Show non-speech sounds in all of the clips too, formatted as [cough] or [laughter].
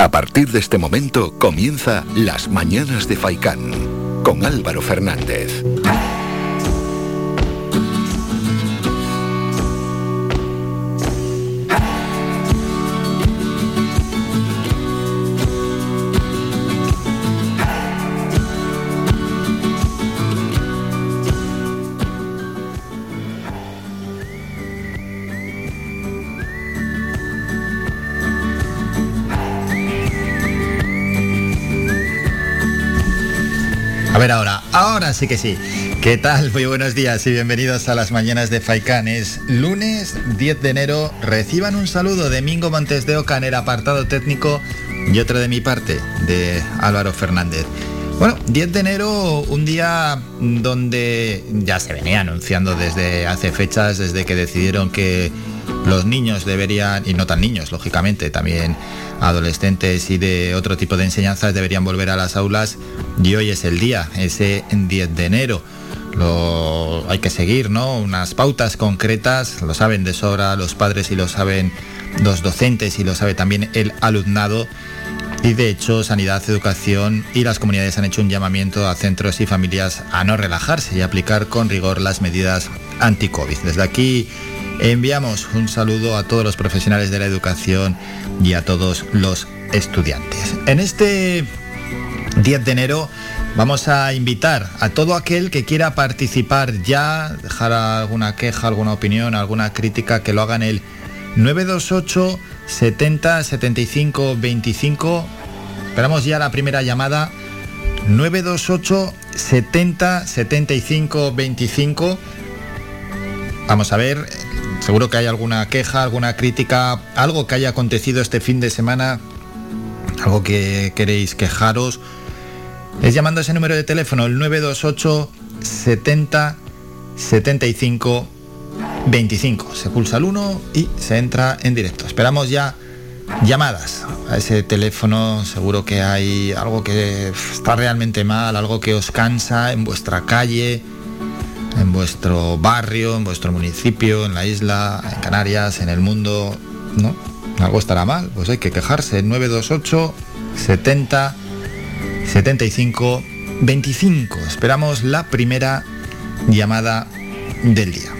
A partir de este momento comienza Las Mañanas de Faicán con Álvaro Fernández. Ahora, sí que sí. ¿Qué tal? Muy buenos días y bienvenidos a las mañanas de Faikán. Es lunes 10 de enero. Reciban un saludo de Mingo Montes de Oca en el apartado técnico y otro de mi parte, de Álvaro Fernández. Bueno, 10 de enero, un día donde ya se venía anunciando desde hace fechas, desde que decidieron que los niños deberían, y no tan niños, lógicamente, también adolescentes y de otro tipo de enseñanzas deberían volver a las aulas y hoy es el día, ese 10 de enero. Hay que seguir, ¿no? Unas pautas concretas, lo saben de sobra los padres y lo saben los docentes y lo sabe también el alumnado. Y de hecho, Sanidad, Educación y las comunidades han hecho un llamamiento a centros y familias a no relajarse y aplicar con rigor las medidas anti-COVID. Desde aquí enviamos un saludo a todos los profesionales de la educación y a todos los estudiantes. En este 10 de enero vamos a invitar a todo aquel que quiera participar ya, dejar alguna queja, alguna opinión, alguna crítica, que lo hagan el 928 70 75 25. Esperamos ya la primera llamada. 928 70 75 25. Vamos a ver, seguro que hay alguna queja, alguna crítica, algo que haya acontecido este fin de semana, algo que queréis quejaros es llamando ese número de teléfono, el 928 70 75 25. Se pulsa el 1 y se entra en directo. Esperamos ya llamadas a ese teléfono. Seguro que hay algo que está realmente mal, algo que os cansa en vuestra calle, en vuestro barrio, en vuestro municipio, en la isla, en Canarias, en el mundo. ¿No? Algo estará mal, pues hay que quejarse. 928 70 75 25. Esperamos la primera llamada del día.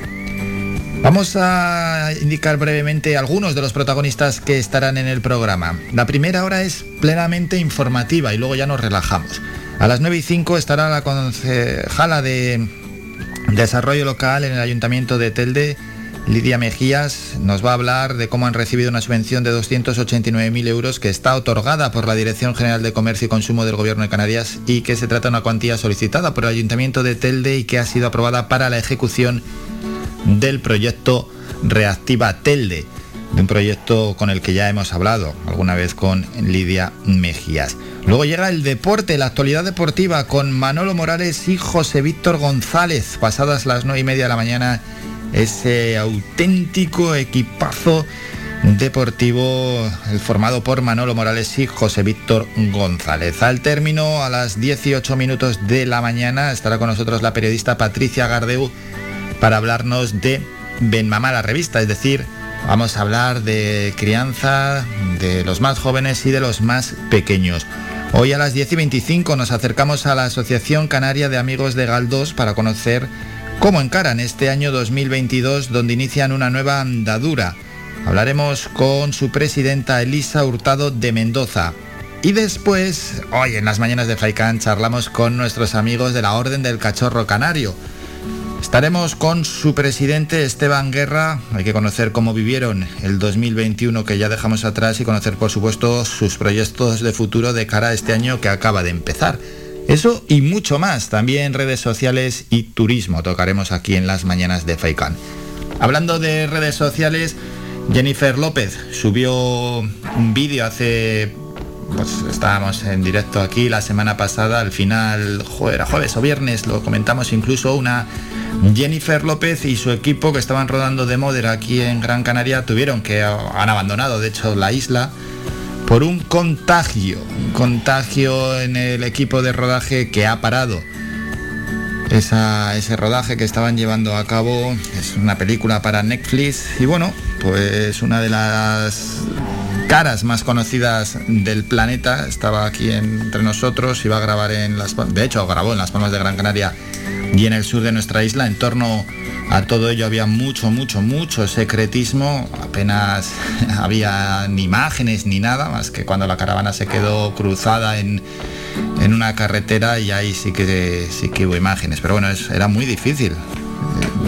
Vamos a indicar brevemente algunos de los protagonistas que estarán en el programa. La primera hora es plenamente informativa y luego ya nos relajamos. A las 9 y 5 estará la concejala de Desarrollo Local en el Ayuntamiento de Telde, Lidia Mejías nos va a hablar de cómo han recibido una subvención de 289.000 euros que está otorgada por la Dirección General de Comercio y Consumo del Gobierno de Canarias y que se trata de una cuantía solicitada por el Ayuntamiento de Telde y que ha sido aprobada para la ejecución del proyecto Reactiva Telde, de un proyecto con el que ya hemos hablado alguna vez con Lidia Mejías. Luego llega el deporte, la actualidad deportiva con Manolo Morales y José Víctor González, pasadas las 9 y media de la mañana ese auténtico equipazo deportivo formado por Manolo Morales y José Víctor González. Al término, a las 18 minutos de la mañana, estará con nosotros la periodista Patricia Gardeu para hablarnos de Benmamá, la revista, es decir, vamos a hablar de crianza de los más jóvenes y de los más pequeños. Hoy a las 10 y 25 nos acercamos a la Asociación Canaria de Amigos de Galdós para conocer cómo encaran este año 2022 donde inician una nueva andadura. Hablaremos con su presidenta Elisa Hurtado de Mendoza. Y después, hoy en las mañanas de Faikán, charlamos con nuestros amigos de la Orden del Cachorro Canario. Estaremos con su presidente Esteban Guerra. Hay que conocer cómo vivieron el 2021 que ya dejamos atrás y conocer, por supuesto, sus proyectos de futuro de cara a este año que acaba de empezar. Eso y mucho más, también redes sociales y turismo tocaremos aquí en las mañanas de Faikan. Hablando de redes sociales, Jennifer López subió un vídeo hace pues estábamos en directo aquí la semana pasada, al final, era jueves o viernes, lo comentamos incluso, una Jennifer López y su equipo que estaban rodando de Moder aquí en Gran Canaria tuvieron que han abandonado, de hecho, la isla por un contagio, un contagio en el equipo de rodaje que ha parado. ese rodaje que estaban llevando a cabo es una película para Netflix y bueno, pues una de las caras más conocidas del planeta. Estaba aquí entre nosotros, iba a grabar en las de hecho grabó en las Palmas de Gran Canaria y en el sur de nuestra isla. En torno a todo ello había mucho, mucho, mucho secretismo. Apenas [laughs] había ni imágenes ni nada, más que cuando la caravana se quedó cruzada en, en una carretera y ahí sí que, sí que hubo imágenes. Pero bueno, era muy difícil.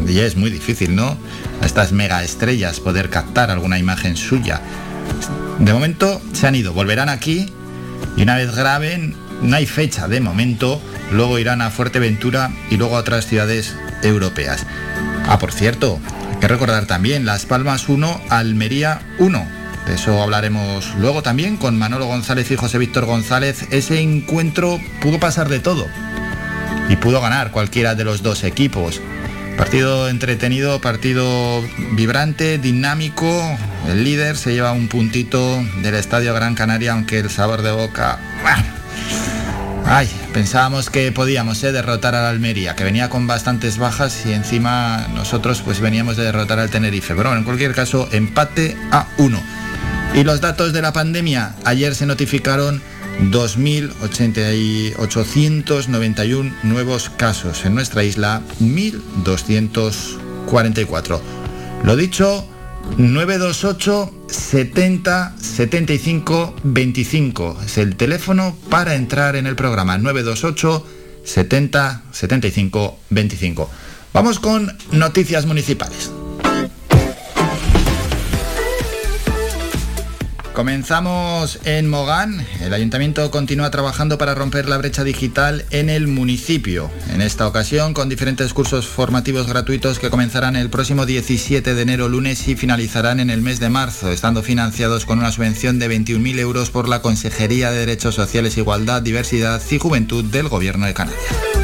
Y es muy difícil, ¿no? A estas mega estrellas poder captar alguna imagen suya. De momento se han ido, volverán aquí y una vez graben, no hay fecha de momento, luego irán a Fuerteventura y luego a otras ciudades europeas. Ah, por cierto, hay que recordar también Las Palmas 1, Almería 1. De eso hablaremos luego también con Manolo González y José Víctor González. Ese encuentro pudo pasar de todo y pudo ganar cualquiera de los dos equipos. Partido entretenido, partido vibrante, dinámico. El líder se lleva un puntito del Estadio Gran Canaria, aunque el sabor de boca... Ay, pensábamos que podíamos eh, derrotar al Almería, que venía con bastantes bajas y encima nosotros pues veníamos de derrotar al Tenerife. Pero bueno, en cualquier caso, empate a uno. Y los datos de la pandemia, ayer se notificaron 2.891 nuevos casos. En nuestra isla, 1.244. Lo dicho, 928 70 75 25 es el teléfono para entrar en el programa 928 70 75 25. Vamos con noticias municipales. Comenzamos en Mogán. El ayuntamiento continúa trabajando para romper la brecha digital en el municipio. En esta ocasión con diferentes cursos formativos gratuitos que comenzarán el próximo 17 de enero lunes y finalizarán en el mes de marzo, estando financiados con una subvención de 21.000 euros por la Consejería de Derechos Sociales, Igualdad, Diversidad y Juventud del Gobierno de Canarias.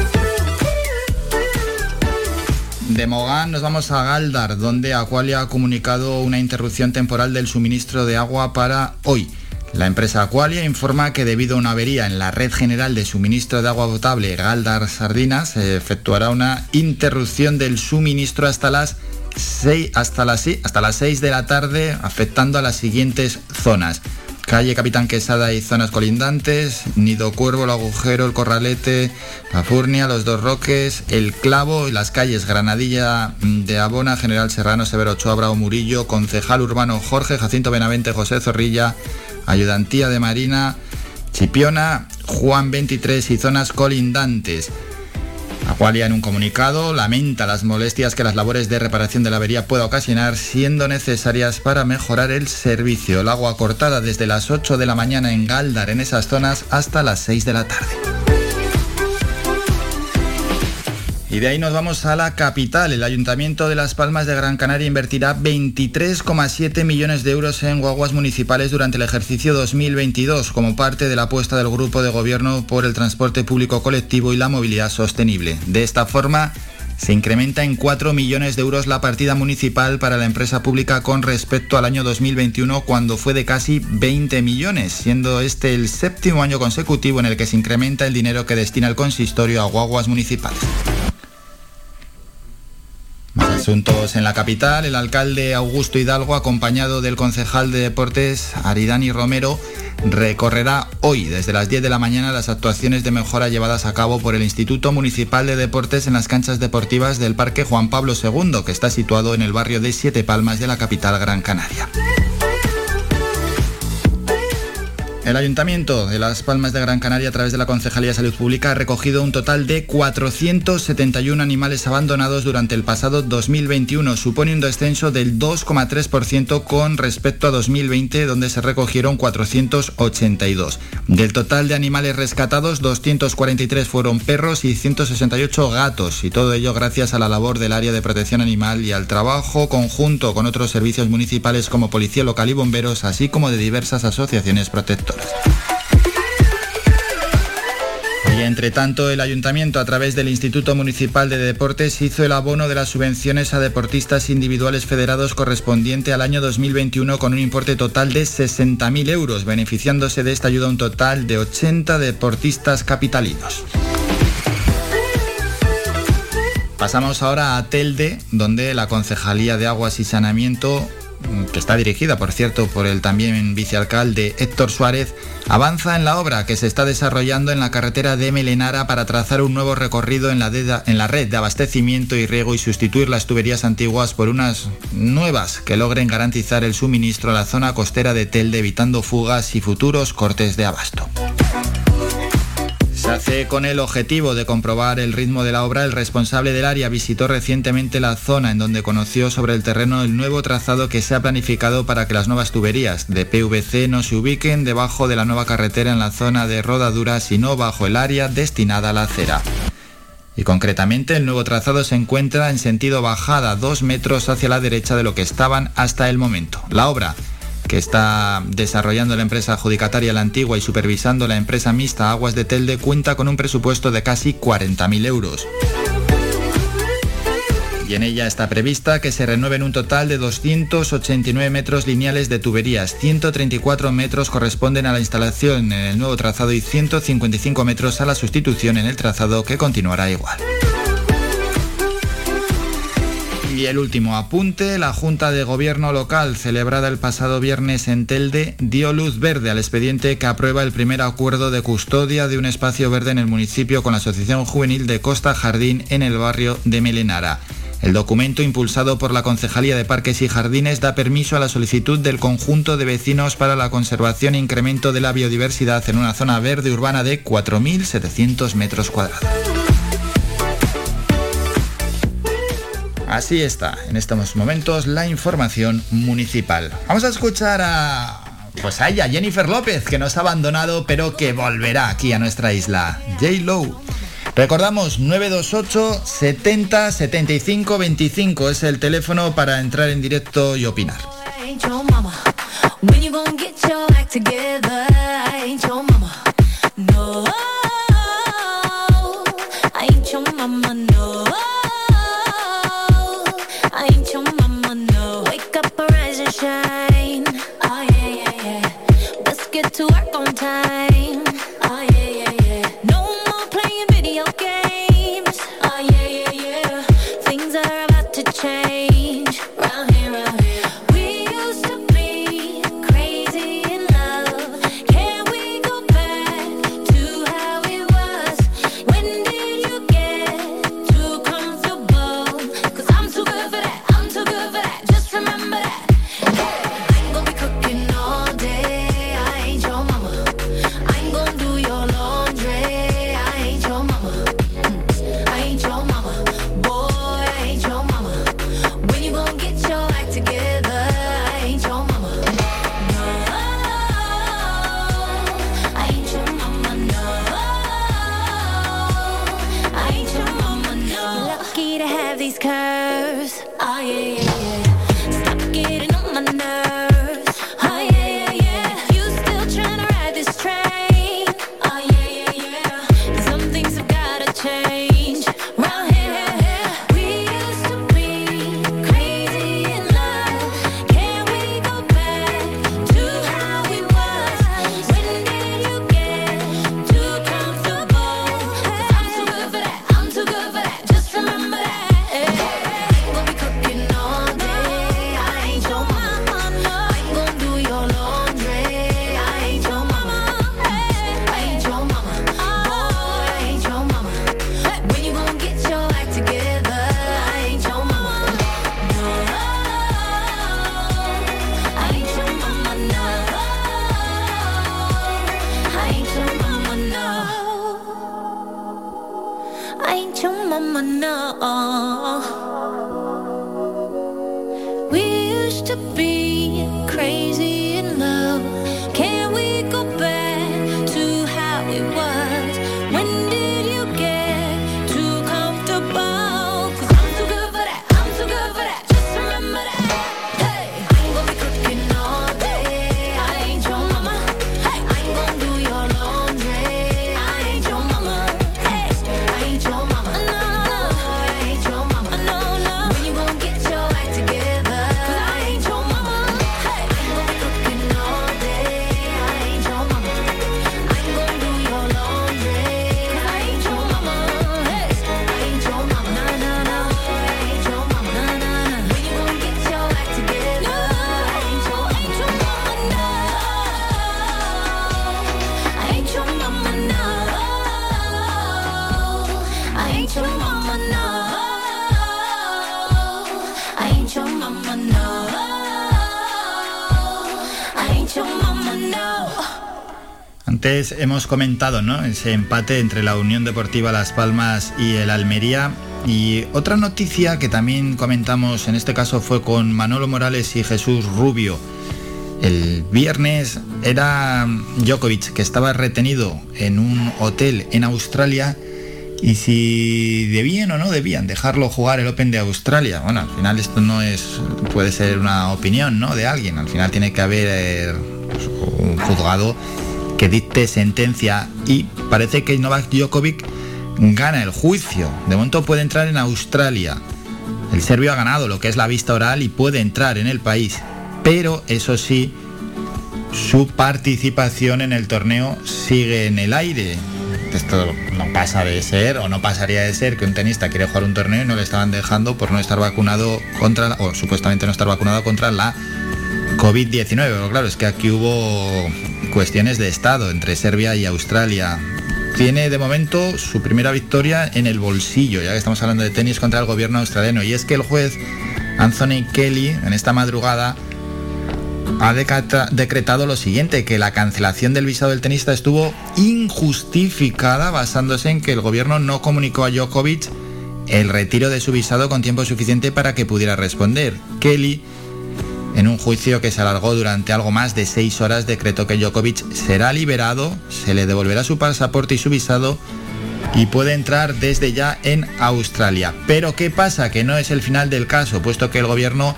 De Mogán nos vamos a Galdar, donde Aqualia ha comunicado una interrupción temporal del suministro de agua para hoy. La empresa Aqualia informa que debido a una avería en la red general de suministro de agua potable Galdar Sardinas, se efectuará una interrupción del suministro hasta las 6, hasta las, hasta las 6 de la tarde, afectando a las siguientes zonas calle Capitán Quesada y zonas colindantes, Nido Cuervo, El Agujero, El Corralete, La Furnia, Los Dos Roques, El Clavo y las calles Granadilla de Abona, General Serrano, Severo Ochoa, Bravo Murillo, Concejal Urbano Jorge, Jacinto Benavente, José Zorrilla, Ayudantía de Marina, Chipiona, Juan 23 y zonas colindantes. Aqualia en un comunicado lamenta las molestias que las labores de reparación de la avería pueda ocasionar siendo necesarias para mejorar el servicio. El agua cortada desde las 8 de la mañana en Galdar en esas zonas hasta las 6 de la tarde. Y de ahí nos vamos a la capital. El Ayuntamiento de Las Palmas de Gran Canaria invertirá 23,7 millones de euros en guaguas municipales durante el ejercicio 2022 como parte de la apuesta del Grupo de Gobierno por el transporte público colectivo y la movilidad sostenible. De esta forma, se incrementa en 4 millones de euros la partida municipal para la empresa pública con respecto al año 2021 cuando fue de casi 20 millones, siendo este el séptimo año consecutivo en el que se incrementa el dinero que destina el consistorio a guaguas municipales. Asuntos en la capital, el alcalde Augusto Hidalgo, acompañado del concejal de deportes Aridani Romero, recorrerá hoy desde las 10 de la mañana las actuaciones de mejora llevadas a cabo por el Instituto Municipal de Deportes en las canchas deportivas del Parque Juan Pablo II, que está situado en el barrio de Siete Palmas de la capital Gran Canaria. El Ayuntamiento de Las Palmas de Gran Canaria, a través de la Concejalía de Salud Pública, ha recogido un total de 471 animales abandonados durante el pasado 2021. Supone un descenso del 2,3% con respecto a 2020, donde se recogieron 482. Del total de animales rescatados, 243 fueron perros y 168 gatos, y todo ello gracias a la labor del área de protección animal y al trabajo conjunto con otros servicios municipales como Policía Local y Bomberos, así como de diversas asociaciones protectoras. Y entre tanto, el ayuntamiento, a través del Instituto Municipal de Deportes, hizo el abono de las subvenciones a deportistas individuales federados correspondiente al año 2021 con un importe total de 60.000 euros, beneficiándose de esta ayuda un total de 80 deportistas capitalinos. Pasamos ahora a Telde, donde la Concejalía de Aguas y Saneamiento que está dirigida, por cierto, por el también vicealcalde Héctor Suárez, avanza en la obra que se está desarrollando en la carretera de Melenara para trazar un nuevo recorrido en la, en la red de abastecimiento y riego y sustituir las tuberías antiguas por unas nuevas que logren garantizar el suministro a la zona costera de Telde, evitando fugas y futuros cortes de abasto. Con el objetivo de comprobar el ritmo de la obra. El responsable del área visitó recientemente la zona en donde conoció sobre el terreno el nuevo trazado que se ha planificado para que las nuevas tuberías de PVC no se ubiquen debajo de la nueva carretera en la zona de rodadura, sino bajo el área destinada a la acera. Y concretamente el nuevo trazado se encuentra en sentido bajada dos metros hacia la derecha de lo que estaban hasta el momento. La obra que está desarrollando la empresa adjudicataria La Antigua y supervisando la empresa mixta Aguas de Telde, cuenta con un presupuesto de casi 40.000 euros. Y en ella está prevista que se renueven un total de 289 metros lineales de tuberías, 134 metros corresponden a la instalación en el nuevo trazado y 155 metros a la sustitución en el trazado que continuará igual. Y el último apunte, la Junta de Gobierno local, celebrada el pasado viernes en Telde, dio luz verde al expediente que aprueba el primer acuerdo de custodia de un espacio verde en el municipio con la Asociación Juvenil de Costa Jardín en el barrio de Melenara. El documento impulsado por la Concejalía de Parques y Jardines da permiso a la solicitud del conjunto de vecinos para la conservación e incremento de la biodiversidad en una zona verde urbana de 4.700 metros cuadrados. Así está, en estos momentos, la información municipal. Vamos a escuchar a... Pues a ella, Jennifer López, que nos ha abandonado, pero que volverá aquí a nuestra isla. J. Lowe. Recordamos 928 70 75 25 es el teléfono para entrar en directo y opinar. time. Hemos comentado ¿no? ese empate entre la Unión Deportiva Las Palmas y el Almería. Y otra noticia que también comentamos en este caso fue con Manolo Morales y Jesús Rubio. El viernes era Djokovic que estaba retenido en un hotel en Australia y si debían o no debían dejarlo jugar el Open de Australia. Bueno, al final esto no es puede ser una opinión, ¿no? de alguien, al final tiene que haber pues, un juzgado que dicte sentencia y parece que Novak Djokovic gana el juicio. De momento puede entrar en Australia. El serbio ha ganado lo que es la vista oral y puede entrar en el país. Pero eso sí, su participación en el torneo sigue en el aire. Esto no pasa de ser o no pasaría de ser que un tenista quiere jugar un torneo y no le estaban dejando por no estar vacunado contra, o supuestamente no estar vacunado contra la COVID-19. claro, es que aquí hubo cuestiones de Estado entre Serbia y Australia. Tiene de momento su primera victoria en el bolsillo, ya que estamos hablando de tenis contra el gobierno australiano. Y es que el juez Anthony Kelly, en esta madrugada, ha decretado lo siguiente, que la cancelación del visado del tenista estuvo injustificada basándose en que el gobierno no comunicó a Djokovic el retiro de su visado con tiempo suficiente para que pudiera responder. Kelly en un juicio que se alargó durante algo más de seis horas, decretó que Djokovic será liberado, se le devolverá su pasaporte y su visado y puede entrar desde ya en Australia. Pero ¿qué pasa? Que no es el final del caso, puesto que el gobierno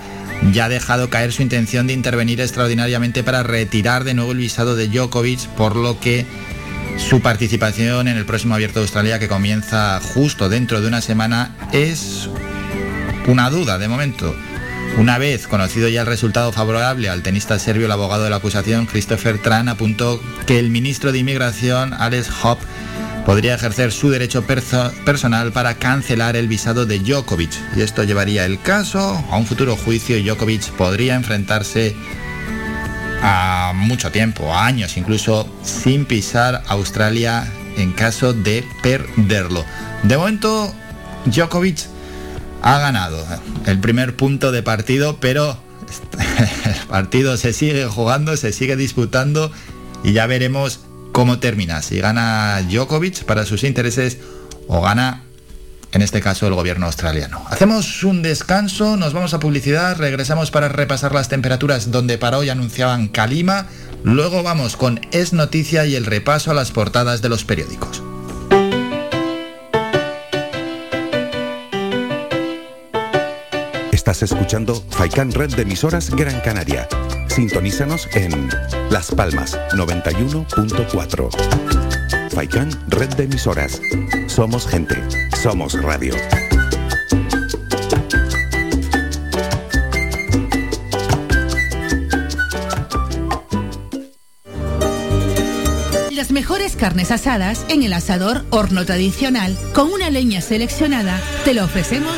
ya ha dejado caer su intención de intervenir extraordinariamente para retirar de nuevo el visado de Djokovic, por lo que su participación en el próximo Abierto de Australia, que comienza justo dentro de una semana, es una duda de momento. Una vez conocido ya el resultado favorable al tenista serbio, el abogado de la acusación, Christopher Tran, apuntó que el ministro de Inmigración, Alex Hopp, podría ejercer su derecho personal para cancelar el visado de Djokovic. Y esto llevaría el caso a un futuro juicio y Djokovic podría enfrentarse a mucho tiempo, a años incluso, sin pisar Australia en caso de perderlo. De momento, Djokovic ha ganado el primer punto de partido, pero [laughs] el partido se sigue jugando, se sigue disputando y ya veremos cómo termina. Si gana Djokovic para sus intereses o gana, en este caso, el gobierno australiano. Hacemos un descanso, nos vamos a publicidad, regresamos para repasar las temperaturas donde para hoy anunciaban Calima, luego vamos con Es Noticia y el repaso a las portadas de los periódicos. Estás escuchando Faikan Red de emisoras Gran Canaria. Sintonízanos en Las Palmas 91.4. Faikan Red de emisoras. Somos gente. Somos radio. Las mejores carnes asadas en el asador horno tradicional con una leña seleccionada te lo ofrecemos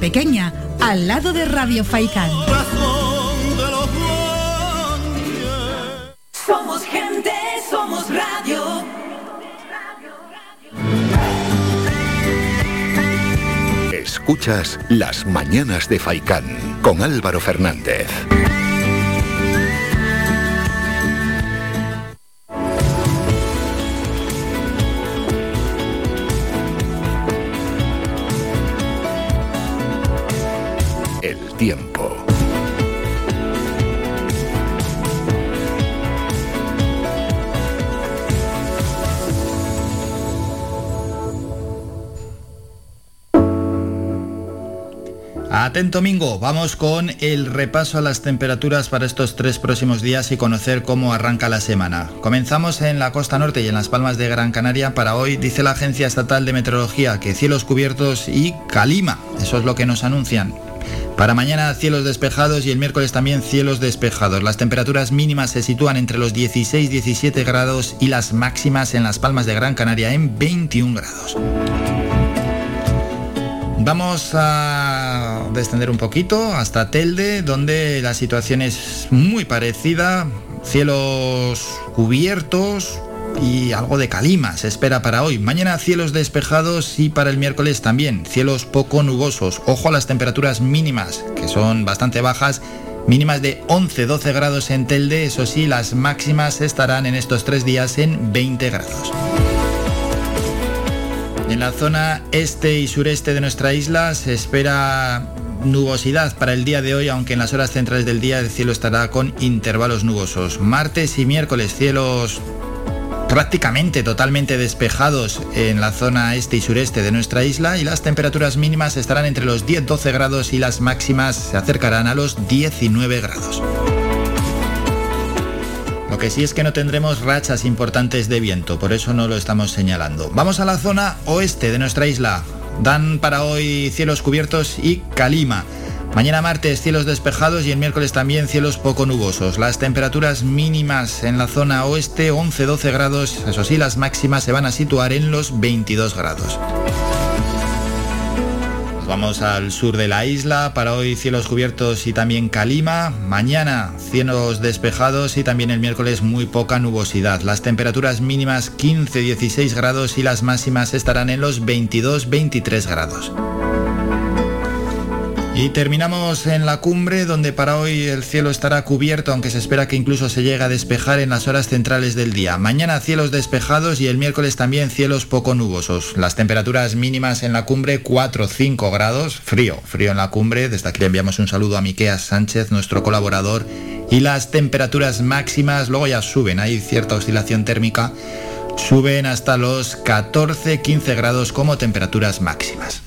Pequeña, al lado de Radio Faikán. Somos gente, somos radio. Escuchas las mañanas de Faikán con Álvaro Fernández. Tiempo. Atento Mingo, vamos con el repaso a las temperaturas para estos tres próximos días y conocer cómo arranca la semana. Comenzamos en la costa norte y en las palmas de Gran Canaria. Para hoy dice la Agencia Estatal de Meteorología que cielos cubiertos y calima, eso es lo que nos anuncian. Para mañana cielos despejados y el miércoles también cielos despejados. Las temperaturas mínimas se sitúan entre los 16-17 grados y las máximas en las Palmas de Gran Canaria en 21 grados. Vamos a descender un poquito hasta Telde, donde la situación es muy parecida. Cielos cubiertos, y algo de calima se espera para hoy. Mañana cielos despejados y para el miércoles también cielos poco nubosos. Ojo a las temperaturas mínimas, que son bastante bajas. Mínimas de 11-12 grados en Telde, eso sí, las máximas estarán en estos tres días en 20 grados. En la zona este y sureste de nuestra isla se espera nubosidad para el día de hoy, aunque en las horas centrales del día el cielo estará con intervalos nubosos. Martes y miércoles cielos prácticamente totalmente despejados en la zona este y sureste de nuestra isla y las temperaturas mínimas estarán entre los 10-12 grados y las máximas se acercarán a los 19 grados. Lo que sí es que no tendremos rachas importantes de viento, por eso no lo estamos señalando. Vamos a la zona oeste de nuestra isla. Dan para hoy cielos cubiertos y calima. Mañana martes cielos despejados y el miércoles también cielos poco nubosos. Las temperaturas mínimas en la zona oeste 11-12 grados, eso sí, las máximas se van a situar en los 22 grados. vamos al sur de la isla, para hoy cielos cubiertos y también calima. Mañana cielos despejados y también el miércoles muy poca nubosidad. Las temperaturas mínimas 15-16 grados y las máximas estarán en los 22-23 grados. Y terminamos en la cumbre donde para hoy el cielo estará cubierto aunque se espera que incluso se llegue a despejar en las horas centrales del día. Mañana cielos despejados y el miércoles también cielos poco nubosos. Las temperaturas mínimas en la cumbre 4-5 grados, frío, frío en la cumbre. Desde aquí le enviamos un saludo a Miqueas Sánchez, nuestro colaborador. Y las temperaturas máximas luego ya suben, hay cierta oscilación térmica, suben hasta los 14-15 grados como temperaturas máximas.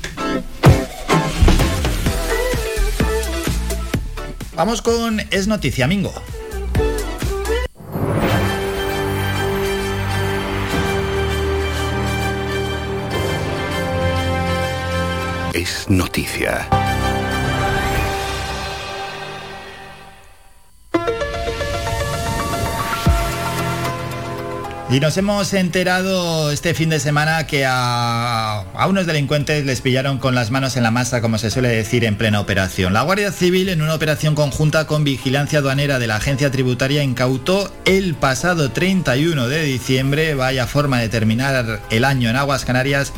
Vamos con Es Noticia Mingo. Es noticia. Y nos hemos enterado este fin de semana que a, unos delincuentes les pillaron con las manos en la masa, como se suele decir, en plena operación. La Guardia Civil, en una operación conjunta con Vigilancia Aduanera de la Agencia Tributaria, incautó el pasado 31 de diciembre, vaya forma de terminar el año en Aguas Canarias,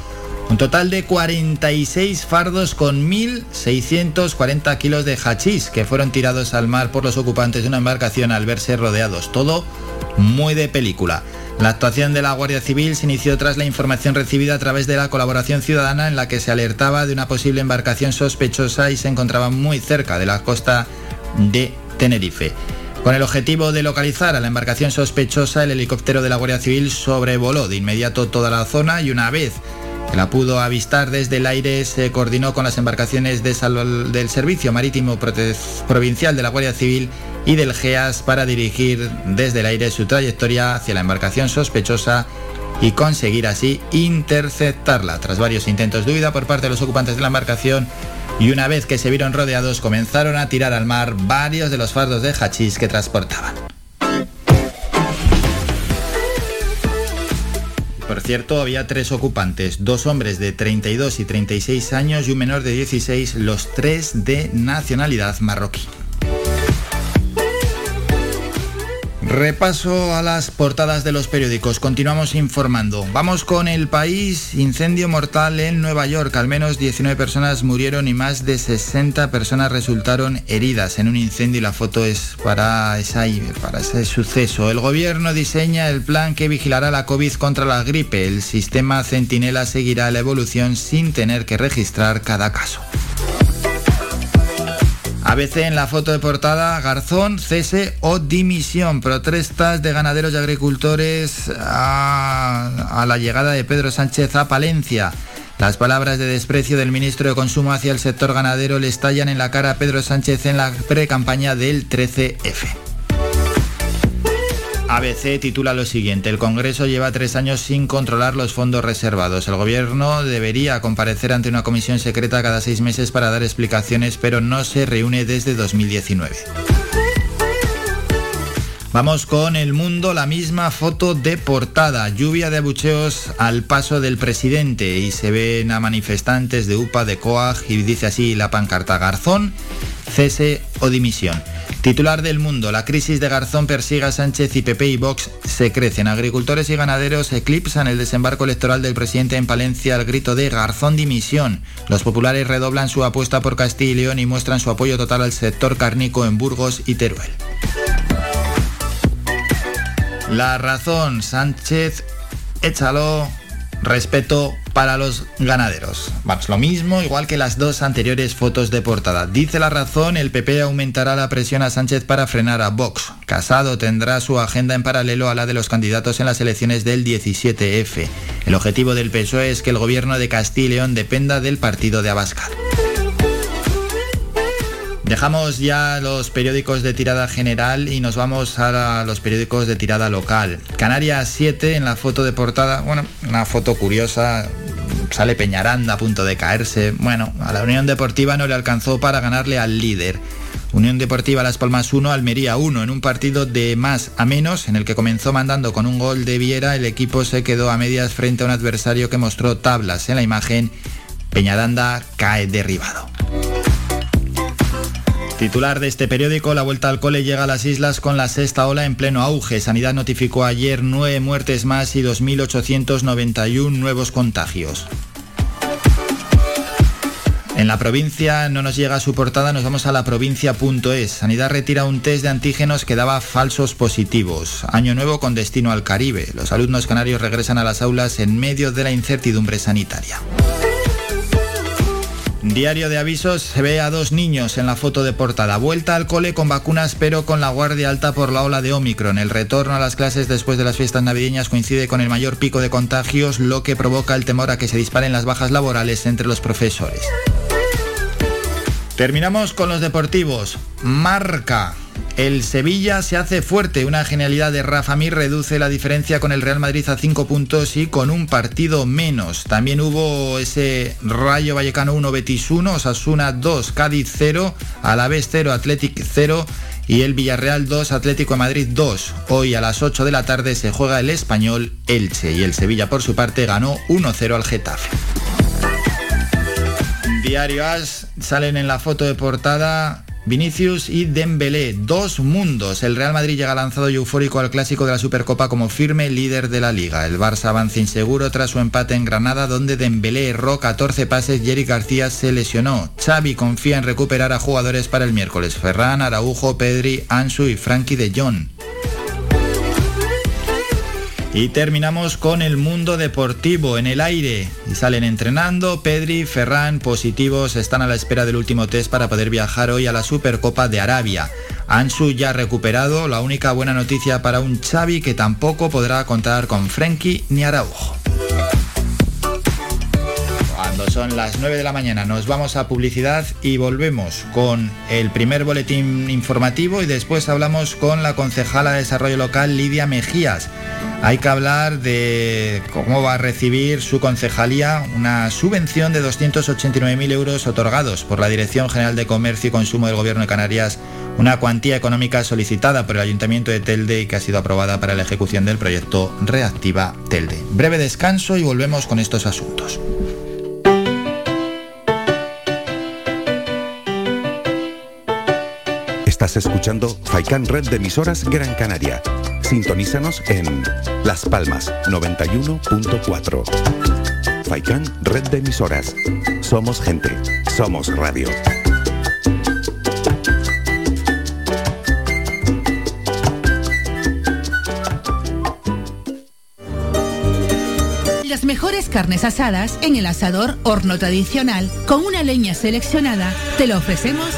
un total de 46 fardos con 1.640 kilos de hachís que fueron tirados al mar por los ocupantes de una embarcación al verse rodeados. Todo muy de película. La actuación de la Guardia Civil se inició tras la información recibida a través de la colaboración ciudadana en la que se alertaba de una posible embarcación sospechosa y se encontraba muy cerca de la costa de Tenerife. Con el objetivo de localizar a la embarcación sospechosa, el helicóptero de la Guardia Civil sobrevoló de inmediato toda la zona y una vez que la pudo avistar desde el aire se coordinó con las embarcaciones del Servicio Marítimo Provincial de la Guardia Civil y del GEAS para dirigir desde el aire su trayectoria hacia la embarcación sospechosa y conseguir así interceptarla. Tras varios intentos de huida por parte de los ocupantes de la embarcación y una vez que se vieron rodeados comenzaron a tirar al mar varios de los fardos de hachís que transportaban. Por cierto, había tres ocupantes, dos hombres de 32 y 36 años y un menor de 16, los tres de nacionalidad marroquí. Repaso a las portadas de los periódicos. Continuamos informando. Vamos con el país. Incendio mortal en Nueva York. Al menos 19 personas murieron y más de 60 personas resultaron heridas en un incendio y la foto es para, para ese suceso. El gobierno diseña el plan que vigilará la COVID contra la gripe. El sistema Centinela seguirá la evolución sin tener que registrar cada caso. ABC en la foto de portada, Garzón, cese o dimisión. Protestas de ganaderos y agricultores a, la llegada de Pedro Sánchez a Palencia. Las palabras de desprecio del ministro de Consumo hacia el sector ganadero le estallan en la cara a Pedro Sánchez en la pre-campaña del 13F. ABC titula lo siguiente, el Congreso lleva tres años sin controlar los fondos reservados. El Gobierno debería comparecer ante una comisión secreta cada seis meses para dar explicaciones, pero no se reúne desde 2019. Vamos con el mundo, la misma foto de portada, lluvia de abucheos al paso del presidente y se ven a manifestantes de UPA, de COAG y dice así la pancarta Garzón, cese o dimisión. Titular del mundo, la crisis de Garzón persigue a Sánchez y PP y Vox se crecen. Agricultores y ganaderos eclipsan el desembarco electoral del presidente en Palencia al grito de Garzón dimisión. Los populares redoblan su apuesta por Castilla y León y muestran su apoyo total al sector cárnico en Burgos y Teruel. La razón, Sánchez, échalo, respeto para los ganaderos. Vamos, lo mismo, igual que las dos anteriores fotos de portada. Dice la razón, el PP aumentará la presión a Sánchez para frenar a Vox. Casado tendrá su agenda en paralelo a la de los candidatos en las elecciones del 17F. El objetivo del PSOE es que el gobierno de Castilla y León dependa del partido de Abascal. Dejamos ya los periódicos de tirada general y nos vamos a los periódicos de tirada local. Canarias 7 en la foto de portada, bueno, una foto curiosa, sale Peñaranda a punto de caerse. Bueno, a la Unión Deportiva no le alcanzó para ganarle al líder. Unión Deportiva Las Palmas 1, Almería 1, en un partido de más a menos, en el que comenzó mandando con un gol de Viera, el equipo se quedó a medias frente a un adversario que mostró tablas en la imagen. Peñaranda cae derribado. Titular de este periódico, la vuelta al cole llega a las islas con la sexta ola en pleno auge. Sanidad notificó ayer nueve muertes más y 2.891 nuevos contagios. En la provincia no nos llega su portada, nos vamos a la provincia.es. Sanidad retira un test de antígenos que daba falsos positivos. Año nuevo con destino al Caribe. Los alumnos canarios regresan a las aulas en medio de la incertidumbre sanitaria. Diario de avisos se ve a dos niños en la foto de portada. Vuelta al cole con vacunas pero con la guardia alta por la ola de Omicron. El retorno a las clases después de las fiestas navideñas coincide con el mayor pico de contagios, lo que provoca el temor a que se disparen las bajas laborales entre los profesores. Terminamos con los deportivos. Marca. El Sevilla se hace fuerte. Una genialidad de Rafa Mir reduce la diferencia con el Real Madrid a 5 puntos y con un partido menos. También hubo ese Rayo Vallecano 1, Betis 1, Osasuna 2, Cádiz 0, Alavés 0, Athletic 0 y el Villarreal 2, Atlético de Madrid 2. Hoy a las 8 de la tarde se juega el español Elche y el Sevilla por su parte ganó 1-0 al Getafe. Diario As salen en la foto de portada Vinicius y Dembélé, dos mundos. El Real Madrid llega lanzado y eufórico al clásico de la Supercopa como firme líder de la liga. El Barça avanza inseguro tras su empate en Granada donde Dembélé erró 14 pases y Eric García se lesionó. Xavi confía en recuperar a jugadores para el miércoles. Ferran, Araujo, Pedri, Ansu y Frankie de Jong. Y terminamos con el mundo deportivo en el aire. Y salen entrenando, Pedri, Ferran, positivos, están a la espera del último test para poder viajar hoy a la Supercopa de Arabia. Ansu ya recuperado, la única buena noticia para un Xavi que tampoco podrá contar con Frenkie ni Araujo. Son las 9 de la mañana nos vamos a publicidad y volvemos con el primer boletín informativo y después hablamos con la concejala de Desarrollo Local Lidia Mejías hay que hablar de cómo va a recibir su concejalía una subvención de 289.000 euros otorgados por la Dirección General de Comercio y Consumo del Gobierno de Canarias, una cuantía económica solicitada por el Ayuntamiento de Telde y que ha sido aprobada para la ejecución del proyecto Reactiva Telde. Breve descanso y volvemos con estos asuntos. Estás escuchando Faikan Red de emisoras Gran Canaria Sintonízanos en Las Palmas 91.4. Faikán, red de emisoras. Somos gente, somos radio. Las mejores carnes asadas en el asador horno tradicional con una leña seleccionada te lo ofrecemos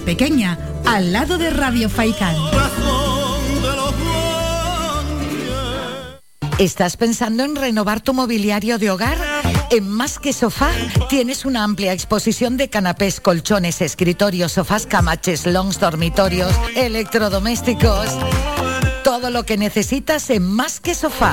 Pequeña, al lado de Radio Faicán. ¿Estás pensando en renovar tu mobiliario de hogar? En Más que Sofá tienes una amplia exposición de canapés, colchones, escritorios, sofás, camaches, longs, dormitorios, electrodomésticos. Todo lo que necesitas en Más que Sofá.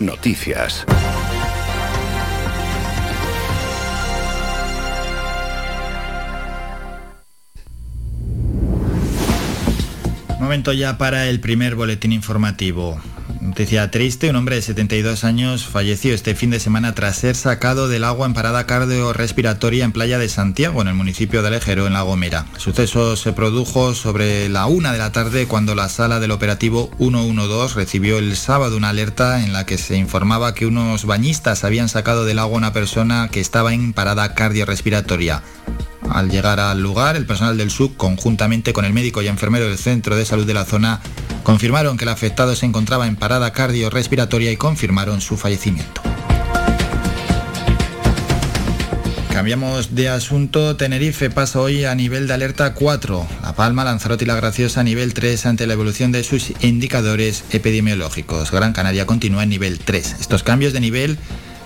Noticias. Momento ya para el primer boletín informativo. Noticia triste, un hombre de 72 años falleció este fin de semana tras ser sacado del agua en parada cardiorrespiratoria en Playa de Santiago, en el municipio de Alejero, en La Gomera. El suceso se produjo sobre la una de la tarde cuando la sala del operativo 112 recibió el sábado una alerta en la que se informaba que unos bañistas habían sacado del agua a una persona que estaba en parada cardiorrespiratoria. Al llegar al lugar, el personal del SUC, conjuntamente con el médico y enfermero del centro de salud de la zona, confirmaron que el afectado se encontraba en parada cardiorrespiratoria y confirmaron su fallecimiento. Cambiamos de asunto. Tenerife pasa hoy a nivel de alerta 4. La Palma, Lanzarote y La Graciosa a nivel 3 ante la evolución de sus indicadores epidemiológicos. Gran Canaria continúa en nivel 3. Estos cambios de nivel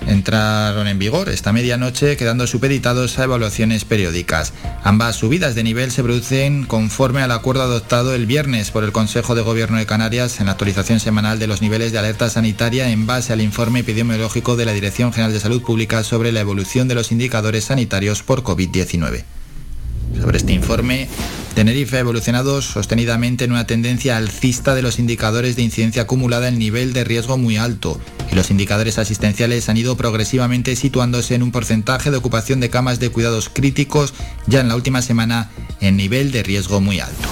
entraron en vigor esta medianoche quedando supeditados a evaluaciones periódicas. Ambas subidas de nivel se producen conforme al acuerdo adoptado el viernes por el Consejo de Gobierno de Canarias en la actualización semanal de los niveles de alerta sanitaria en base al informe epidemiológico de la Dirección General de Salud Pública sobre la evolución de los indicadores sanitarios por COVID-19. Sobre este informe, Tenerife ha evolucionado sostenidamente en una tendencia alcista de los indicadores de incidencia acumulada en nivel de riesgo muy alto y los indicadores asistenciales han ido progresivamente situándose en un porcentaje de ocupación de camas de cuidados críticos ya en la última semana en nivel de riesgo muy alto.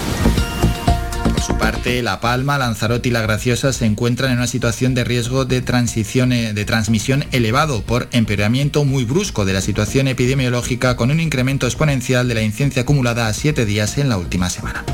Su parte, La Palma, Lanzarote y La Graciosa se encuentran en una situación de riesgo de, transición, eh, de transmisión elevado por empeoramiento muy brusco de la situación epidemiológica con un incremento exponencial de la incidencia acumulada a siete días en la última semana.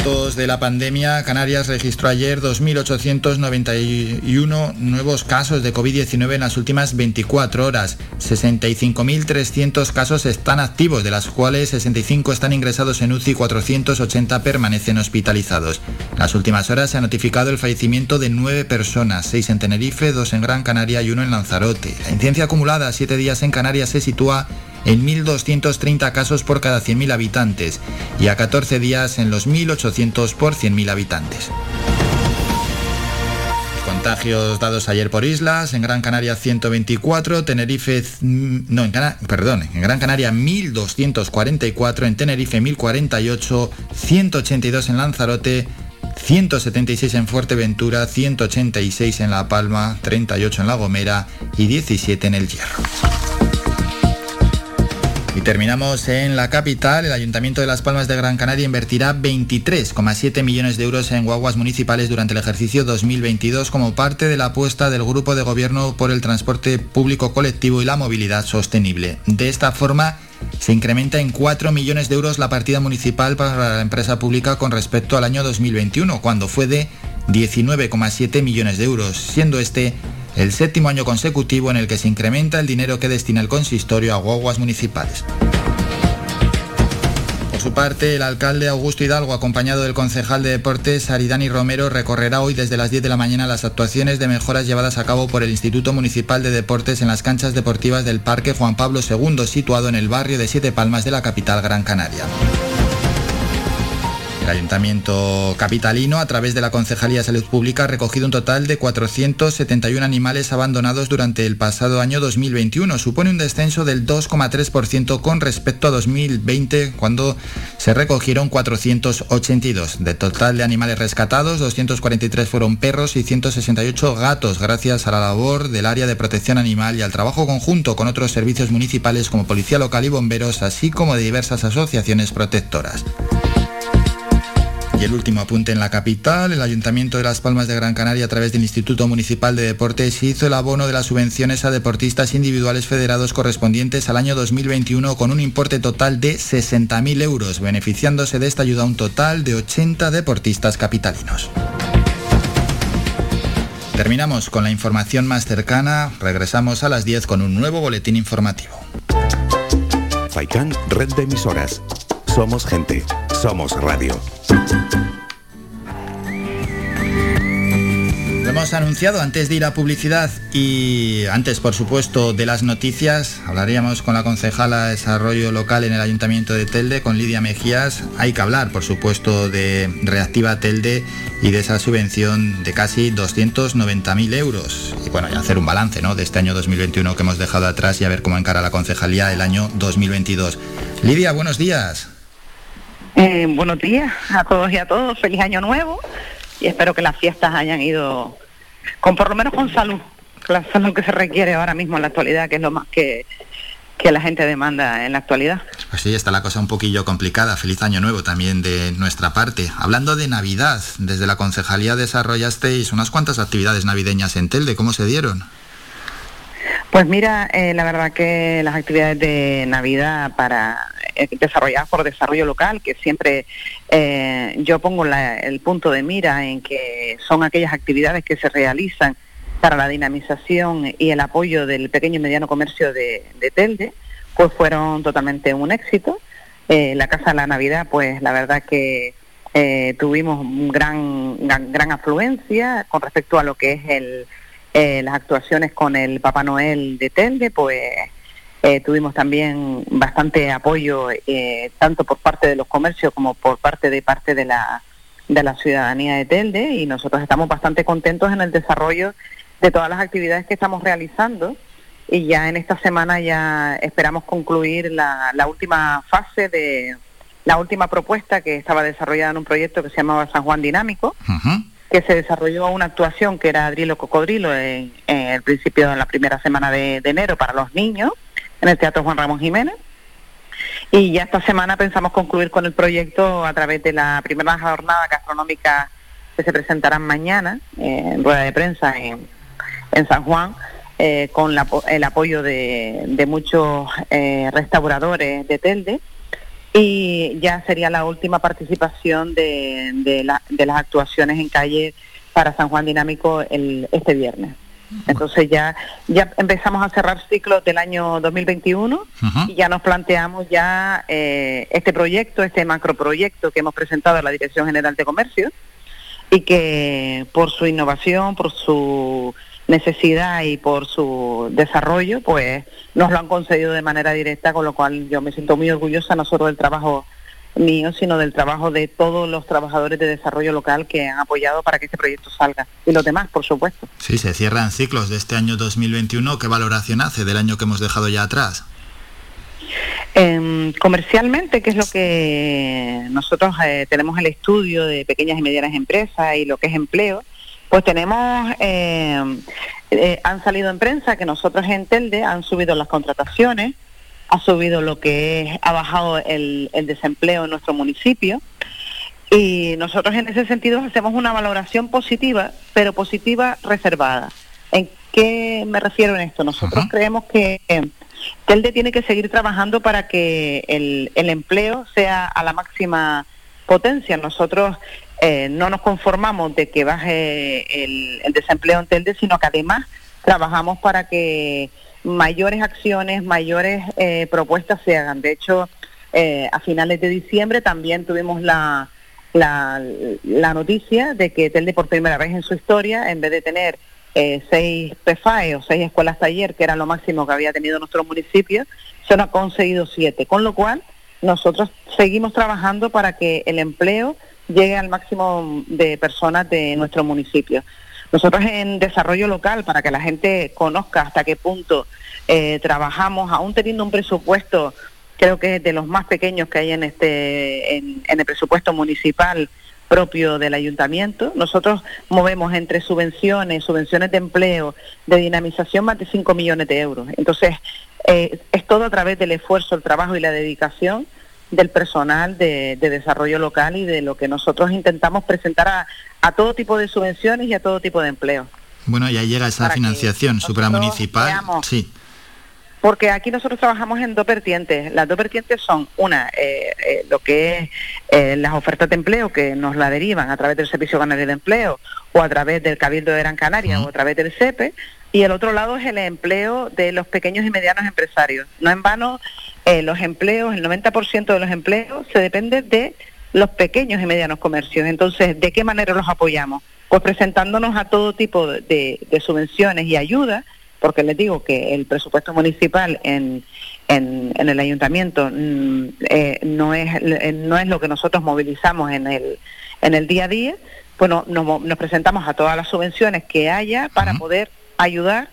Datos de la pandemia, Canarias registró ayer 2.891 nuevos casos de COVID-19 en las últimas 24 horas. 65.300 casos están activos, de las cuales 65 están ingresados en UCI y 480 permanecen hospitalizados. En las últimas horas se ha notificado el fallecimiento de 9 personas, 6 en Tenerife, 2 en Gran Canaria y 1 en Lanzarote. La incidencia acumulada a 7 días en Canarias se sitúa en 1.230 casos por cada 100.000 habitantes y a 14 días en los 1.800 por 100.000 habitantes. Contagios dados ayer por islas, en Gran Canaria 124, Tenerife, no, en perdón, en Gran Canaria 1244, en Tenerife 1048, 182 en Lanzarote, 176 en Fuerteventura, 186 en La Palma, 38 en La Gomera y 17 en El Hierro. Y terminamos en la capital. El Ayuntamiento de Las Palmas de Gran Canaria invertirá 23,7 millones de euros en guaguas municipales durante el ejercicio 2022 como parte de la apuesta del Grupo de Gobierno por el transporte público colectivo y la movilidad sostenible. De esta forma, se incrementa en 4 millones de euros la partida municipal para la empresa pública con respecto al año 2021, cuando fue de 19,7 millones de euros, siendo este el séptimo año consecutivo en el que se incrementa el dinero que destina el consistorio a guaguas municipales. Por su parte, el alcalde Augusto Hidalgo, acompañado del concejal de deportes Aridani Romero, recorrerá hoy desde las 10 de la mañana las actuaciones de mejoras llevadas a cabo por el Instituto Municipal de Deportes en las canchas deportivas del Parque Juan Pablo II, situado en el barrio de Siete Palmas de la capital Gran Canaria. El Ayuntamiento Capitalino, a través de la Concejalía de Salud Pública, ha recogido un total de 471 animales abandonados durante el pasado año 2021. Supone un descenso del 2,3% con respecto a 2020, cuando se recogieron 482. De total de animales rescatados, 243 fueron perros y 168 gatos, gracias a la labor del área de protección animal y al trabajo conjunto con otros servicios municipales como Policía Local y Bomberos, así como de diversas asociaciones protectoras. Y el último apunte en la capital, el Ayuntamiento de Las Palmas de Gran Canaria a través del Instituto Municipal de Deportes hizo el abono de las subvenciones a deportistas individuales federados correspondientes al año 2021 con un importe total de 60.000 euros, beneficiándose de esta ayuda un total de 80 deportistas capitalinos. Terminamos con la información más cercana, regresamos a las 10 con un nuevo boletín informativo. Faikan, red de emisoras. Somos gente, somos radio. Lo hemos anunciado antes de ir a publicidad y antes, por supuesto, de las noticias. Hablaríamos con la concejala de Desarrollo Local en el Ayuntamiento de Telde, con Lidia Mejías. Hay que hablar, por supuesto, de Reactiva Telde y de esa subvención de casi 290.000 euros. Y bueno, y hacer un balance ¿no? de este año 2021 que hemos dejado atrás y a ver cómo encara la concejalía el año 2022. Lidia, buenos días. Eh, buenos días a todos y a todos, feliz año nuevo y espero que las fiestas hayan ido con por lo menos con salud, que la salud que se requiere ahora mismo en la actualidad, que es lo más que, que la gente demanda en la actualidad. Pues sí, está la cosa un poquillo complicada. Feliz año nuevo también de nuestra parte. Hablando de Navidad, desde la concejalía desarrollasteis unas cuantas actividades navideñas en Telde. ¿Cómo se dieron? Pues mira, eh, la verdad que las actividades de Navidad para desarrolladas por desarrollo local, que siempre eh, yo pongo el punto de mira en que son aquellas actividades que se realizan para la dinamización y el apoyo del pequeño y mediano comercio de, Telde, pues fueron totalmente un éxito. Eh, la Casa de la Navidad, pues la verdad que tuvimos gran, gran, afluencia con respecto a lo que es el, las actuaciones con el Papá Noel de Telde, pues eh, tuvimos también bastante apoyo eh, tanto por parte de los comercios como por parte de parte de la, de la ciudadanía de Telde y nosotros estamos bastante contentos en el desarrollo de todas las actividades que estamos realizando. Y ya en esta semana ya esperamos concluir la, la última fase de la última propuesta que estaba desarrollada en un proyecto que se llamaba San Juan Dinámico, que se desarrolló una actuación que era Adrilo Cocodrilo en, el principio de la primera semana de enero para los niños en el Teatro Juan Ramón Jiménez. Y ya esta semana pensamos concluir con el proyecto a través de la primera jornada gastronómica que se presentarán mañana eh, en rueda de prensa en, en San Juan, eh, con el apoyo de, muchos eh, restauradores de Telde. Y ya sería la última participación de, de, de las actuaciones en calle para San Juan Dinámico el, este viernes. Entonces ya, ya empezamos a cerrar ciclos del año 2021 y ya nos planteamos ya eh, este proyecto, este macroproyecto que hemos presentado a la Dirección General de Comercio y que por su innovación, por su necesidad y por su desarrollo, pues nos lo han concedido de manera directa, con lo cual yo me siento muy orgullosa no solo del trabajo mío, sino del trabajo de todos los trabajadores de desarrollo local que han apoyado para que este proyecto salga. Y los demás, por supuesto. Sí, se cierran ciclos de este año 2021. ¿Qué valoración hace del año que hemos dejado ya atrás? Em, comercialmente, que es lo que nosotros eh, tenemos el estudio de pequeñas y medianas empresas y lo que es empleo, pues tenemos, em, eh, han salido en prensa que nosotros en Telde han subido las contrataciones, ha subido lo que es, ha bajado el, el desempleo en nuestro municipio. Y nosotros en ese sentido hacemos una valoración positiva, pero positiva reservada. ¿En qué me refiero en esto? Nosotros creemos que Telde tiene que seguir trabajando para que el, el empleo sea a la máxima potencia. Nosotros eh, no nos conformamos de que baje el, el, desempleo en Telde, sino que además trabajamos para que mayores acciones, mayores eh, propuestas se hagan. De hecho, eh, a finales de diciembre también tuvimos la, la, la, noticia de que Telde por primera vez en su historia, en vez de tener eh, seis PFAE o seis escuelas taller, que era lo máximo que había tenido nuestro municipio, se nos ha conseguido siete. Con lo cual, nosotros seguimos trabajando para que el empleo llegue al máximo de personas de nuestro municipio. Nosotros en desarrollo local, para que la gente conozca hasta qué punto eh, trabajamos, aún teniendo un presupuesto, creo que es de los más pequeños que hay en, este, en, el presupuesto municipal, propio del ayuntamiento. Nosotros movemos entre subvenciones, subvenciones de empleo, de dinamización, más de 5 millones de euros. Entonces, eh, es todo a través del esfuerzo, el trabajo y la dedicación del personal de, de, desarrollo local y de lo que nosotros intentamos presentar a, a, todo tipo de subvenciones y a todo tipo de empleo. Bueno, ya llega esa financiación supramunicipal. Sí porque aquí nosotros trabajamos en dos vertientes. Las dos vertientes son, una, eh, eh, lo que es eh, las ofertas de empleo que nos la derivan a través del Servicio Canario de Empleo o a través del Cabildo de Gran Canaria o a través del CEPE, y el otro lado es el empleo de los pequeños y medianos empresarios. No en vano, los empleos, el 90% de los empleos se depende de los pequeños y medianos comercios. Entonces, ¿de qué manera los apoyamos? Pues presentándonos a todo tipo de, de subvenciones y ayudas porque les digo que el presupuesto municipal en, en, en el ayuntamiento mm, eh, no, es, eh, no es lo que nosotros movilizamos en el, en el día a día, bueno, nos, nos presentamos a todas las subvenciones que haya para poder ayudar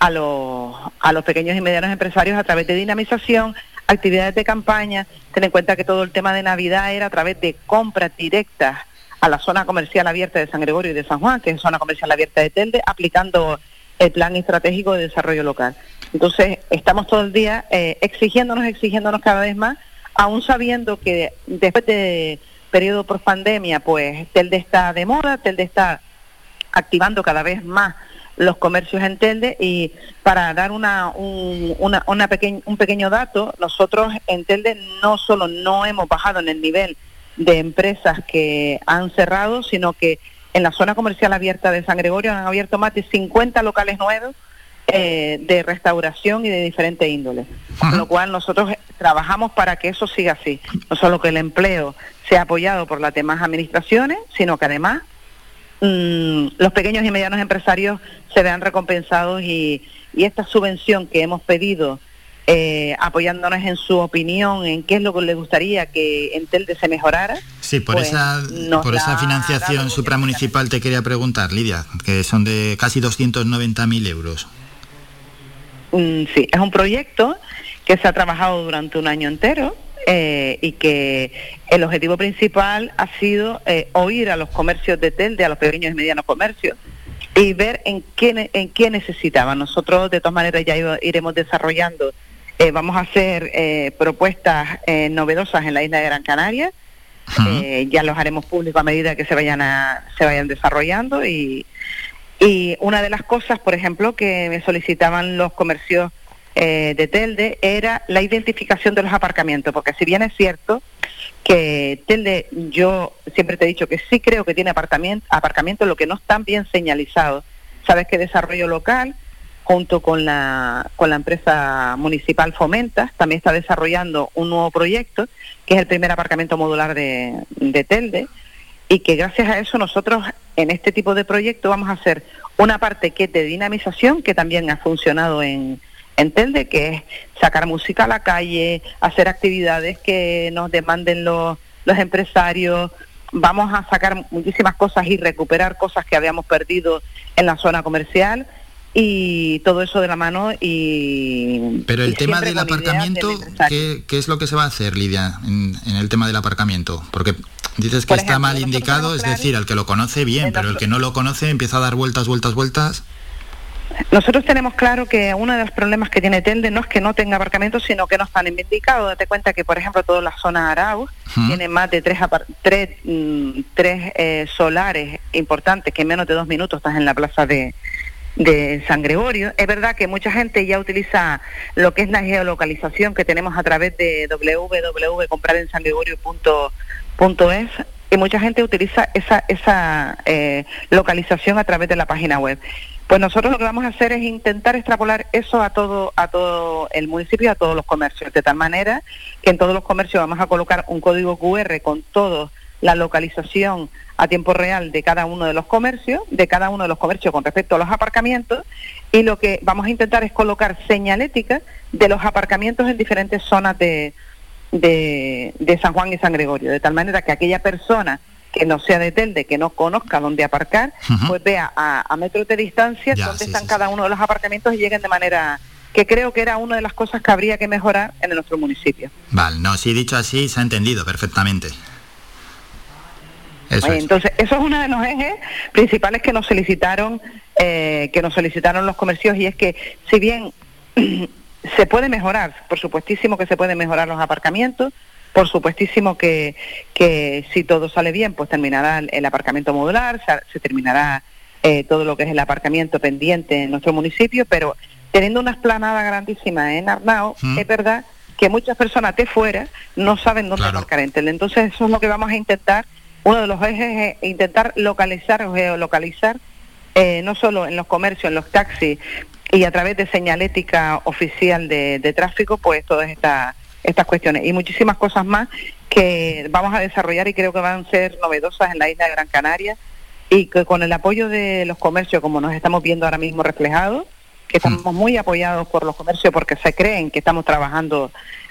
a los, a los pequeños y medianos empresarios a través de dinamización, actividades de campaña, ten en cuenta que todo el tema de Navidad era a través de compras directas a la zona comercial abierta de San Gregorio y de San Juan, que es zona comercial abierta de Telde, aplicando el plan estratégico de desarrollo local. Entonces, estamos todo el día eh, exigiéndonos, exigiéndonos cada vez más, aún sabiendo que después de periodo por pandemia, pues Telde está de moda, Telde está activando cada vez más los comercios en Telde y para dar una, un, una, una un pequeño dato, nosotros en Telde no solo no hemos bajado en el nivel de empresas que han cerrado, sino que en la zona comercial abierta de San Gregorio han abierto más de 50 locales nuevos eh, de restauración y de diferentes índoles. Con lo cual nosotros trabajamos para que eso siga así. No solo que el empleo sea apoyado por las demás administraciones, sino que además mmm, los pequeños y medianos empresarios se vean recompensados y, y esta subvención que hemos pedido eh, apoyándonos en su opinión, en qué es lo que le gustaría que en Telde se mejorara. Sí, por pues esa por esa financiación supramunicipal te quería preguntar, Lidia, que son de casi 290.000 euros. Mm, sí, es un proyecto que se ha trabajado durante un año entero eh, y que el objetivo principal ha sido eh, oír a los comercios de Telde, a los pequeños y medianos comercios, y ver en qué, en qué necesitaban. Nosotros, de todas maneras, ya iremos desarrollando eh, vamos a hacer eh, propuestas eh, novedosas en la isla de Gran Canaria. Eh, ya los haremos públicos a medida que se vayan a, se vayan desarrollando y, y una de las cosas, por ejemplo, que me solicitaban los comercios eh, de Telde era la identificación de los aparcamientos, porque si bien es cierto que Telde, yo siempre te he dicho que sí creo que tiene aparcamiento, aparcamiento lo que no están bien señalizados. Sabes que desarrollo local junto con la, con la empresa municipal Fomenta, también está desarrollando un nuevo proyecto, que es el primer aparcamiento modular de, de Telde, y que gracias a eso nosotros en este tipo de proyecto vamos a hacer una parte que es de dinamización, que también ha funcionado en, en Telde, que es sacar música a la calle, hacer actividades que nos demanden los, los empresarios, vamos a sacar muchísimas cosas y recuperar cosas que habíamos perdido en la zona comercial y todo eso de la mano y... Pero el tema del aparcamiento, ¿qué, ¿qué, es lo que se va a hacer, Lidia, en, en el tema del aparcamiento? Porque dices que está mal indicado, es decir, al que lo conoce bien, pero el que no lo conoce empieza a dar vueltas, vueltas, vueltas. Nosotros tenemos claro que uno de los problemas que tiene Telde no es que no tenga aparcamientos, sino que no están indicados. Date cuenta que, por ejemplo, toda la zona Arauz tiene más de tres, tres, mm, tres eh, solares importantes que en menos de dos minutos estás en la plaza de, de San Gregorio. Es verdad que mucha gente ya utiliza lo que es la geolocalización que tenemos a través de www.comprarensangregorio.es y mucha gente utiliza esa, esa eh, localización a través de la página web. Pues nosotros lo que vamos a hacer es intentar extrapolar eso a todo, a todo el municipio a todos los comercios, de tal manera que en todos los comercios vamos a colocar un código QR con toda la localización a tiempo real de cada uno de los comercios, de cada uno de los comercios con respecto a los aparcamientos, y lo que vamos a intentar es colocar señalética de los aparcamientos en diferentes zonas de, de San Juan y San Gregorio, de tal manera que aquella persona que no sea de Telde, que no conozca dónde aparcar, pues vea a, metros de distancia dónde están cada uno de los aparcamientos y lleguen de manera que creo que era una de las cosas que habría que mejorar en nuestro municipio. Vale, no, si dicho así se ha entendido perfectamente. Entonces, eso es uno de los ejes principales que nos solicitaron, eh, que nos solicitaron los comercios y es que si bien [clears throat] se puede mejorar, por supuestísimo que se pueden mejorar los aparcamientos, por supuestísimo que, que si todo sale bien, pues terminará el, aparcamiento modular, se, terminará eh, todo lo que es el aparcamiento pendiente en nuestro municipio, pero teniendo una esplanada grandísima en Arnao, es verdad que muchas personas de fuera no saben dónde aparcar en Entonces eso es lo que vamos a intentar, uno de los ejes es intentar localizar o geolocalizar, eh, no solo en los comercios, en los taxis y a través de señalética oficial de, de tráfico, pues todas estas estas cuestiones y muchísimas cosas más que vamos a desarrollar y creo que van a ser novedosas en la isla de Gran Canaria y que con el apoyo de los comercios, como nos estamos viendo ahora mismo reflejados, que estamos mm. muy apoyados por los comercios porque se creen que estamos trabajando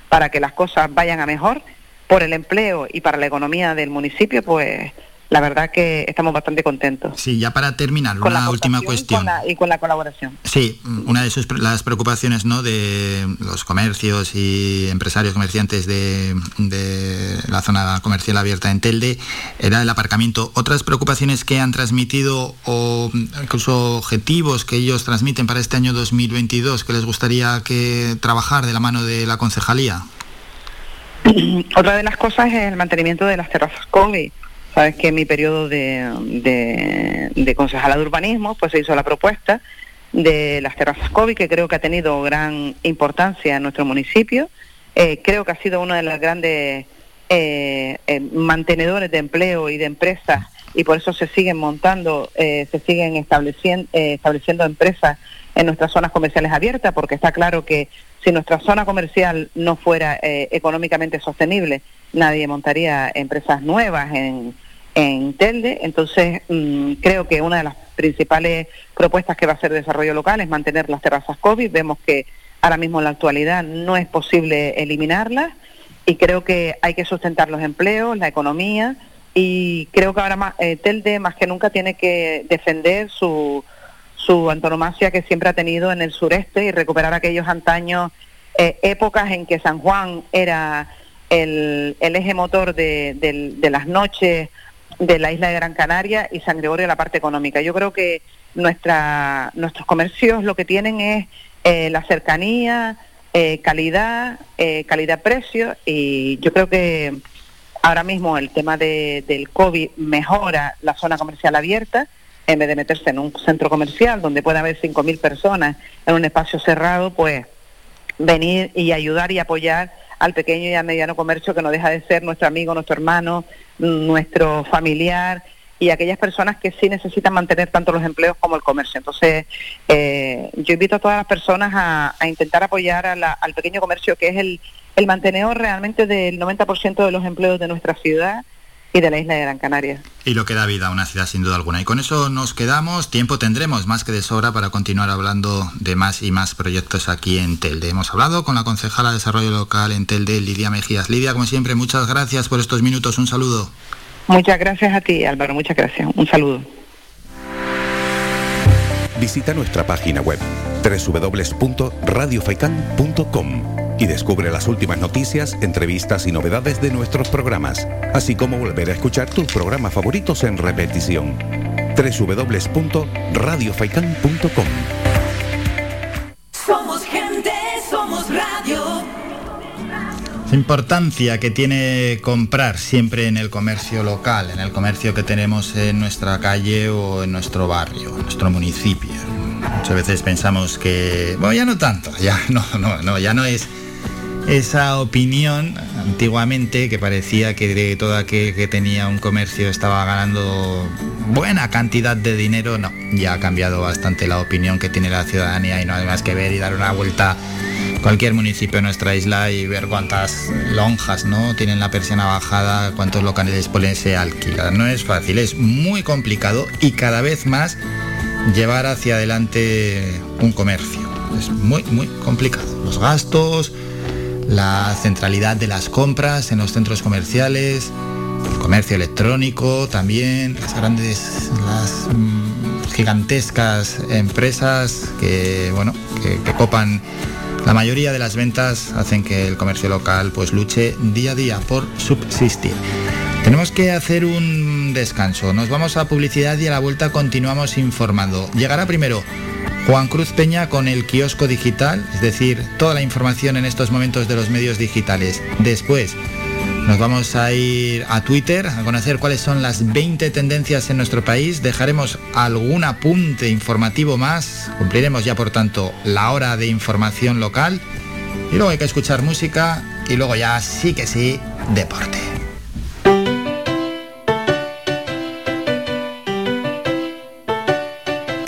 para que las cosas vayan a mejor, por el empleo y para la economía del municipio, pues la verdad que estamos bastante contentos. Sí, ya para terminar, una última cuestión. y con la colaboración. Sí, una de sus, las preocupaciones ¿no? de los comercios y empresarios comerciantes de, de, la zona comercial abierta en Telde era el aparcamiento. Otras preocupaciones que han transmitido o incluso objetivos que ellos transmiten para este año 2022 que les gustaría que trabajar de la mano de la concejalía. [clears throat] Otra de las cosas es el mantenimiento de las terrazas COVID Sabes que en mi periodo de, de, concejala de urbanismo, pues se hizo la propuesta de las terrazas COVID, que creo que ha tenido gran importancia en nuestro municipio. Eh, creo que ha sido uno de los grandes eh, eh, mantenedores de empleo y de empresas y por eso se siguen montando, se siguen estableciendo, estableciendo empresas en nuestras zonas comerciales abiertas, porque está claro que si nuestra zona comercial no fuera económicamente sostenible, nadie montaría empresas nuevas en, en Telde. Entonces, mm, creo que una de las principales propuestas que va a ser desarrollo local es mantener las terrazas COVID. Vemos que ahora mismo en la actualidad no es posible eliminarlas y creo que hay que sustentar los empleos, la economía y creo que ahora más, eh, Telde más que nunca tiene que defender su, su antonomasia que siempre ha tenido en el sureste y recuperar aquellos antaños, eh, épocas en que San Juan era el, el eje motor de, de las noches de la isla de Gran Canaria y San Gregorio la parte económica. Yo creo que nuestra, nuestros comercios lo que tienen es eh, la cercanía, eh, calidad, eh, calidad-precio y yo creo que ahora mismo el tema de, del COVID mejora la zona comercial abierta en vez de meterse en un centro comercial donde puede haber 5.000 personas en un espacio cerrado, pues venir y ayudar y apoyar al pequeño y al mediano comercio que no deja de ser nuestro amigo, nuestro hermano, nuestro familiar y aquellas personas que sí necesitan mantener tanto los empleos como el comercio. Entonces, eh, yo invito a todas las personas a, intentar apoyar al pequeño comercio, que es el, el mantenedor realmente del 90% de los empleos de nuestra ciudad y de la isla de Gran Canaria. Y lo que da vida a una ciudad sin duda alguna. Y con eso nos quedamos, tiempo tendremos más que de sobra para continuar hablando de más y más proyectos aquí en Telde. Hemos hablado con la concejala de Desarrollo Local en Telde, Lidia Mejías. Lidia, como siempre, muchas gracias por estos minutos. Un saludo. Muchas gracias a ti, Álvaro. Muchas gracias. Un saludo. Visita nuestra página web www.radiofaikan.com y descubre las últimas noticias, entrevistas y novedades de nuestros programas, así como volver a escuchar tus programas favoritos en repetición. www.radiofaikan.com Somos gente, somos radio. La importancia que tiene comprar siempre en el comercio local, en el comercio que tenemos en nuestra calle o en nuestro barrio, en nuestro municipio. Muchas veces pensamos que, bueno, ya no tanto, ya no, no, ya no es esa opinión antiguamente que parecía que de todo aquel que tenía un comercio estaba ganando buena cantidad de dinero, no, ya ha cambiado bastante la opinión que tiene la ciudadanía y no hay más que ver y dar una vuelta cualquier municipio de nuestra isla y ver cuántas lonjas no tienen la persiana bajada, cuántos locales se alquilar. No es fácil, es muy complicado y cada vez más llevar hacia adelante un comercio. Es muy, muy complicado. Los gastos, la centralidad de las compras en los centros comerciales, el comercio electrónico también, las grandes, las mm, gigantescas empresas que, bueno, que, que copan la mayoría de las ventas hacen que el comercio local pues luche día a día por subsistir. Tenemos que hacer un descanso. Nos vamos a publicidad y a la vuelta continuamos informando. Llegará primero Juan Cruz Peña con el kiosco digital, es decir, toda la información en estos momentos de los medios digitales. Después nos vamos a ir a Twitter a conocer cuáles son las 20 tendencias en nuestro país. Dejaremos algún apunte informativo más. Cumpliremos ya, por tanto, la hora de información local. Y luego hay que escuchar música y luego ya sí que sí, deporte.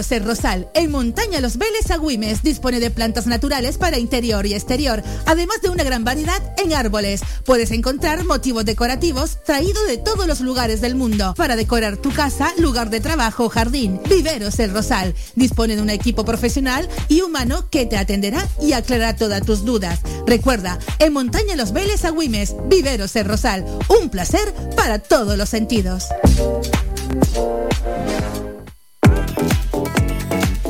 Viveros El Rosal, en Montaña Los Veles Agüimes, dispone de plantas naturales para interior y exterior, además de una gran variedad en árboles. Puedes encontrar motivos decorativos traídos de todos los lugares del mundo para decorar tu casa, lugar de trabajo jardín. Viveros El Rosal dispone de un equipo profesional y humano que te atenderá y aclarará todas tus dudas. Recuerda, en Montaña Los Veles Agüimes, Viveros El Rosal, un placer para todos los sentidos.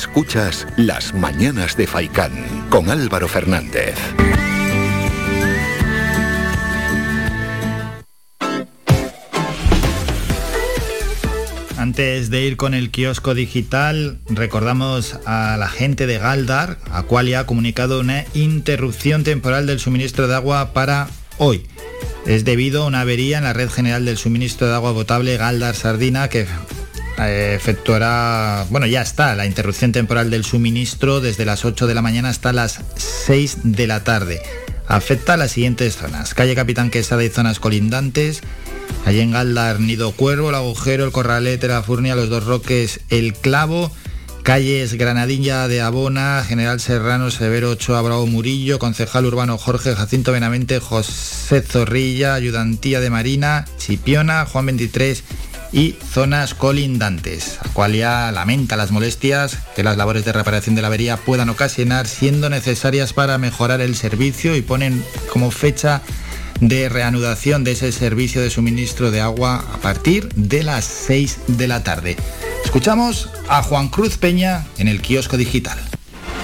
Escuchas Las Mañanas de Faicán con Álvaro Fernández. Antes de ir con el kiosco digital, recordamos a la gente de Galdar, a cual ha comunicado una interrupción temporal del suministro de agua para hoy. Es debido a una avería en la red general del suministro de agua potable Galdar Sardina que efectuará, bueno, ya está, la interrupción temporal del suministro desde las 8 de la mañana hasta las 6 de la tarde. Afecta las siguientes zonas. Calle Capitán Quesada y zonas colindantes. Allí en Galdar, Nido Cuervo, El Agujero, El Corralete, La Furnia, Los Dos Roques, El Clavo. Calles Granadilla de Abona, General Serrano, Severo Ochoa, Bravo Murillo, Concejal Urbano Jorge Jacinto Benavente, José Zorrilla, Ayudantía de Marina, Chipiona, Juan 23 y zonas colindantes. Acualia lamenta las molestias que las labores de reparación de la avería puedan ocasionar, siendo necesarias para mejorar el servicio y ponen como fecha de reanudación de ese servicio de suministro de agua a partir de las 6 de la tarde. Escuchamos a Juan Cruz Peña en el kiosco digital.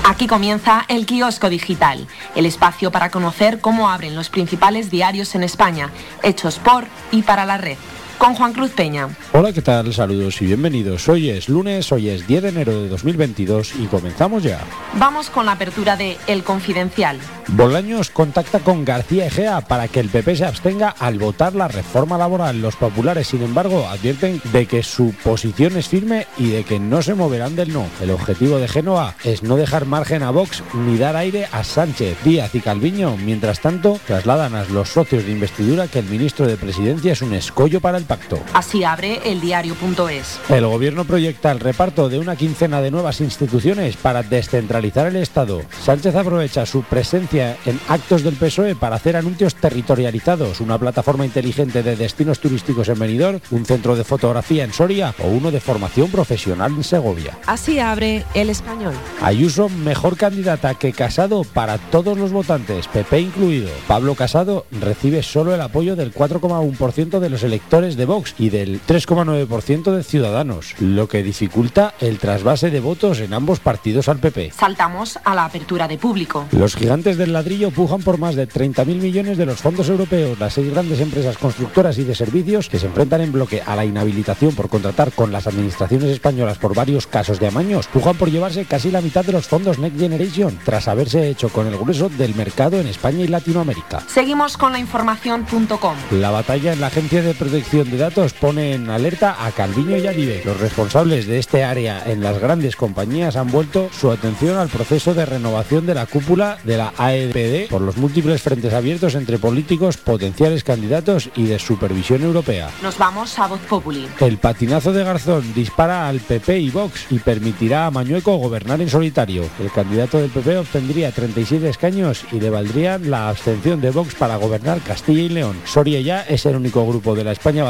Aquí comienza el kiosco digital, el espacio para conocer cómo abren los principales diarios en España, hechos por y para la red con Juan Cruz Peña. Hola, ¿qué tal? Saludos y bienvenidos. Hoy es lunes, hoy es 10 de enero de 2022 y comenzamos ya. Vamos con la apertura de El Confidencial. Bolaños contacta con García Egea para que el PP se abstenga al votar la reforma laboral. Los populares, sin embargo, advierten de que su posición es firme y de que no se moverán del no. El objetivo de Génova es no dejar margen a Vox ni dar aire a Sánchez, Díaz y Calviño. Mientras tanto, trasladan a los socios de investidura que el ministro de Presidencia es un escollo para el Así abre el diario.es. El gobierno proyecta el reparto de una quincena de nuevas instituciones para descentralizar el Estado. Sánchez aprovecha su presencia en actos del PSOE para hacer anuncios territorializados, una plataforma inteligente de destinos turísticos en Benidorm, un centro de fotografía en Soria o uno de formación profesional en Segovia. Así abre el español. Ayuso, mejor candidata que Casado para todos los votantes, PP incluido. Pablo Casado recibe solo el apoyo del 4,1% de los electores de Vox y del 3,9% de Ciudadanos, lo que dificulta el trasvase de votos en ambos partidos al PP. Saltamos a la apertura de público. Los gigantes del ladrillo pujan por más de 30.000 millones de los fondos europeos. Las seis grandes empresas constructoras y de servicios que se enfrentan en bloque a la inhabilitación por contratar con las administraciones españolas por varios casos de amaños pujan por llevarse casi la mitad de los fondos Next Generation tras haberse hecho con el grueso del mercado en España y Latinoamérica. Seguimos con la información.com. La batalla en la Agencia de Protección de Datos pone en alerta a Calviño y a Vive. Los responsables de este área en las grandes compañías han vuelto su atención al proceso de renovación de la cúpula de la AEPD por los múltiples frentes abiertos entre políticos, potenciales candidatos y de supervisión europea. Nos vamos a Voz Populi. El patinazo de Garzón dispara al PP y Vox y permitirá a Mañueco gobernar en solitario. El candidato del PP obtendría 37 escaños y le valdría la abstención de Vox para gobernar Castilla y León. Soria ya es el único grupo de la España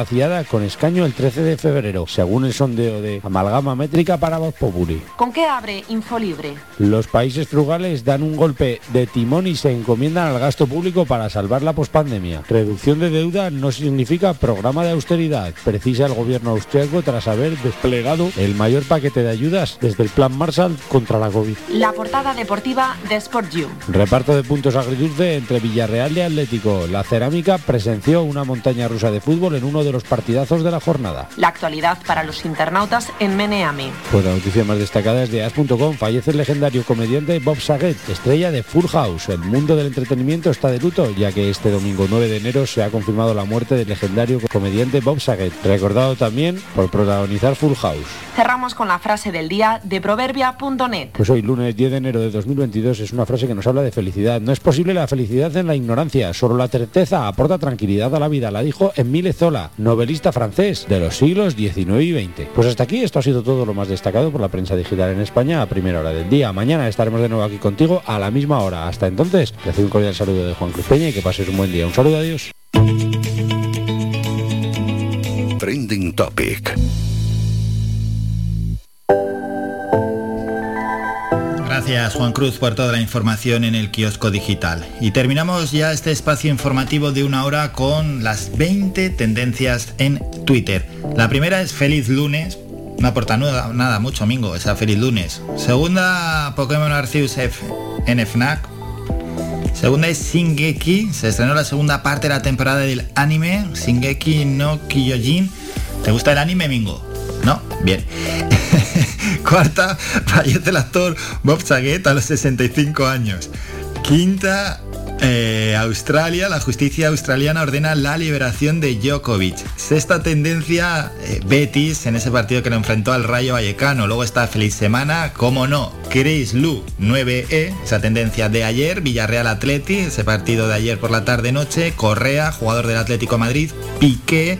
con escaño el 13 de febrero, según el sondeo de amalgama métrica para Voz Populi. ¿Con qué abre Infolibre? Los países frugales dan un golpe de timón y se encomiendan al gasto público para salvar la pospandemia. Reducción de deuda no significa programa de austeridad, precisa el gobierno austriaco tras haber desplegado el mayor paquete de ayudas desde el Plan Marshall contra la COVID. La portada deportiva de Sport You. Reparto de puntos agridulce entre Villarreal y Atlético. La cerámica presenció una montaña rusa de fútbol en uno de los partidazos de la jornada. La actualidad para los internautas en Meneame. Pues la noticia más destacada es de as.com. Fallece el legendario comediante Bob Saget, estrella de Full House. El mundo del entretenimiento está de luto, ya que este domingo 9 de enero se ha confirmado la muerte del legendario comediante Bob Saget, recordado también por protagonizar Full House. Cerramos con la frase del día de proverbia.net. Pues hoy, lunes 10 de enero de 2022, es una frase que nos habla de felicidad. No es posible la felicidad en la ignorancia, solo la certeza aporta tranquilidad a la vida, la dijo Emile Zola, novelista francés de los siglos XIX y XX. Pues hasta aquí, esto ha sido todo lo más destacado por la prensa digital en España a primera hora del día. Mañana estaremos de nuevo aquí contigo a la misma hora. Hasta entonces, recibe un cordial saludo de Juan Cruz Peña y que pases un buen día. Un saludo, adiós. Trending Topic. Gracias Juan Cruz por toda la información en el kiosco digital. Y terminamos ya este espacio informativo de una hora con las 20 tendencias en Twitter. La primera es feliz lunes. No aporta nada, nada mucho, Mingo, esa feliz lunes. Segunda, Pokémon Arceus F en FNAC. Segunda es Shingeki. Se estrenó la segunda parte de la temporada del anime. Shingeki no Kyojin. ¿Te gusta el anime, Mingo? ¿No? Bien. [laughs] Cuarta, fallece el actor Bob Saget a los 65 años. Quinta, eh, Australia, la justicia australiana ordena la liberación de Djokovic. Sexta tendencia, eh, Betis, en ese partido que lo enfrentó al Rayo Vallecano. Luego está Feliz Semana, como no, Chris Lu 9E, esa tendencia de ayer, Villarreal Atleti, ese partido de ayer por la tarde-noche, Correa, jugador del Atlético Madrid, Piqué,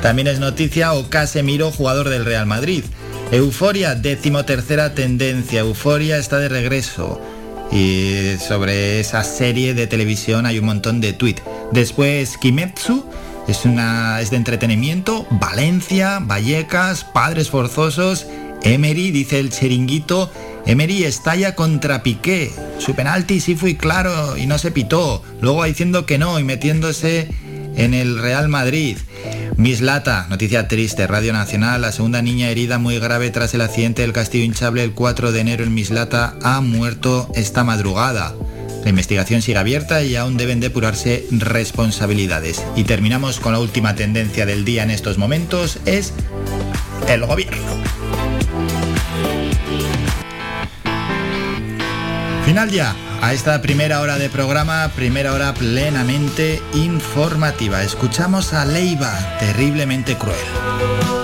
también es noticia, o Casemiro, jugador del Real Madrid. Euforia, decimotercera tendencia, Euforia está de regreso. Y sobre esa serie de televisión hay un montón de tweets. Después Kimetsu, es, de entretenimiento. Valencia, Vallecas, Padres Forzosos. Emery, dice el chiringuito. Emery estalla contra Piqué. Su penalti sí fue claro y no se pitó. Luego diciendo que no y metiéndose en el Real Madrid. Mislata, noticia triste, Radio Nacional, la segunda niña herida muy grave tras el accidente del castillo hinchable el 4 de enero en Mislata ha muerto esta madrugada. La investigación sigue abierta y aún deben depurarse responsabilidades. Y terminamos con la última tendencia del día en estos momentos, es el gobierno. Final ya a esta primera hora de programa, primera hora plenamente informativa. Escuchamos a Leiva, terriblemente cruel.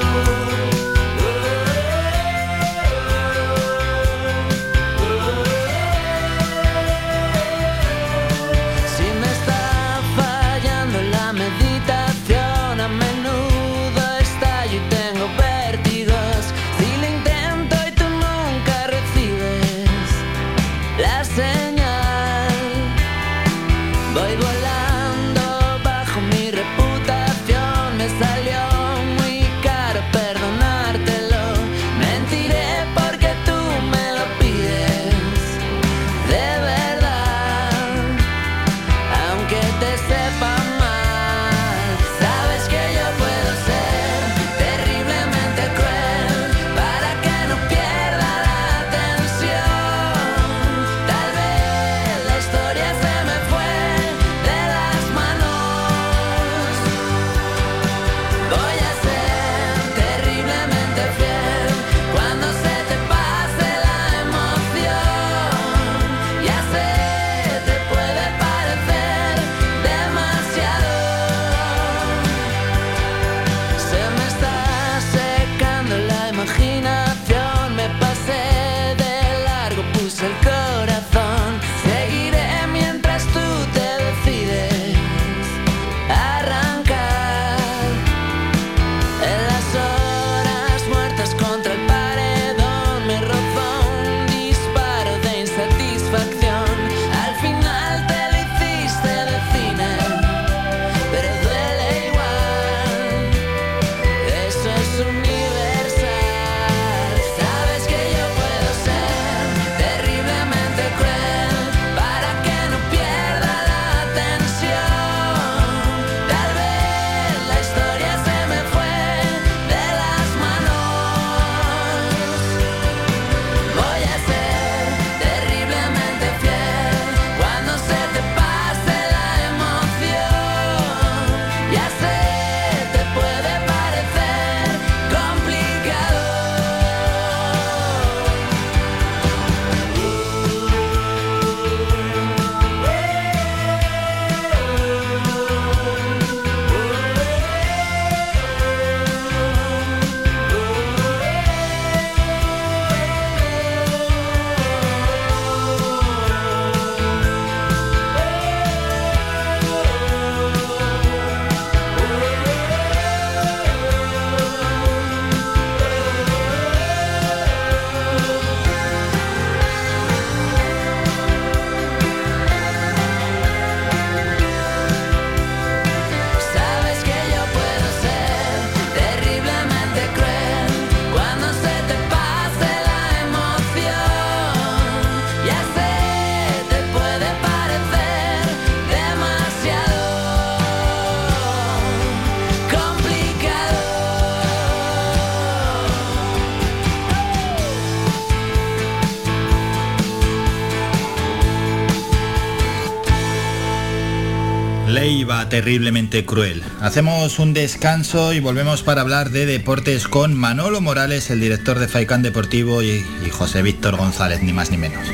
Terriblemente cruel. Hacemos un descanso y volvemos para hablar de deportes con Manolo Morales, el director de Faicán Deportivo, y, José Víctor González, ni más ni menos.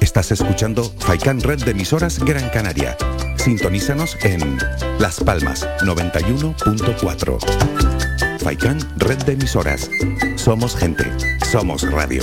Estás escuchando Faicán Red de Emisoras Gran Canaria. Sintonízanos en Las Palmas 91.4. Faicán Red de Emisoras. Somos gente. Somos radio.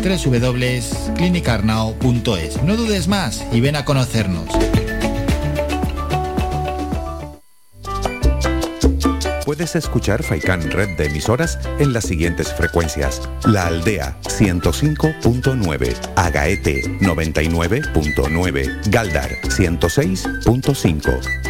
www.clinicarnao.es. No dudes más y ven a conocernos. Puedes escuchar Faikan Red de emisoras en las siguientes frecuencias. La Aldea 105.9, Agaete 99.9, Galdar 106.5.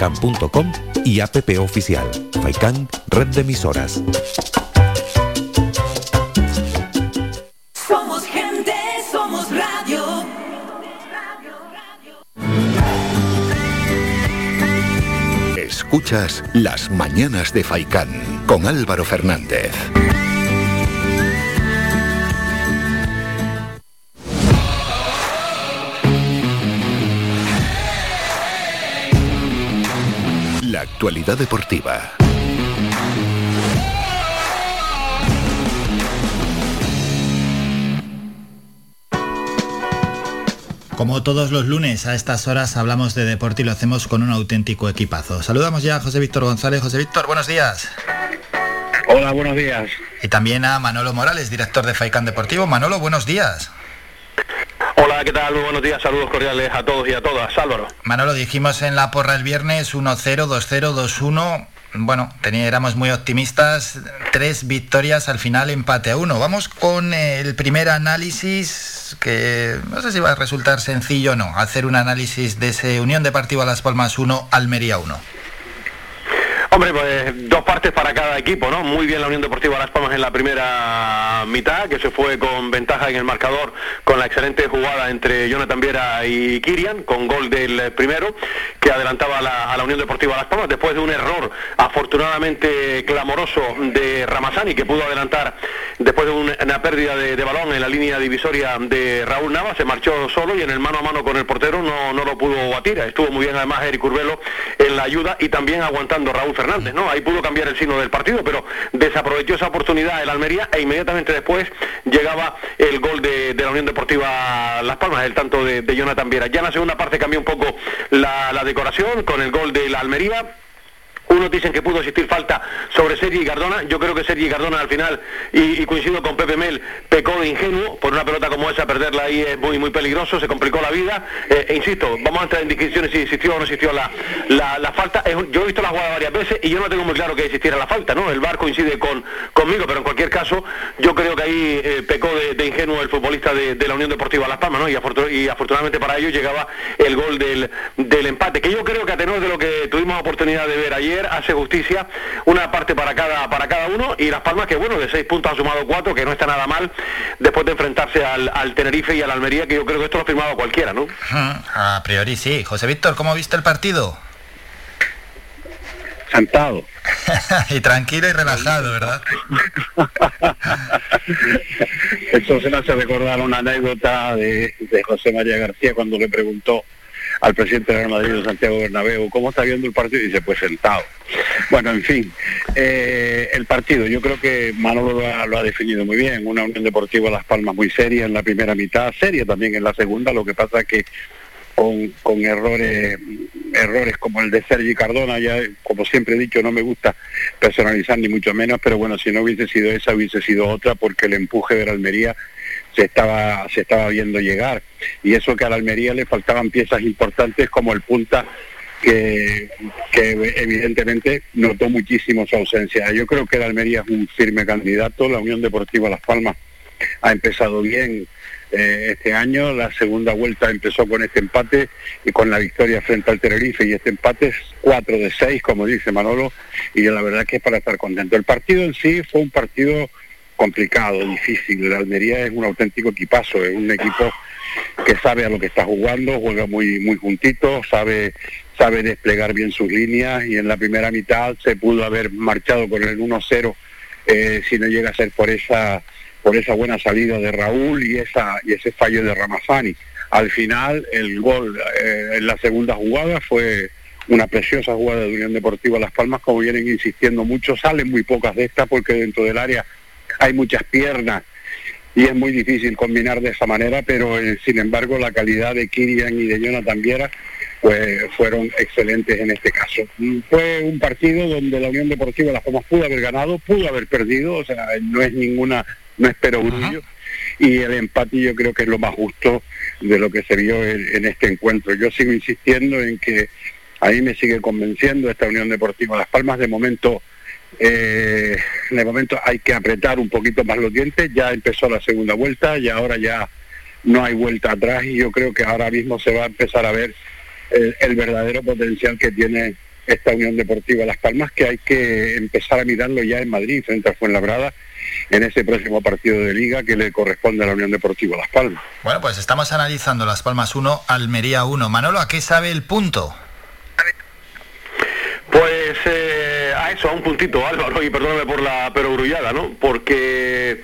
www.radiofaikan.com y app oficial. Faikan, red de emisoras. Somos gente, somos radio. Escuchas Las Mañanas de Faikán con Álvaro Fernández. La actualidad deportiva. Como todos los lunes a estas horas hablamos de deporte y lo hacemos con un auténtico equipazo. Saludamos ya a José Víctor González. José Víctor, buenos días. Hola, buenos días. Y también a Manolo Morales, director de Faicán Deportivo. Manolo, buenos días. Hola, ¿qué tal? Muy buenos días, saludos cordiales a todos y a todas. Álvaro. Manolo, dijimos en la porra el viernes 1-0, 2-0, 2-1. Bueno, éramos muy optimistas. Tres victorias al final, empate a uno. Vamos con eh, el primer análisis, que no sé si va a resultar sencillo o no, hacer un análisis de ese Unión Deportiva Las Palmas 1, Almería 1. Hombre, pues dos partes para cada equipo, ¿no? Muy bien la Unión Deportiva Las Palmas en la primera mitad, que se fue con ventaja en el marcador con la excelente jugada entre Jonathan Viera y Kirian, con gol del primero, que adelantaba a la, Unión Deportiva Las Palmas, después de un error afortunadamente clamoroso de Ramazani, que pudo adelantar después de un- una pérdida de, de balón en la línea divisoria de Raúl Nava, se marchó solo y en el mano a mano con el portero no, no lo pudo batir. Estuvo muy bien además Eric Urbelo en la ayuda y también aguantando Raúl Fernández, ¿no? Ahí pudo cambiar el signo del partido, pero desaprovechó esa oportunidad el Almería e inmediatamente después llegaba el gol de, la Unión Deportiva Las Palmas, el tanto de, de Jonathan Viera. Ya en la segunda parte cambió un poco la, la decoración con el gol de la Almería. Unos dicen que pudo existir falta sobre Sergi Cardona. Yo creo que Sergi Cardona al final, y, coincido con Pepe Mel, pecó de ingenuo. Por una pelota como esa, perderla ahí es muy muy peligroso, se complicó la vida. Eh, e insisto, vamos a entrar en discusiones si existió o no existió la, la, la falta. Yo he visto la jugada varias veces y yo no tengo muy claro que existiera la falta, ¿no? El VAR coincide con, conmigo, pero en cualquier caso, yo creo que ahí eh, pecó de, ingenuo el futbolista de, la Unión Deportiva Las Palmas, ¿no? Y, afortu- y afortunadamente para ellos llegaba el gol del, del empate, que yo creo que a tenor de lo que tuvimos oportunidad de ver ayer, hace justicia, una parte para cada, para cada uno, y Las Palmas que bueno, de seis puntos ha sumado cuatro, que no está nada mal, después de enfrentarse al, al Tenerife y al Almería, que yo creo que esto lo ha firmado cualquiera, ¿no? A priori sí. José Víctor, ¿cómo viste el partido? Sentado. [laughs] y tranquilo y relajado, ¿verdad? [laughs] Eso se me hace recordar una anécdota de, de José María García cuando le preguntó al presidente del Real Madrid, Santiago Bernabéu, ¿cómo está viendo el partido? Y dice, pues sentado. Bueno, en fin, eh, el partido, yo creo que Manolo lo ha, lo ha definido muy bien, una Unión Deportiva Las Palmas muy seria en la primera mitad, seria también en la segunda, lo que pasa que con, con errores errores como el de Sergi Cardona, ya como siempre he dicho, no me gusta personalizar ni mucho menos, pero bueno, si no hubiese sido esa, hubiese sido otra, porque el empuje de la Almería se estaba, se estaba viendo llegar. Y eso que a la Almería le faltaban piezas importantes como el punta, que, que evidentemente notó muchísimo su ausencia. Yo creo que la Almería es un firme candidato, la Unión Deportiva Las Palmas ha empezado bien, eh, este año. La segunda vuelta empezó con este empate y con la victoria frente al Tenerife y este empate es 4 de 6, como dice Manolo, y la verdad que es para estar contento. El partido en sí fue un partido complicado, difícil. La Almería es un auténtico equipazo, es un equipo que sabe a lo que está jugando, juega muy muy juntito, sabe sabe desplegar bien sus líneas y en la primera mitad se pudo haber marchado con el 1-0 eh, si no llega a ser por esa por esa buena salida de Raúl y esa y ese fallo de Ramazani. Al final el gol eh, en la segunda jugada fue una preciosa jugada de Unión Deportiva Las Palmas, como vienen insistiendo mucho, salen muy pocas de estas porque dentro del área hay muchas piernas y es muy difícil combinar de esa manera, pero eh, sin embargo la calidad de Kirian y de Jonathan Viera pues fueron excelentes en este caso. Fue un partido donde la Unión Deportiva Las Palmas pudo haber ganado, pudo haber perdido, o sea, no es ninguna, no es perogrullo, y el empate yo creo que es lo más justo de lo que se vio en, este encuentro. Yo sigo insistiendo en que a mí me sigue convenciendo esta Unión Deportiva Las Palmas, de momento eh, de momento hay que apretar un poquito más los dientes, ya empezó la segunda vuelta y ahora ya no hay vuelta atrás y yo creo que ahora mismo se va a empezar a ver el, verdadero potencial que tiene esta Unión Deportiva Las Palmas, que hay que empezar a mirarlo ya en Madrid, frente a Fuenlabrada, en ese próximo partido de liga que le corresponde a la Unión Deportiva Las Palmas. Bueno, pues estamos analizando Las Palmas 1, Almería 1. Manolo, ¿a qué sabe el punto? Pues eh, a eso, a un puntito, Álvaro, y perdóname por la perogrullada, ¿no? Porque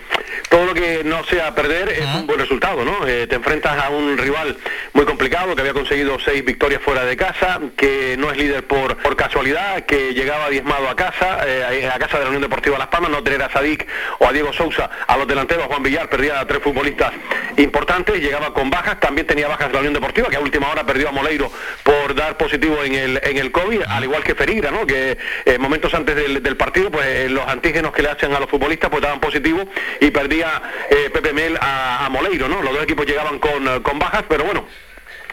todo lo que no sea perder es un buen resultado, ¿no? Eh, te enfrentas a un rival muy complicado que había conseguido seis victorias fuera de casa, que no es líder por, por casualidad, que llegaba diezmado a casa, eh, a casa de la Unión Deportiva Las Palmas, no tener a Sadik o a Diego Sousa, a los delanteros, Juan Villar perdía a tres futbolistas importantes, llegaba con bajas, también tenía bajas de la Unión Deportiva, que a última hora perdió a Moleiro por dar positivo en el, en el COVID, al igual que Ferira, ¿no? Que eh, antes del, del, partido, pues los antígenos que le hacen a los futbolistas pues daban positivo y perdía eh, Pepe Mel a, Moleiro, ¿no? Los dos equipos llegaban con, eh, con bajas, pero bueno,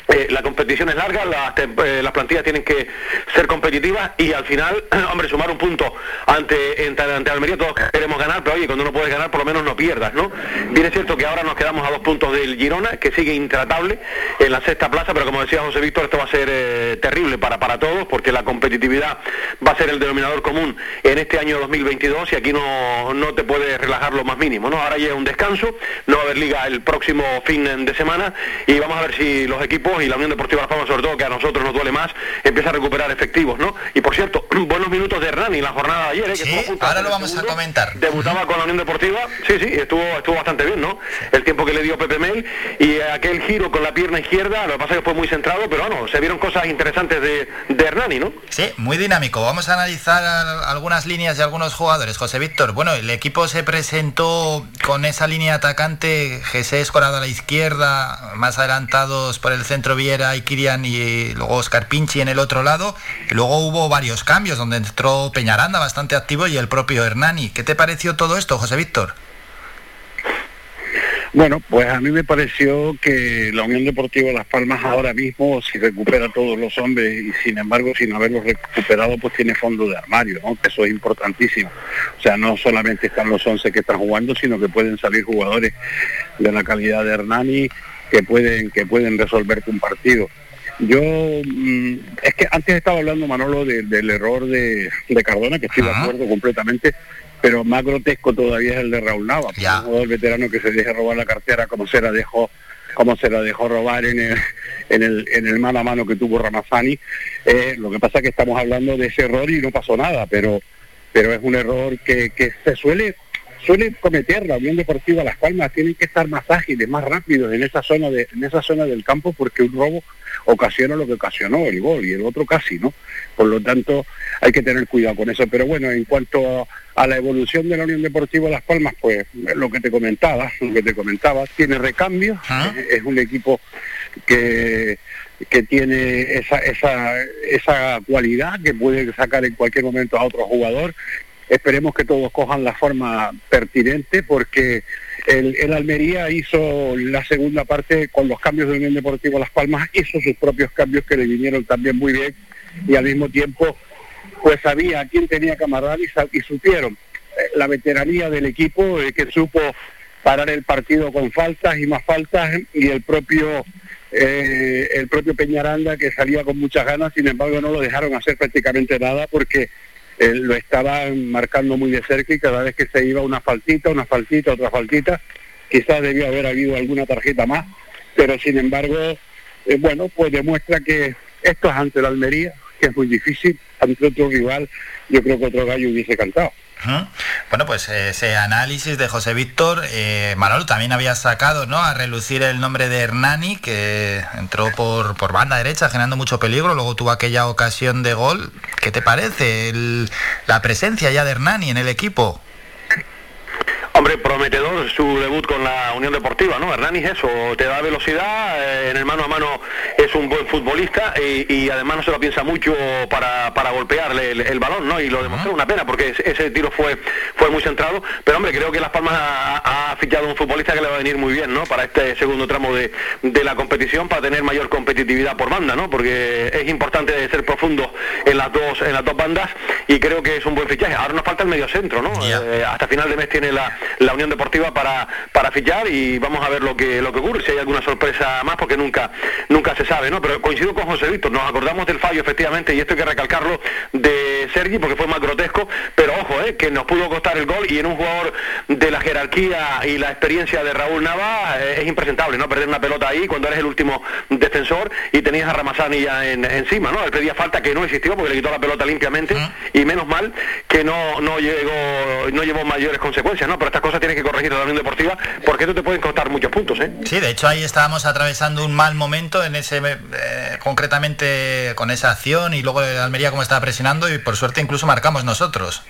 eh, la competición es larga, las, eh, las, plantillas tienen que ser competitivas y al final, [clears throat] hombre, sumar un punto ante, ante, Almería, todos queremos ganar, pero oye, cuando no puedes ganar, por lo menos no pierdas, ¿no? Bien es cierto que ahora nos quedamos a dos puntos del Girona, que sigue intratable en la sexta plaza, pero como decía José Víctor, esto va a ser eh, terrible para, para todos, porque la competitividad va a ser el denominador común en este año 2022 y aquí no, no te puedes relajar lo más mínimo, ¿no? Ahora llega un descanso, no va a haber liga el próximo fin de semana y vamos a ver si los equipos y la Unión Deportiva Las Palmas, sobre todo, que a nosotros nos duele más, empieza a recuperar efectivos, ¿no? Y por cierto, [clears throat] buenos minutos de Hernani en la jornada de ayer, ¿eh? sí, ahora lo vamos a comentar. Debutaba con la Unión Deportiva, sí, sí, estuvo, estuvo bastante bien, ¿no? El tiempo que le dio Pepe Mel y aquel giro con la pierna izquierda, lo que pasa es que fue muy centrado, pero bueno, se vieron cosas interesantes de, de Hernani, ¿no? Sí, muy dinámico. Vamos a analizar algunas líneas de algunos jugadores. José Víctor, bueno, el equipo se presentó con esa línea atacante, Jesús Escorado a la izquierda, más adelantados por el centro Viera y Kirian y luego Oscar Pinchi en el otro lado. Y luego hubo varios cambios donde entró Peñaranda bastante activo y el propio Hernani. ¿Qué te pareció todo esto, José Víctor? Bueno, pues a mí me pareció que la Unión Deportiva Las Palmas ahora mismo, si recupera todos los hombres y sin embargo sin haberlos recuperado, pues tiene fondo de armario, ¿no? eso es importantísimo. O sea, no solamente están los 11 que están jugando, sino que pueden salir jugadores de la calidad de Hernani que pueden, que pueden resolverte un partido. Yo, mm, es que antes estaba hablando Manolo del error de, Cardona, que estoy de acuerdo completamente, pero más grotesco todavía es el de Raúl Nava, un jugador veterano que se deja robar la cartera como se la dejó como se la dejó robar en el, en el, en el mano a mano que tuvo Ramazani. Eh, lo que pasa es que estamos hablando de ese error y no pasó nada, pero, pero es un error que, que se suele suele cometer la Unión Deportiva Las Palmas, tienen que estar más ágiles, más rápidos en esa zona de, en esa zona del campo porque un robo ocasiona lo que ocasionó el gol y el otro casi, ¿no? Por lo tanto, hay que tener cuidado con eso. Pero bueno, en cuanto a, la evolución de la Unión Deportiva Las Palmas, pues lo que te comentaba, lo que te comentaba, tiene recambio, es un equipo que que tiene esa, esa, esa cualidad que puede sacar en cualquier momento a otro jugador Esperemos que todos cojan la forma pertinente porque el, Almería hizo la segunda parte con los cambios de Unión Deportiva Las Palmas, hizo sus propios cambios que le vinieron también muy bien y al mismo tiempo pues sabía a quién tenía que amarrar y, supieron. Eh, la veteranía del equipo eh, que supo parar el partido con faltas y más faltas y el propio eh, el propio Peñaranda que salía con muchas ganas, sin embargo no lo dejaron hacer prácticamente nada porque lo estaban marcando muy de cerca y cada vez que se iba una faltita, una faltita, otra faltita, quizás debió haber habido alguna tarjeta más, pero sin embargo, eh, bueno, pues demuestra que esto es ante la Almería, que es muy difícil, ante otro rival, yo creo que otro gallo hubiese cantado. Bueno, pues ese análisis de José Víctor, eh, Manolo también había sacado ¿no? a relucir el nombre de Hernani, que entró por, por banda derecha generando mucho peligro, luego tuvo aquella ocasión de gol. ¿Qué te parece la presencia ya de Hernani en el equipo? Hombre, prometedor su debut con la Unión Deportiva, ¿no? Hernani eso, te da velocidad, eh, en el mano a mano es un buen futbolista y, además no se lo piensa mucho para, para golpearle el, balón, ¿no? Y lo demostró una pena porque ese, tiro fue, fue muy centrado, pero hombre, creo que Las Palmas ha, fichado un futbolista que le va a venir muy bien, ¿no? Para este segundo tramo de, de la competición, para tener mayor competitividad por banda, ¿no? Porque es importante ser profundo en las dos, en las dos bandas y creo que es un buen fichaje. Ahora nos falta el medio centro, ¿no? Eh, hasta final de mes tiene la la Unión Deportiva para, para fichar y vamos a ver lo que, lo que ocurre, si hay alguna sorpresa más, porque nunca, nunca se sabe, ¿no? Pero coincido con José Víctor, nos acordamos del fallo efectivamente, y esto hay que recalcarlo, de Sergi, porque fue más grotesco, pero ojo, ¿eh? que nos pudo costar el gol y en un jugador de la jerarquía y la experiencia de Raúl Nava eh, es impresentable, ¿no? Perder una pelota ahí cuando eres el último defensor y tenías a Ramazani ya en, encima, ¿no? Él pedía falta que no existió porque le quitó la pelota limpiamente y menos mal que no, no llegó, no llevó mayores consecuencias, ¿no? Pero estas cosas tiene que corregir la Unión Deportiva porque esto te pueden costar muchos puntos. ¿eh? Sí, de hecho ahí estábamos atravesando un mal momento en ese eh, concretamente con esa acción y luego Almería como estaba presionando y por suerte incluso marcamos nosotros.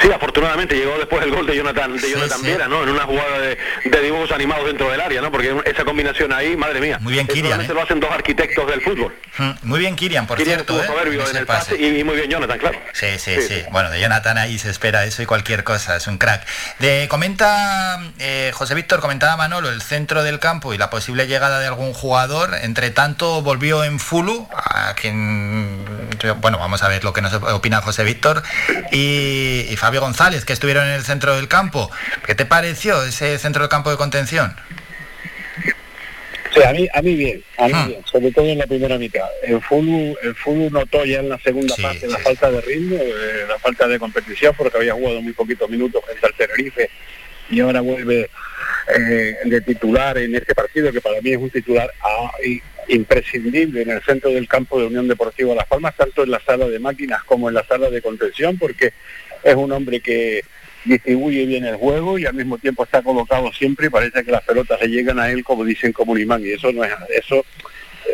Sí, afortunadamente llegó después el gol de Jonathan, de Jonathan Viera, ¿no? En una jugada de, dibujos animados dentro del área, ¿no? Porque esa combinación ahí, madre mía. Muy bien, Kirian. Se lo hacen dos arquitectos del fútbol. Mm, muy bien, Kirian, por cierto. ¿eh? en el pase. y, muy bien Jonathan, claro. Sí, sí, sí, Bueno, de Jonathan ahí se espera eso y cualquier cosa, es un crack. De, comenta eh, José Víctor, comentaba Manolo, el centro del campo y la posible llegada de algún jugador. Entre tanto, volvió en Fulu, a quien, bueno, vamos a ver lo que nos opina José Víctor, y, y Fabio González, que estuvieron en el centro del campo. ¿Qué te pareció ese centro del campo de contención? Sí, a mí, a mí bien, a mí ah. bien, sobre todo en la primera mitad. El Fulu, el Fulu notó ya en la segunda parte la falta de ritmo, eh, la falta de competición, porque había jugado muy poquitos minutos frente al Tenerife y ahora vuelve eh, de titular en este partido, que para mí es un titular ah, imprescindible en el centro del campo de Unión Deportiva Las Palmas, tanto en la sala de máquinas como en la sala de contención, porque es un hombre que distribuye bien el juego y al mismo tiempo está colocado siempre y parece que las pelotas le llegan a él como dicen como un imán y eso no es eso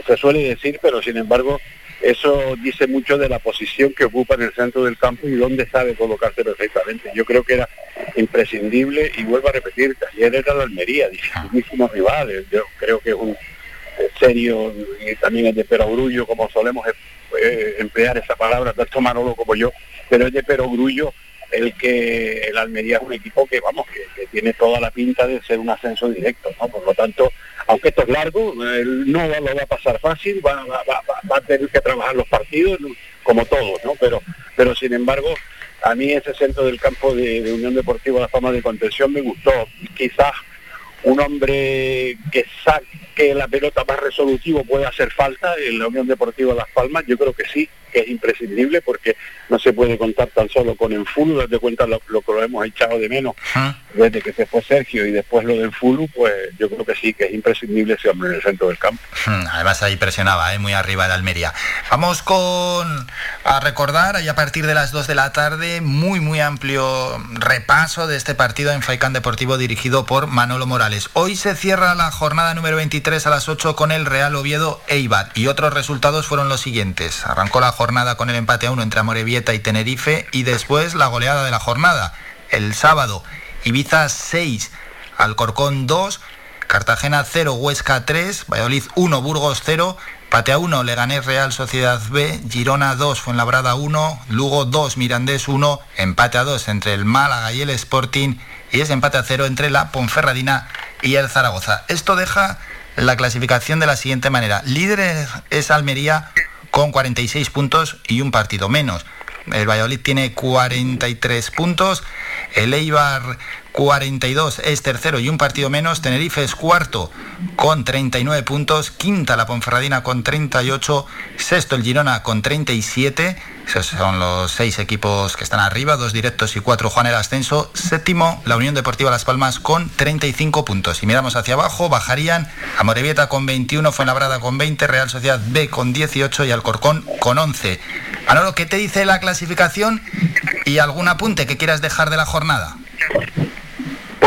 se suele decir pero sin embargo eso dice mucho de la posición que ocupa en el centro del campo y dónde sabe colocarse perfectamente. Yo creo que era imprescindible y vuelvo a repetir, ayer era la Almería, dificilísimos rivales, yo creo que es un serio y también es de perogrullo, como solemos eh, emplear esa palabra, tanto Manolo como yo, pero es de perogrullo el que el Almería es un equipo que vamos que, tiene toda la pinta de ser un ascenso directo ¿no? por lo tanto aunque esto es largo no lo va a pasar fácil va, a tener que trabajar los partidos como todos no pero pero sin embargo a mí ese centro del campo de, de Unión Deportiva La Fama de Contención me gustó. Quizás un hombre que saque la pelota más resolutivo puede hacer falta en la Unión Deportiva Las Palmas, yo creo que sí, que es imprescindible porque no se puede contar tan solo con el Fulu, desde cuenta lo, que lo hemos echado de menos desde que se fue Sergio y después lo del Fulu, pues yo creo que sí, que es imprescindible ese hombre en el centro del campo. Además ahí presionaba, ¿eh? muy arriba de Almería. Vamos con a recordar, ahí a partir de las 2 de la tarde, muy muy amplio repaso de este partido en Faicán Deportivo dirigido por Manolo Morales. Hoy se cierra la jornada número 23 a las 8 con el Real Oviedo Eibar y otros resultados fueron los siguientes. Arrancó la jornada con el empate a uno entre Amorebieta y Tenerife y después la goleada de la jornada. El sábado, Ibiza 6, Alcorcón 2, Cartagena 0, Huesca 3, Valladolid 1, Burgos 0, Pate a 1, Leganés Real Sociedad B, Girona 2, Fuenlabrada 1, Lugo 2, Mirandés 1, empate a 2 entre el Málaga y el Sporting y es empate a 0 entre la Ponferradina y el Zaragoza. Esto deja la clasificación de la siguiente manera. Líder es Almería con 46 puntos y un partido menos. el Valladolid tiene 43 puntos, el Eibar 42 es tercero y un partido menos. Tenerife es cuarto con 39 puntos. Quinta la Ponferradina con 38. Sexto el Girona con 37. Esos son los seis equipos que están arriba, dos directos y cuatro Juan el Ascenso. Séptimo, la Unión Deportiva Las Palmas con 35 puntos. Si miramos hacia abajo, bajarían a Morevieta con 21, Fuenlabrada con 20, Real Sociedad B con 18 y Alcorcón con 11. lo ¿qué te dice la clasificación y algún apunte que quieras dejar de la jornada?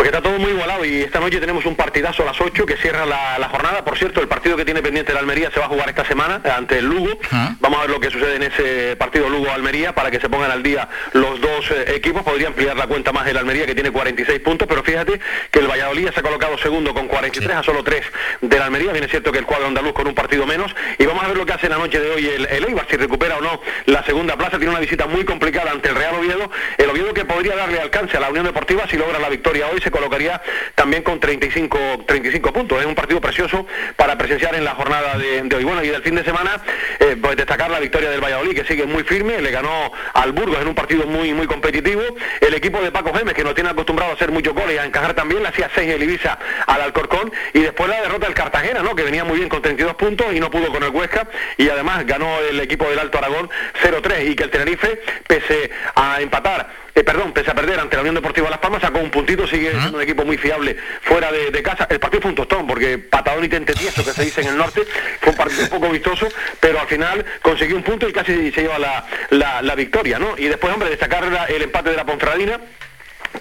Porque está todo muy igualado y esta noche tenemos un partidazo a las 8 que cierra la, jornada. Por cierto, el partido que tiene pendiente la Almería se va a jugar esta semana ante el Lugo. Vamos a ver lo que sucede en ese partido Lugo-Almería para que se pongan al día los dos eh, equipos. Podría ampliar la cuenta más el Almería que tiene 46 puntos, pero fíjate que el Valladolid se ha colocado segundo con 43 a solo 3 de la Almería. Viene cierto que el cuadro andaluz con un partido menos. Y vamos a ver lo que hace la noche de hoy el, el Eibar, si recupera o no la segunda plaza. Tiene una visita muy complicada ante el Real Oviedo. El Oviedo que podría darle alcance a la Unión Deportiva si logra la victoria hoy se colocaría también con 35, 35 puntos. Es un partido precioso para presenciar en la jornada de, hoy. Bueno, y del fin de semana, eh, pues destacar la victoria del Valladolid, que sigue muy firme, le ganó al Burgos en un partido muy, muy competitivo. El equipo de Paco Gémez, que nos tiene acostumbrado a hacer mucho goles y a encajar también, le hacía 6 el Ibiza al Alcorcón, y después la derrota del Cartagena, ¿no? que venía muy bien con 32 puntos y no pudo con el Huesca, y además ganó el equipo del Alto Aragón 0-3, y que el Tenerife, pese a empatar eh, perdón, pese a perder ante la Unión Deportiva Las Palmas, sacó un puntito, sigue siendo un equipo muy fiable fuera de, casa. El partido fue un tostón, porque patadón y tente que se dice en el norte, fue un partido un poco vistoso, pero al final consiguió un punto y casi se lleva la, la, la victoria, ¿no? Y después, hombre, destacar el empate de la Ponferradina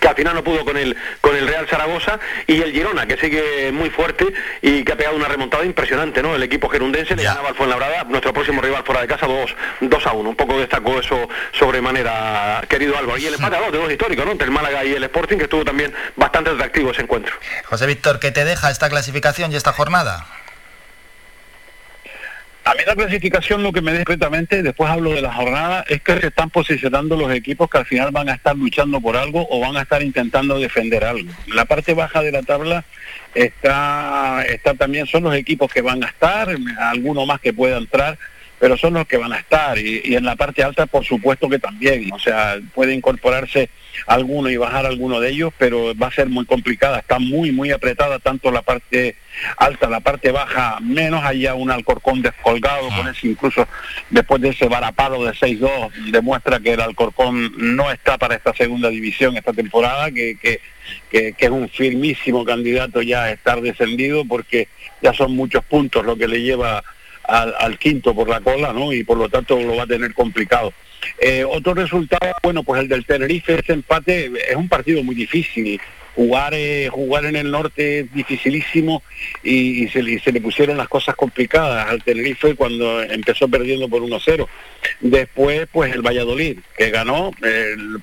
que al final no pudo con el con el Real Zaragoza y el Girona que sigue muy fuerte y que ha pegado una remontada impresionante no el equipo gerundense le ganaba al Fuenlabrada nuestro próximo rival fuera de casa 2 a 1 un poco destacó eso sobremanera querido Álvaro. Y el empate a dos de dos históricos ¿no? entre el Málaga y el Sporting que estuvo también bastante atractivo ese encuentro. José Víctor ¿qué te deja esta clasificación y esta jornada? A mí la clasificación lo que me da completamente, después hablo de la jornada, es que se están posicionando los equipos que al final van a estar luchando por algo o van a estar intentando defender algo. La parte baja de la tabla está, está también, son los equipos que van a estar, alguno más que pueda entrar, pero son los que van a estar. Y, en la parte alta, por supuesto que también. O sea, puede incorporarse alguno y bajar alguno de ellos, pero va a ser muy complicada. Está muy, muy apretada tanto la parte alta, la parte baja, menos allá un Alcorcón descolgado, con ese incluso después de ese varapado de 6-2, demuestra que el Alcorcón no está para esta segunda división esta temporada, que, que, que, que es un firmísimo candidato ya a estar descendido, porque ya son muchos puntos lo que le lleva al, quinto por la cola, ¿no? Y por lo tanto lo va a tener complicado. Eh, otro resultado, bueno, pues el del Tenerife, ese empate es un partido muy difícil. Jugar, eh, jugar en el norte es dificilísimo y, se, le pusieron las cosas complicadas al Tenerife cuando empezó perdiendo por 1-0. Después, pues el Valladolid, que ganó,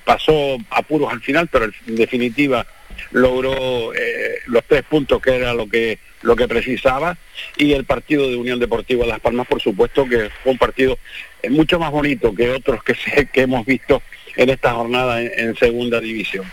pasó apuros al final, pero en definitiva logró eh, los tres puntos que era lo que lo que precisaba. Y el partido de Unión Deportiva Las Palmas, por supuesto, que fue un partido eh, mucho más bonito que otros que, que hemos visto en esta jornada en, segunda división.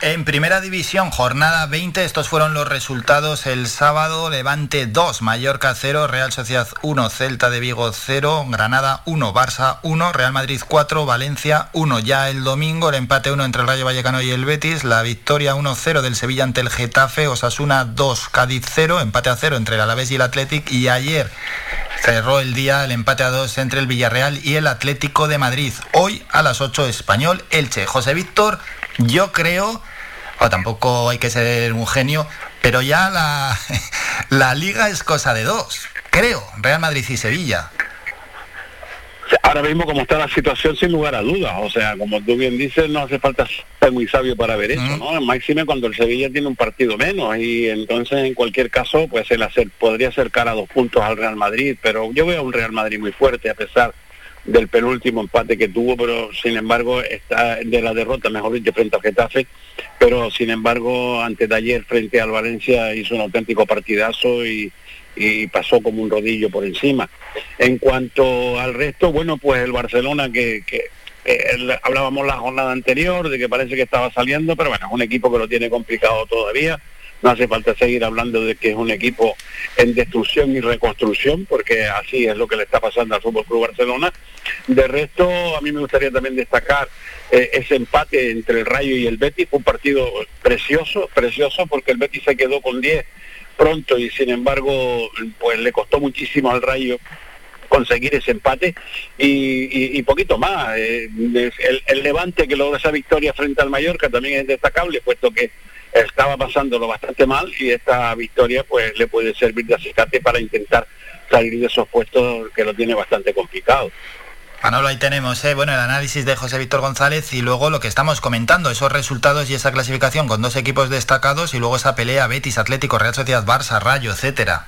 En primera división, jornada 20, estos fueron los resultados el sábado, Levante 2, Mallorca 0, Real Sociedad 1, Celta de Vigo 0, Granada 1, Barça 1, Real Madrid 4, Valencia 1. Ya el domingo el empate 1 entre el Rayo Vallecano y el Betis, la victoria 1-0 del Sevilla ante el Getafe, Osasuna 2, Cádiz 0, empate a 0 entre el Alavés y el Athletic y ayer cerró el día el empate a 2 entre el Villarreal y el Atlético de Madrid. Hoy a las 8 Español Elche. José Víctor, yo creo, o tampoco hay que ser un genio, pero ya la, [laughs] la liga es cosa de dos. Creo, Real Madrid y Sevilla ahora mismo como está la situación sin lugar a dudas, o sea, como tú bien dices, no hace falta ser muy sabio para ver eso, ¿no? Máxime cuando el Sevilla tiene un partido menos y entonces en cualquier caso pues el hacer, podría acercar a dos puntos al Real Madrid, pero yo veo a un Real Madrid muy fuerte a pesar del penúltimo empate que tuvo, pero sin embargo está de la derrota, mejor dicho, frente al Getafe, pero sin embargo antes de ayer frente al Valencia hizo un auténtico partidazo y y pasó como un rodillo por encima. En cuanto al resto, bueno, pues el Barcelona que, que hablábamos la jornada anterior de que parece que estaba saliendo, pero bueno, es un equipo que lo tiene complicado todavía. No hace falta seguir hablando de que es un equipo en destrucción y reconstrucción, porque así es lo que le está pasando al Fútbol Club Barcelona. De resto, a mí me gustaría también destacar eh, ese empate entre el Rayo y el Betis, un partido precioso, precioso, porque el Betis se quedó con 10 pronto y sin embargo, pues le costó muchísimo al Rayo conseguir ese empate y, poquito más. Eh, el, el, Levante que logra esa victoria frente al Mallorca también es destacable, puesto que estaba pasándolo bastante mal y esta victoria pues le puede servir de acicate para intentar salir de esos puestos que lo tiene bastante complicado. Manolo, ahí tenemos ¿eh? bueno, el análisis de José Víctor González y luego lo que estamos comentando, esos resultados y esa clasificación con dos equipos destacados y luego esa pelea Betis, Atlético, Real Sociedad, Barça, Rayo, etcétera.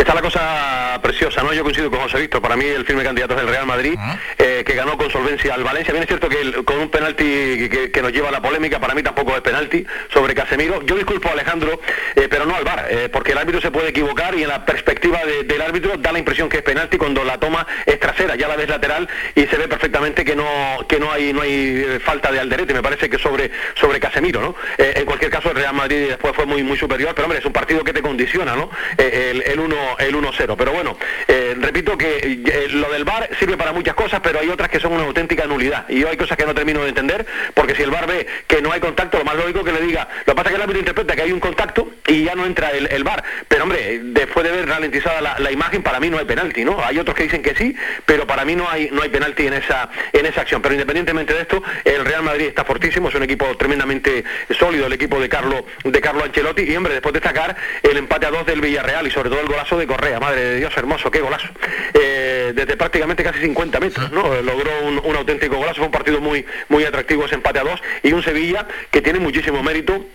Está la cosa preciosa, ¿no? Yo coincido con José Víctor, para mí el firme candidato es el Real Madrid, eh, que ganó con solvencia al Valencia. Bien es cierto que con un penalti que, nos lleva a la polémica, para mí tampoco es penalti sobre Casemiro. Yo disculpo a Alejandro, eh, pero no al VAR, eh, porque el árbitro se puede equivocar y en la perspectiva del árbitro da la impresión que es penalti cuando la toma es trasera, ya la ves lateral y se ve perfectamente que no que no hay no hay falta de alderete, me parece que sobre sobre Casemiro, ¿no? en cualquier caso el Real Madrid después fue muy muy superior, pero hombre, es un partido que te condiciona, ¿no? el, el uno el 1-0. Pero bueno, eh, repito que eh, lo del VAR sirve para muchas cosas, pero hay otras que son una auténtica nulidad. Y yo hay cosas que no termino de entender, porque si el VAR ve que no hay contacto, lo más lógico que le diga, lo que pasa que el árbitro interpreta que hay un contacto y ya no entra el, el VAR. Pero hombre, después de ver ralentizada la, imagen, para mí no hay penalti, ¿no? Hay otros que dicen que sí, pero para mí no hay, no hay penalti en esa, en esa acción. Pero independientemente de esto, el Real Madrid está fortísimo, es un equipo tremendamente sólido, el equipo de Carlo, de Carlo Ancelotti, y hombre, después de destacar el empate a dos del Villarreal y sobre todo el golazo de Correa, madre de Dios, hermoso, qué golazo. Eh, desde prácticamente casi 50 metros, ¿no? Logró un, auténtico golazo, fue un partido muy, muy atractivo ese empate a dos y un Sevilla que tiene muchísimo mérito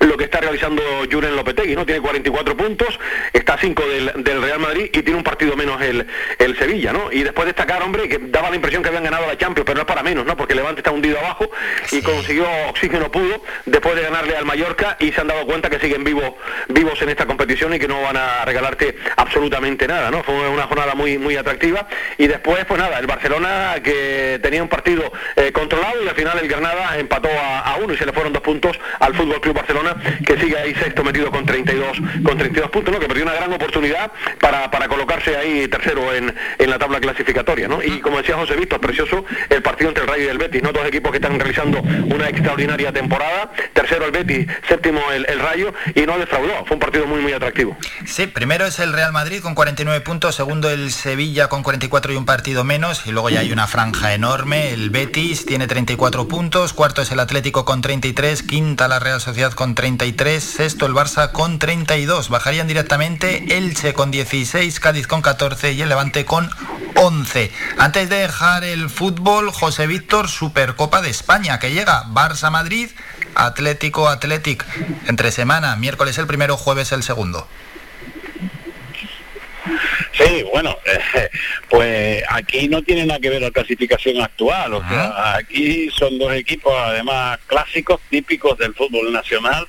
lo que está realizando Juren Lopetegui, ¿no? Tiene 44 puntos, está a 5 del, Real Madrid y tiene un partido menos el, el Sevilla, ¿no? Y después destacar, hombre, que daba la impresión que habían ganado la Champions, pero no es para menos, ¿no? Porque Levante está hundido abajo y consiguió oxígeno pudo después de ganarle al Mallorca y se han dado cuenta que siguen vivos vivos en esta competición y que no van a regalarte absolutamente nada, ¿no? Fue una jornada muy muy atractiva y después, pues nada, el Barcelona que tenía un partido eh, controlado y al final el Granada empató a, a uno y se le fueron dos puntos al Fútbol Club Barcelona que sigue ahí sexto metido con 32, con 32 puntos, ¿no? que perdió una gran oportunidad para, para colocarse ahí tercero en, en la tabla clasificatoria. ¿no? Y como decía José Víctor, precioso el partido entre el Rayo y el Betis, ¿no? dos equipos que están realizando una extraordinaria temporada, tercero el Betis, séptimo el, el Rayo, y no defraudó, fue un partido muy muy atractivo. Sí, primero es el Real Madrid con 49 puntos, segundo el Sevilla con 44 y un partido menos, y luego ya hay una franja enorme, el Betis tiene 34 puntos, cuarto es el Atlético con 33, quinta la Real Sociedad con 33, sexto el Barça con 32. Bajarían directamente Elche con 16, Cádiz con 14 y el Levante con 11. Antes de dejar el fútbol, José Víctor, Supercopa de España, que llega Barça-Madrid, Atlético-Atlético, entre semana, miércoles el primero, jueves el segundo. Sí, bueno, eh, [laughs] pues aquí no tiene nada que ver la clasificación actual, o sea, aquí son dos equipos además clásicos, típicos del fútbol nacional.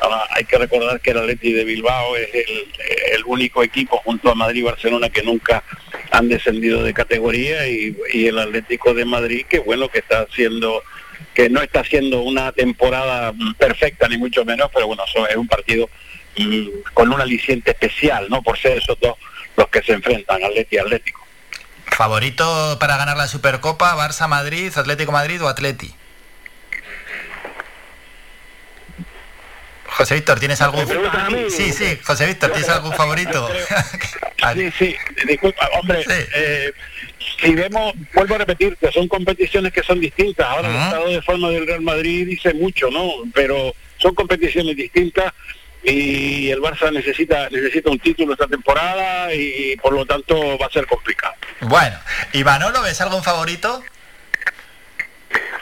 Ahora, hay que recordar que el Atleti de Bilbao es el, único equipo junto a Madrid y Barcelona que nunca han descendido de categoría y, el Atlético de Madrid que bueno que está haciendo que no está haciendo una temporada perfecta ni mucho menos, pero bueno, es un partido mm, con un aliciente especial, ¿no? Por ser esos dos los que se enfrentan, Atleti y Atlético. ¿Favorito para ganar la Supercopa, Barça Madrid, Atlético Madrid o Atleti? José Víctor, ¿tienes algún Sí, sí, José Víctor, ¿tienes algún favorito? [laughs] [laughs] sí, sí, disculpa, hombre, eh, si vemos, vuelvo a repetir, que son competiciones que son distintas. Ahora el estado de forma del Real Madrid dice mucho, ¿no? Pero son competiciones distintas y el Barça necesita necesita un título esta temporada y por lo tanto va a ser complicado. Bueno, ¿y Manolo ves algún favorito?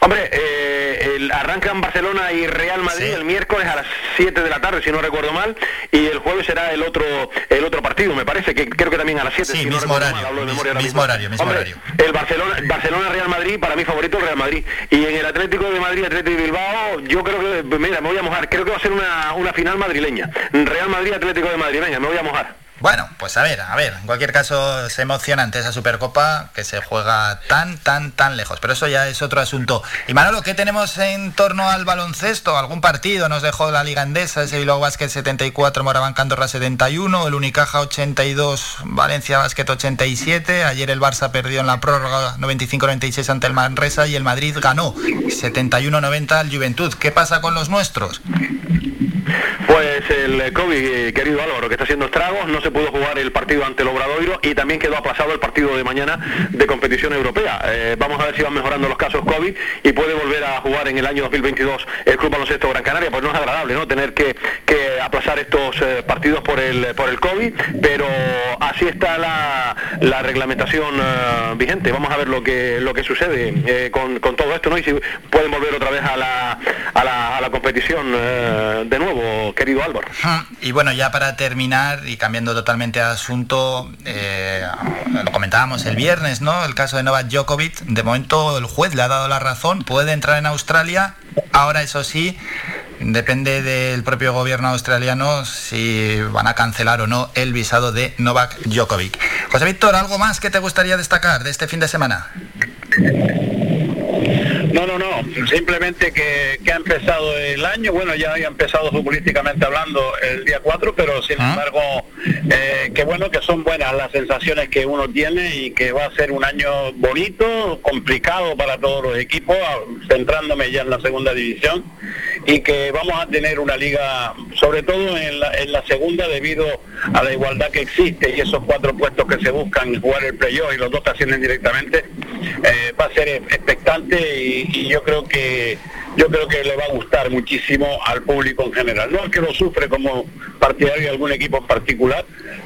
Hombre, eh, el, arrancan Barcelona y Real Madrid el miércoles a las 7 de la tarde, si no recuerdo mal, y el jueves será el otro el otro partido, me parece, que creo que también a las 7. Sí, mismo, horario, mismo, horario, mismo horario. El Barcelona, Barcelona Real Madrid, para mí favorito el Real Madrid. Y en el Atlético de Madrid, Atlético de Bilbao, yo creo que, mira, me voy a mojar, creo que va a ser una, una final madrileña. Real Madrid, Atlético de Madrid, venga, me voy a mojar. Bueno, pues a ver, a ver, en cualquier caso es emocionante esa Supercopa que se juega tan, tan, tan lejos, pero eso ya es otro asunto. Y Manolo, ¿qué tenemos en torno al baloncesto? ¿Algún partido nos dejó la Liga Endesa, ese Bilbao Basket 74, Moraván Candorra 71, el Unicaja 82, Valencia Basket 87, ayer el Barça perdió en la prórroga 95-96 ante el Manresa y el Madrid ganó 71-90 al Juventud. ¿Qué pasa con los nuestros? Pues el COVID, eh, querido Álvaro, que está haciendo estragos, no se pudo jugar el partido ante el Obradoiro y también quedó aplazado el partido de mañana de competición europea. Eh, vamos a ver si van mejorando los casos COVID y puede volver a jugar en el año 2022 el Club Baloncesto Gran Canaria. Pues no es agradable, ¿no? Tener que, aplazar estos eh, partidos por el por el COVID, pero así está la, reglamentación vigente. Vamos a ver lo que lo que sucede con, todo esto, ¿no? Y si pueden volver otra vez a la, a la competición de nuevo, querido Álvaro. Y bueno, ya para terminar y cambiando totalmente de asunto, eh, lo comentábamos el viernes, ¿no? El caso de Novak Djokovic, de momento el juez le ha dado la razón, puede entrar en Australia, ahora eso sí, depende del propio gobierno australiano si van a cancelar o no el visado de Novak Djokovic. José Víctor, ¿algo más que te gustaría destacar de este fin de semana? No, no, no, simplemente que, ha empezado el año, bueno, ya había empezado futbolísticamente hablando el día 4, pero sin ah. embargo, eh, que bueno, que son buenas las sensaciones que uno tiene y que va a ser un año bonito, complicado para todos los equipos, centrándome ya en la segunda división, y que vamos a tener una liga, sobre todo en la, en la segunda, debido a la igualdad que existe y esos cuatro puestos que se buscan jugar el playoff y los dos que ascienden directamente, eh, va a ser expectante y yo creo que yo creo que le va a gustar muchísimo al público en general. No es que lo sufre como partidario de algún equipo en particular,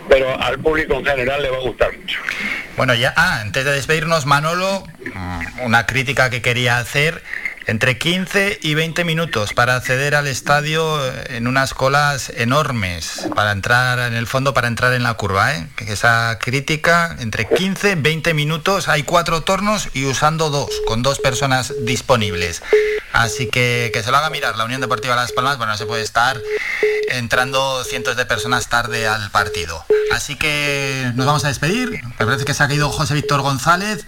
pero al público en general le va a gustar mucho. Bueno, ya, ah, antes de despedirnos, Manolo, mm, una crítica que quería hacer entre 15 y 20 minutos para acceder al estadio en unas colas enormes, para entrar en el fondo, para entrar en la curva. ¿eh? Esa crítica, entre 15 y 20 minutos, hay cuatro tornos y usando dos, con dos personas disponibles. Así que que se lo haga mirar la Unión Deportiva Las Palmas, bueno, no se puede estar entrando cientos de personas tarde al partido. Así que nos vamos a despedir. Me parece que se ha caído José Víctor González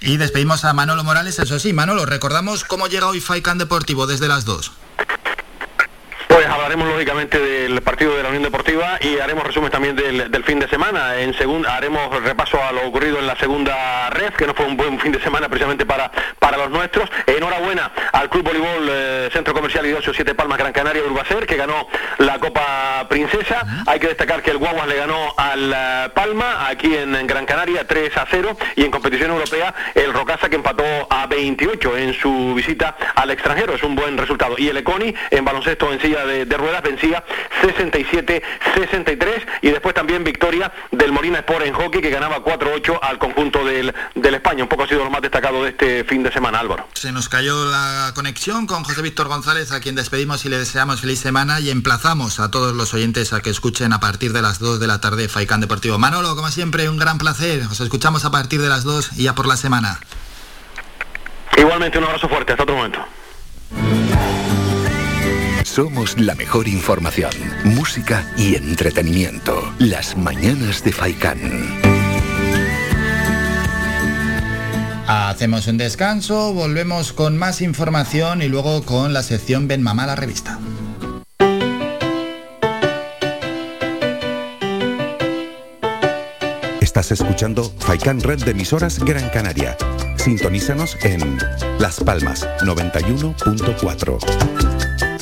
y despedimos a Manolo Morales. Eso sí, Manolo, recordamos cómo llega hoy Faikan Deportivo desde las 2. Pues hablaremos lógicamente del partido de la Unión Deportiva y haremos resumen también del, fin de semana. En segunda haremos repaso a lo ocurrido en la segunda red, que no fue un buen fin de semana precisamente para, para los nuestros. Enhorabuena al Club Voleibol eh, Centro Comercial y Ocio Siete Palmas Gran Canaria Urbacer, que ganó la Copa Princesa. Hay que destacar que el Guaguas le ganó al eh, Palma aquí en, Gran Canaria 3 a 0 y en competición europea el Rocasa que empató a 28 en su visita al extranjero. Es un buen resultado. Y el Econi en baloncesto en silla de, ruedas vencía 67-63 y después también victoria del Molina Sport en hockey que ganaba 4-8 al conjunto del, del España. Un poco ha sido lo más destacado de este fin de semana, Álvaro. Se nos cayó la conexión con José Víctor González, a quien despedimos y le deseamos feliz semana y emplazamos a todos los oyentes a que escuchen a partir de las 2 de la tarde Faicán Deportivo. Manolo, como siempre, un gran placer. Os escuchamos a partir de las 2 y ya por la semana. Igualmente un abrazo fuerte, hasta otro momento. Somos la mejor información, música y entretenimiento. Las mañanas de Faikán. Hacemos un descanso, volvemos con más información y luego con la sección Ben Mamá la revista. Estás escuchando Faikán Red de emisoras Gran Canaria. Sintonízanos en Las Palmas 91.4.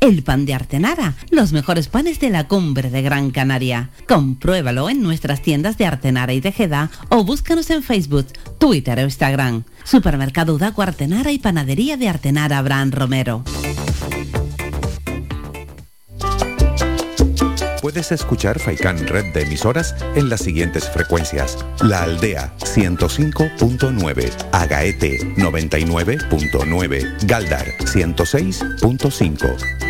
el pan de Artenara, los mejores panes de la cumbre de Gran Canaria. Compruébalo en nuestras tiendas de Artenara y Tejeda o búscanos en Facebook, Twitter o Instagram. Supermercado Udaco Artenara y Panadería de Artenara Abraham Romero. Puedes escuchar Faikan Red de emisoras en las siguientes frecuencias. La Aldea 105.9, Agaete 99.9, Galdar 106.5.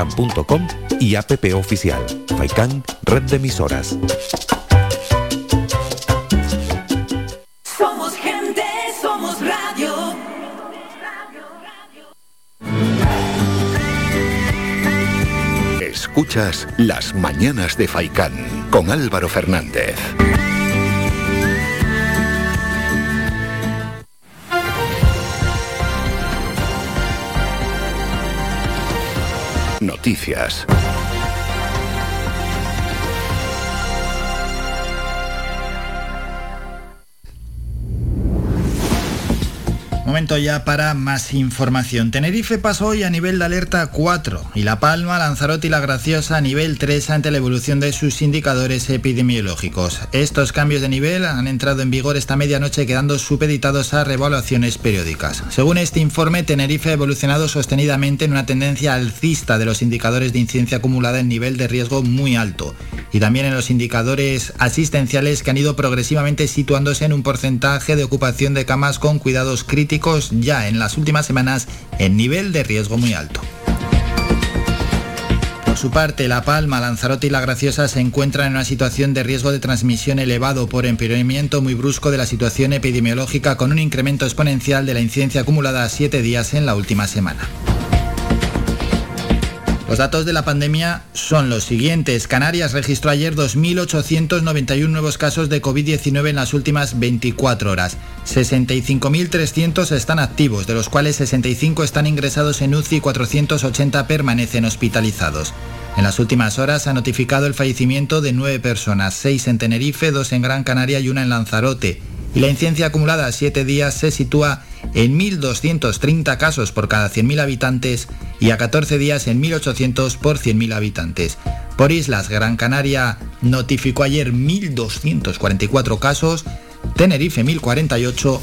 faikan.com y app oficial. Faikan, red de emisoras. Somos gente, somos radio. Escuchas Las Mañanas de Faikán con Álvaro Fernández. Noticias. Momento ya para más información. Tenerife pasó hoy a nivel de alerta 4 y La Palma, Lanzarote y La Graciosa a nivel 3 ante la evolución de sus indicadores epidemiológicos. Estos cambios de nivel han entrado en vigor esta medianoche quedando supeditados a revaluaciones periódicas. Según este informe, Tenerife ha evolucionado sostenidamente en una tendencia alcista de los indicadores de incidencia acumulada en nivel de riesgo muy alto y también en los indicadores asistenciales que han ido progresivamente situándose en un porcentaje de ocupación de camas con cuidados críticos ya en las últimas semanas en nivel de riesgo muy alto. Por su parte, La Palma, Lanzarote y La Graciosa se encuentran en una situación de riesgo de transmisión elevado por empeoramiento muy brusco de la situación epidemiológica con un incremento exponencial de la incidencia acumulada a siete días en la última semana. Los datos de la pandemia son los siguientes. Canarias registró ayer 2.891 nuevos casos de COVID-19 en las últimas 24 horas. 65.300 están activos, de los cuales 65 están ingresados en UCI y 480 permanecen hospitalizados. En las últimas horas ha notificado el fallecimiento de nueve personas, seis en Tenerife, dos en Gran Canaria y una en Lanzarote. Y la incidencia acumulada a siete días se sitúa en 1.230 casos por cada 100.000 habitantes y a 14 días en 1.800 por 100.000 habitantes. Por islas, Gran Canaria notificó ayer 1.244 casos, Tenerife 1.048,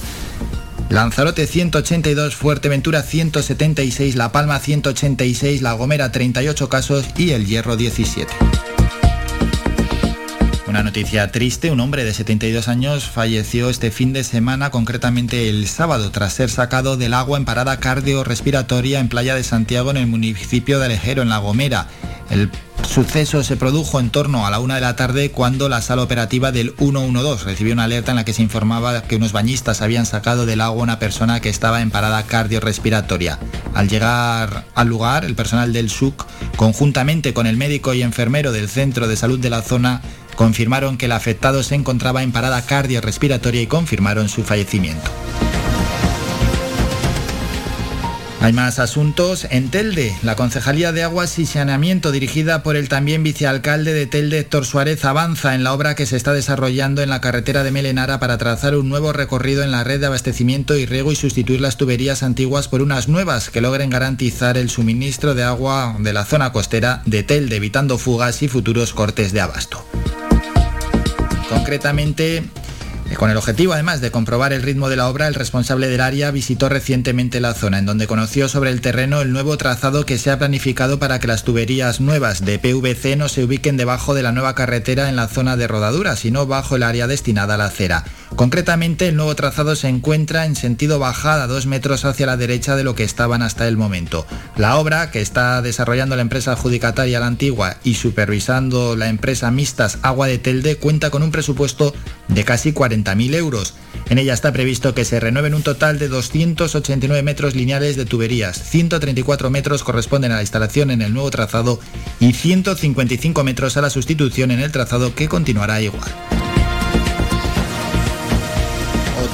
Lanzarote 182, Fuerteventura 176, La Palma 186, La Gomera 38 casos y El Hierro 17. Una noticia triste, un hombre de 72 años falleció este fin de semana, concretamente el sábado, tras ser sacado del agua en parada cardiorrespiratoria en Playa de Santiago, en el municipio de Alejero, en La Gomera. El suceso se produjo en torno a la una de la tarde cuando la sala operativa del 112 recibió una alerta en la que se informaba que unos bañistas habían sacado del agua a una persona que estaba en parada cardiorrespiratoria. Al llegar al lugar, el personal del SUC, conjuntamente con el médico y enfermero del centro de salud de la zona, confirmaron que el afectado se encontraba en parada cardiorrespiratoria y confirmaron su fallecimiento. Hay más asuntos. En Telde, la Concejalía de Aguas y Saneamiento, dirigida por el también vicealcalde de Telde, Héctor Suárez, avanza en la obra que se está desarrollando en la carretera de Melenara para trazar un nuevo recorrido en la red de abastecimiento y riego y sustituir las tuberías antiguas por unas nuevas que logren garantizar el suministro de agua de la zona costera de Telde, evitando fugas y futuros cortes de abasto. Concretamente, con el objetivo además de comprobar el ritmo de la obra, el responsable del área visitó recientemente la zona, en donde conoció sobre el terreno el nuevo trazado que se ha planificado para que las tuberías nuevas de PVC no se ubiquen debajo de la nueva carretera en la zona de rodadura, sino bajo el área destinada a la acera. Concretamente, el nuevo trazado se encuentra en sentido bajada dos metros hacia la derecha de lo que estaban hasta el momento. La obra, que está desarrollando la empresa adjudicataria La Antigua y supervisando la empresa Mixtas Agua de Telde, cuenta con un presupuesto de casi 40.000 euros. En ella está previsto que se renueven un total de 289 metros lineales de tuberías, 134 metros corresponden a la instalación en el nuevo trazado y 155 metros a la sustitución en el trazado que continuará igual.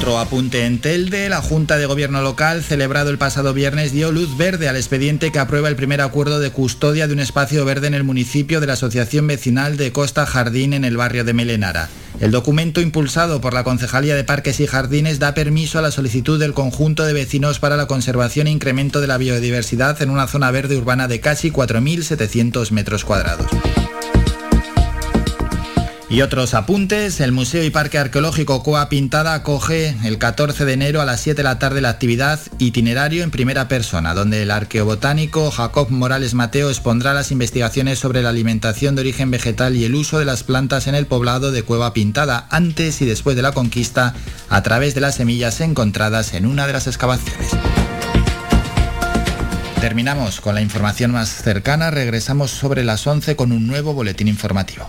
Otro apunte en Telde, la Junta de Gobierno local, celebrado el pasado viernes, dio luz verde al expediente que aprueba el primer acuerdo de custodia de un espacio verde en el municipio de la Asociación Vecinal de Costa Jardín en el barrio de Melenara. El documento impulsado por la Concejalía de Parques y Jardines da permiso a la solicitud del conjunto de vecinos para la conservación e incremento de la biodiversidad en una zona verde urbana de casi 4.700 metros cuadrados. Y otros apuntes, el Museo y Parque Arqueológico Coa Pintada acoge el 14 de enero a las 7 de la tarde la actividad Itinerario en Primera Persona, donde el arqueobotánico Jacob Morales Mateo expondrá las investigaciones sobre la alimentación de origen vegetal y el uso de las plantas en el poblado de Cueva Pintada antes y después de la conquista a través de las semillas encontradas en una de las excavaciones. Terminamos con la información más cercana, regresamos sobre las 11 con un nuevo boletín informativo.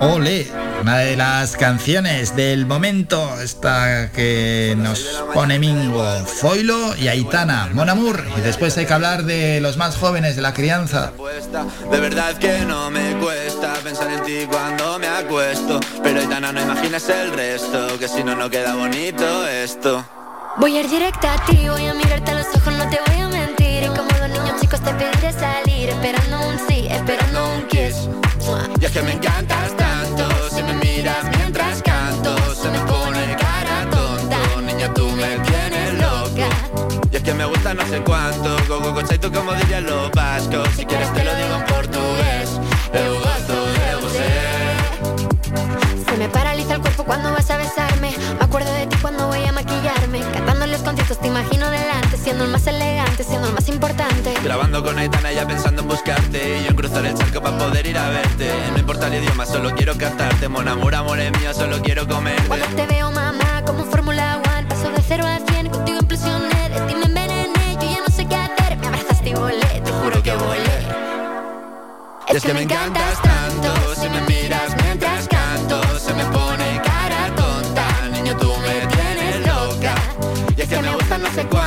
Ole, una de las canciones del momento, esta que nos pone Mingo, Zoilo y Aitana, Mon Amour. Y después hay que hablar de los más jóvenes de la crianza. De verdad que no me cuesta pensar en ti cuando me acuesto. Pero Aitana, no imaginas el resto, que si no, no queda bonito esto. Voy a ir directa a ti, voy a mirarte a los ojos, no te voy a mentir. Y como los niños chicos te pediré salir, esperando un sí, esperando. Y es que me encantas tanto, si me miras mientras canto, se me pone cara tonto, niña tú me tienes loca. Y es que me gusta no sé cuánto, go go go tú como dirían los vascos, si quieres te lo digo en portugués, eu gosto de você. Se me paraliza el cuerpo cuando vas a besarme, me acuerdo de ti cuando voy a maquillarme, cantando los conciertos te imagino delante, siendo el más elegante, siendo el más importante. Grabando con Aitana ya pensando en buscarte. Y yo en cruzar el charco para poder ir a verte. No importa el idioma, solo quiero cantarte. Mon amor, amor es mío, solo quiero comer Cuando te veo mamá, como Fórmula One Paso de cero a cien, contigo implosioné De ti me envenené, yo ya no sé qué hacer Me abrazaste y volé, te juro que volé. Es que me encantas tanto Si me miras mientras canto Se me pone cara tonta. Niño, tú me tienes loca. Y es que me gusta no sé cuánto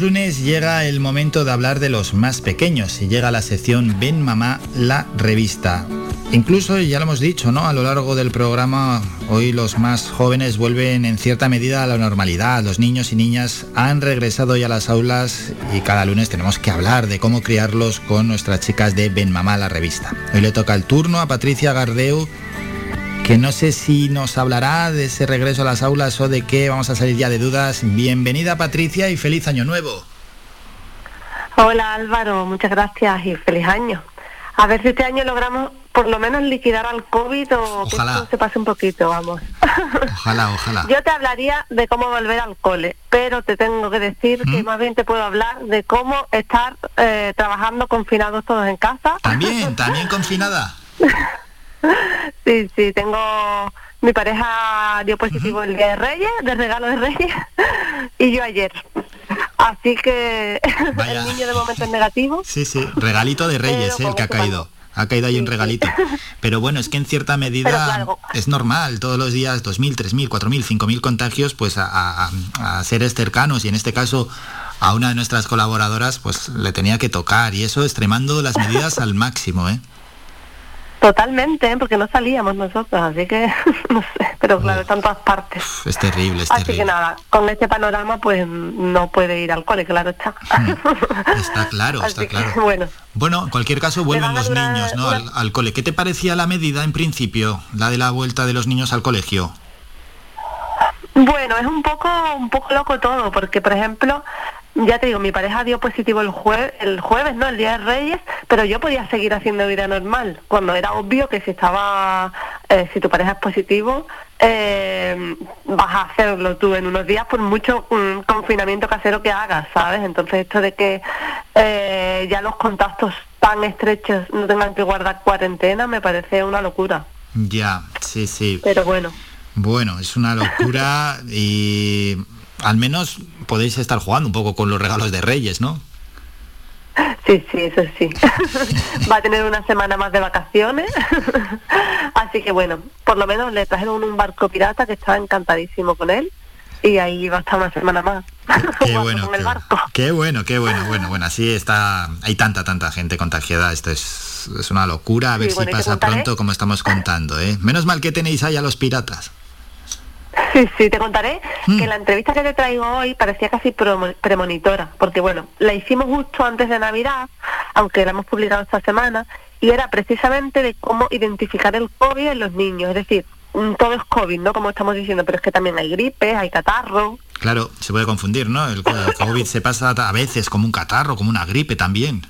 lunes llega el momento de hablar de los más pequeños y llega la sección Ven Mamá, la revista. Incluso, ya lo hemos dicho, ¿no? A lo largo del programa, hoy los más jóvenes vuelven en cierta medida a la normalidad. Los niños y niñas han regresado ya a las aulas y cada lunes tenemos que hablar de cómo criarlos con nuestras chicas de Ven Mamá, la revista. Hoy le toca el turno a Patricia Gardeu, que no sé si nos hablará de ese regreso a las aulas o de qué vamos a salir ya de dudas. Bienvenida Patricia y feliz año nuevo. Hola Álvaro, muchas gracias y feliz año. A ver si este año logramos por lo menos liquidar al COVID o que Ojalá. esto se pase un poquito, vamos. [laughs] Ojalá, ojalá. Yo te hablaría de cómo volver al cole, pero te tengo que decir que más bien te puedo hablar de cómo estar eh, trabajando confinados todos en casa. También, también confinada. [laughs] Sí, sí, tengo... Mi pareja dio positivo el día de Reyes, de regalo de Reyes, [laughs] y yo ayer. Así que [laughs] el niño de momento es negativo. Sí, sí, regalito de Reyes, Pero eh, el que ha caído. ha caído ahí un regalito. [laughs] Pero bueno, es que en cierta medida es normal, todos los días 2.000, 3.000, 4.000, 5.000 contagios, pues a, a seres cercanos y en este caso a una de nuestras colaboradoras pues le tenía que tocar y eso extremando las medidas al máximo, ¿eh? Totalmente, ¿eh? porque no salíamos nosotros, así que [laughs] no sé, pero claro, está en todas partes. Es terrible, es así terrible. que nada, con este panorama pues no puede ir al cole, claro está. [laughs] Está claro, está Así que, claro. bueno, Bueno, en cualquier caso vuelven los niños, ¿no? Al, al cole. ¿Qué te parecía la medida en principio, la de la vuelta de los niños al colegio? Bueno, es un poco un poco loco todo, porque por ejemplo, ya te digo, mi pareja dio positivo el jueves, el jueves, ¿no? El día de Reyes, pero yo podía seguir haciendo vida normal, cuando era obvio que si estaba, eh, si tu pareja es positivo, eh, vas a hacerlo tú en unos días por mucho mm, confinamiento casero que hagas, ¿sabes? Entonces esto de que eh, ya los contactos tan estrechos no tengan que guardar cuarentena me parece una locura, Ya, sí, sí. pero bueno. Bueno, es una locura [laughs] y al menos podéis estar jugando un poco con los regalos de Reyes, ¿no? Sí, sí, eso sí. [laughs] Va a tener una semana más de vacaciones. [laughs] Así que bueno, por lo menos le trajeron un barco pirata que estaba encantadísimo con él. Y ahí va a estar una semana más. [laughs] Qué bueno, qué, qué bueno, qué bueno, bueno, bueno, así está, hay tanta, tanta gente contagiada, esto es, es una locura, a ver Sí, si pasa pronto como estamos contando, ¿eh? Menos mal que tenéis ahí a los piratas. Sí, sí, te contaré Mm. que la entrevista que te traigo hoy parecía casi premonitora, porque bueno, la hicimos justo antes de Navidad, aunque la hemos publicado esta semana, y era precisamente de cómo identificar el COVID en los niños, es decir, mm, todo es COVID, ¿no? Como estamos diciendo, pero es que también hay gripe, hay catarro, Claro, se puede confundir, ¿no? El COVID se pasa a veces como un catarro, como una gripe también.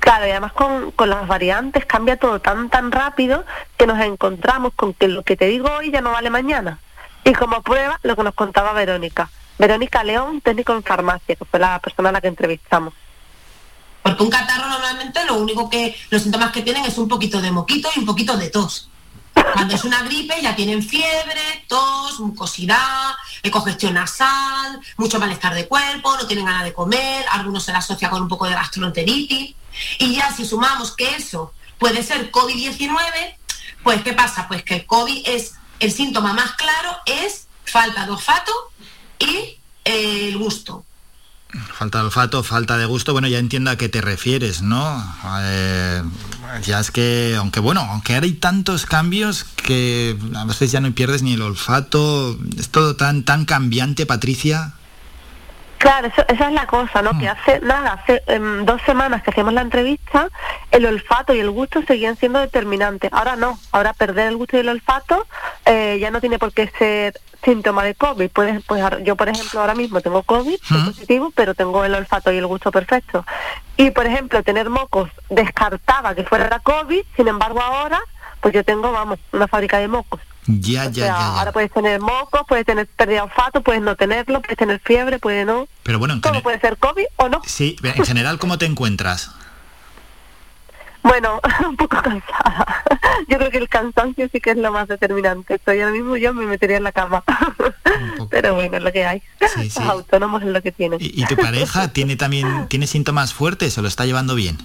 Claro, y además con, con las variantes cambia todo tan tan rápido que nos encontramos con que lo que te digo hoy ya no vale mañana. Y como prueba, lo que nos contaba Verónica. Verónica León, técnico en farmacia, que fue la persona a la que entrevistamos. Porque un catarro normalmente lo único que, los síntomas que tienen es un poquito de moquito y un poquito de tos. Cuando es una gripe ya tienen fiebre, tos, mucosidad, congestión nasal, mucho malestar de cuerpo, no tienen ganas de comer, algunos se la asocia con un poco de gastroenteritis. Y ya si sumamos que eso puede ser COVID-19, pues ¿qué pasa? Pues que el COVID es, el síntoma más claro es falta de olfato y eh, el gusto. Falta de olfato, falta de gusto, bueno, ya entiendo a qué te refieres, ¿no? Eh, ya es que, aunque bueno, aunque ahora hay tantos cambios que a veces ya no pierdes ni el olfato, es todo tan, tan cambiante, Patricia. Claro, eso- esa es la cosa, ¿no? Que hace nada, hace em, dos semanas que hacemos la entrevista, el olfato y el gusto seguían siendo determinantes. Ahora no, ahora perder el gusto y el olfato eh, ya no tiene por qué ser síntoma de COVID. Puedes, pues yo, por ejemplo, ahora mismo tengo COVID, soy positivo, pero tengo el olfato y el gusto perfecto. Y, por ejemplo, tener mocos descartaba que fuera COVID, sin embargo, ahora, pues yo tengo, vamos, una fábrica de mocos. Ya, O ya, sea, ya, ya. ahora puedes tener mocos, puedes tener pérdida de olfato, puedes no tenerlo, puedes tener fiebre, puedes no. Pero bueno, en, gene- puede ser COVID o no. sí, en general, ¿cómo te encuentras? [laughs] Bueno, [laughs] un poco cansada. Yo creo que el cansancio sí que es lo más determinante. Estoy ahora mismo yo me metería en la cama. [laughs] Pero bueno, es lo que hay. Sí, sí. Los autónomos es lo que tienen. ¿Y tu pareja tiene también tiene síntomas fuertes o lo está llevando bien?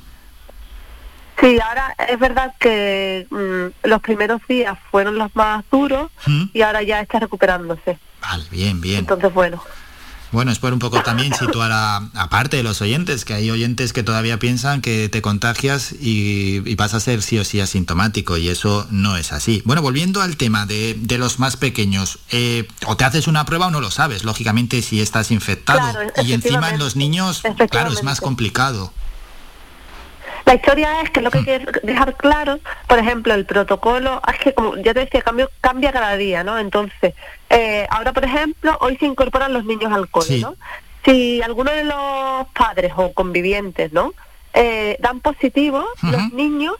Sí, ahora es verdad que mm, los primeros días fueron los más duros ¿Mm? y ahora ya está recuperándose. Vale, bien, bien. Entonces, bueno. Bueno, es por un poco también situar a, aparte de los oyentes, que hay oyentes que todavía piensan que te contagias y, y vas a ser sí o sí asintomático y eso no es así. Bueno, volviendo al tema de, de los más pequeños, eh, o te haces una prueba o no lo sabes, lógicamente si estás infectado Claro, y encima en los niños, claro, es más complicado. La historia es que lo que hay que [laughs] dejar claro, por ejemplo, el protocolo, es que como ya te decía, cambio, cambia cada día, ¿no? Entonces, eh, ahora, por ejemplo, hoy se incorporan los niños al cole, Sí. ¿no? Si alguno de los padres o convivientes, ¿no? Eh, dan positivo, los niños,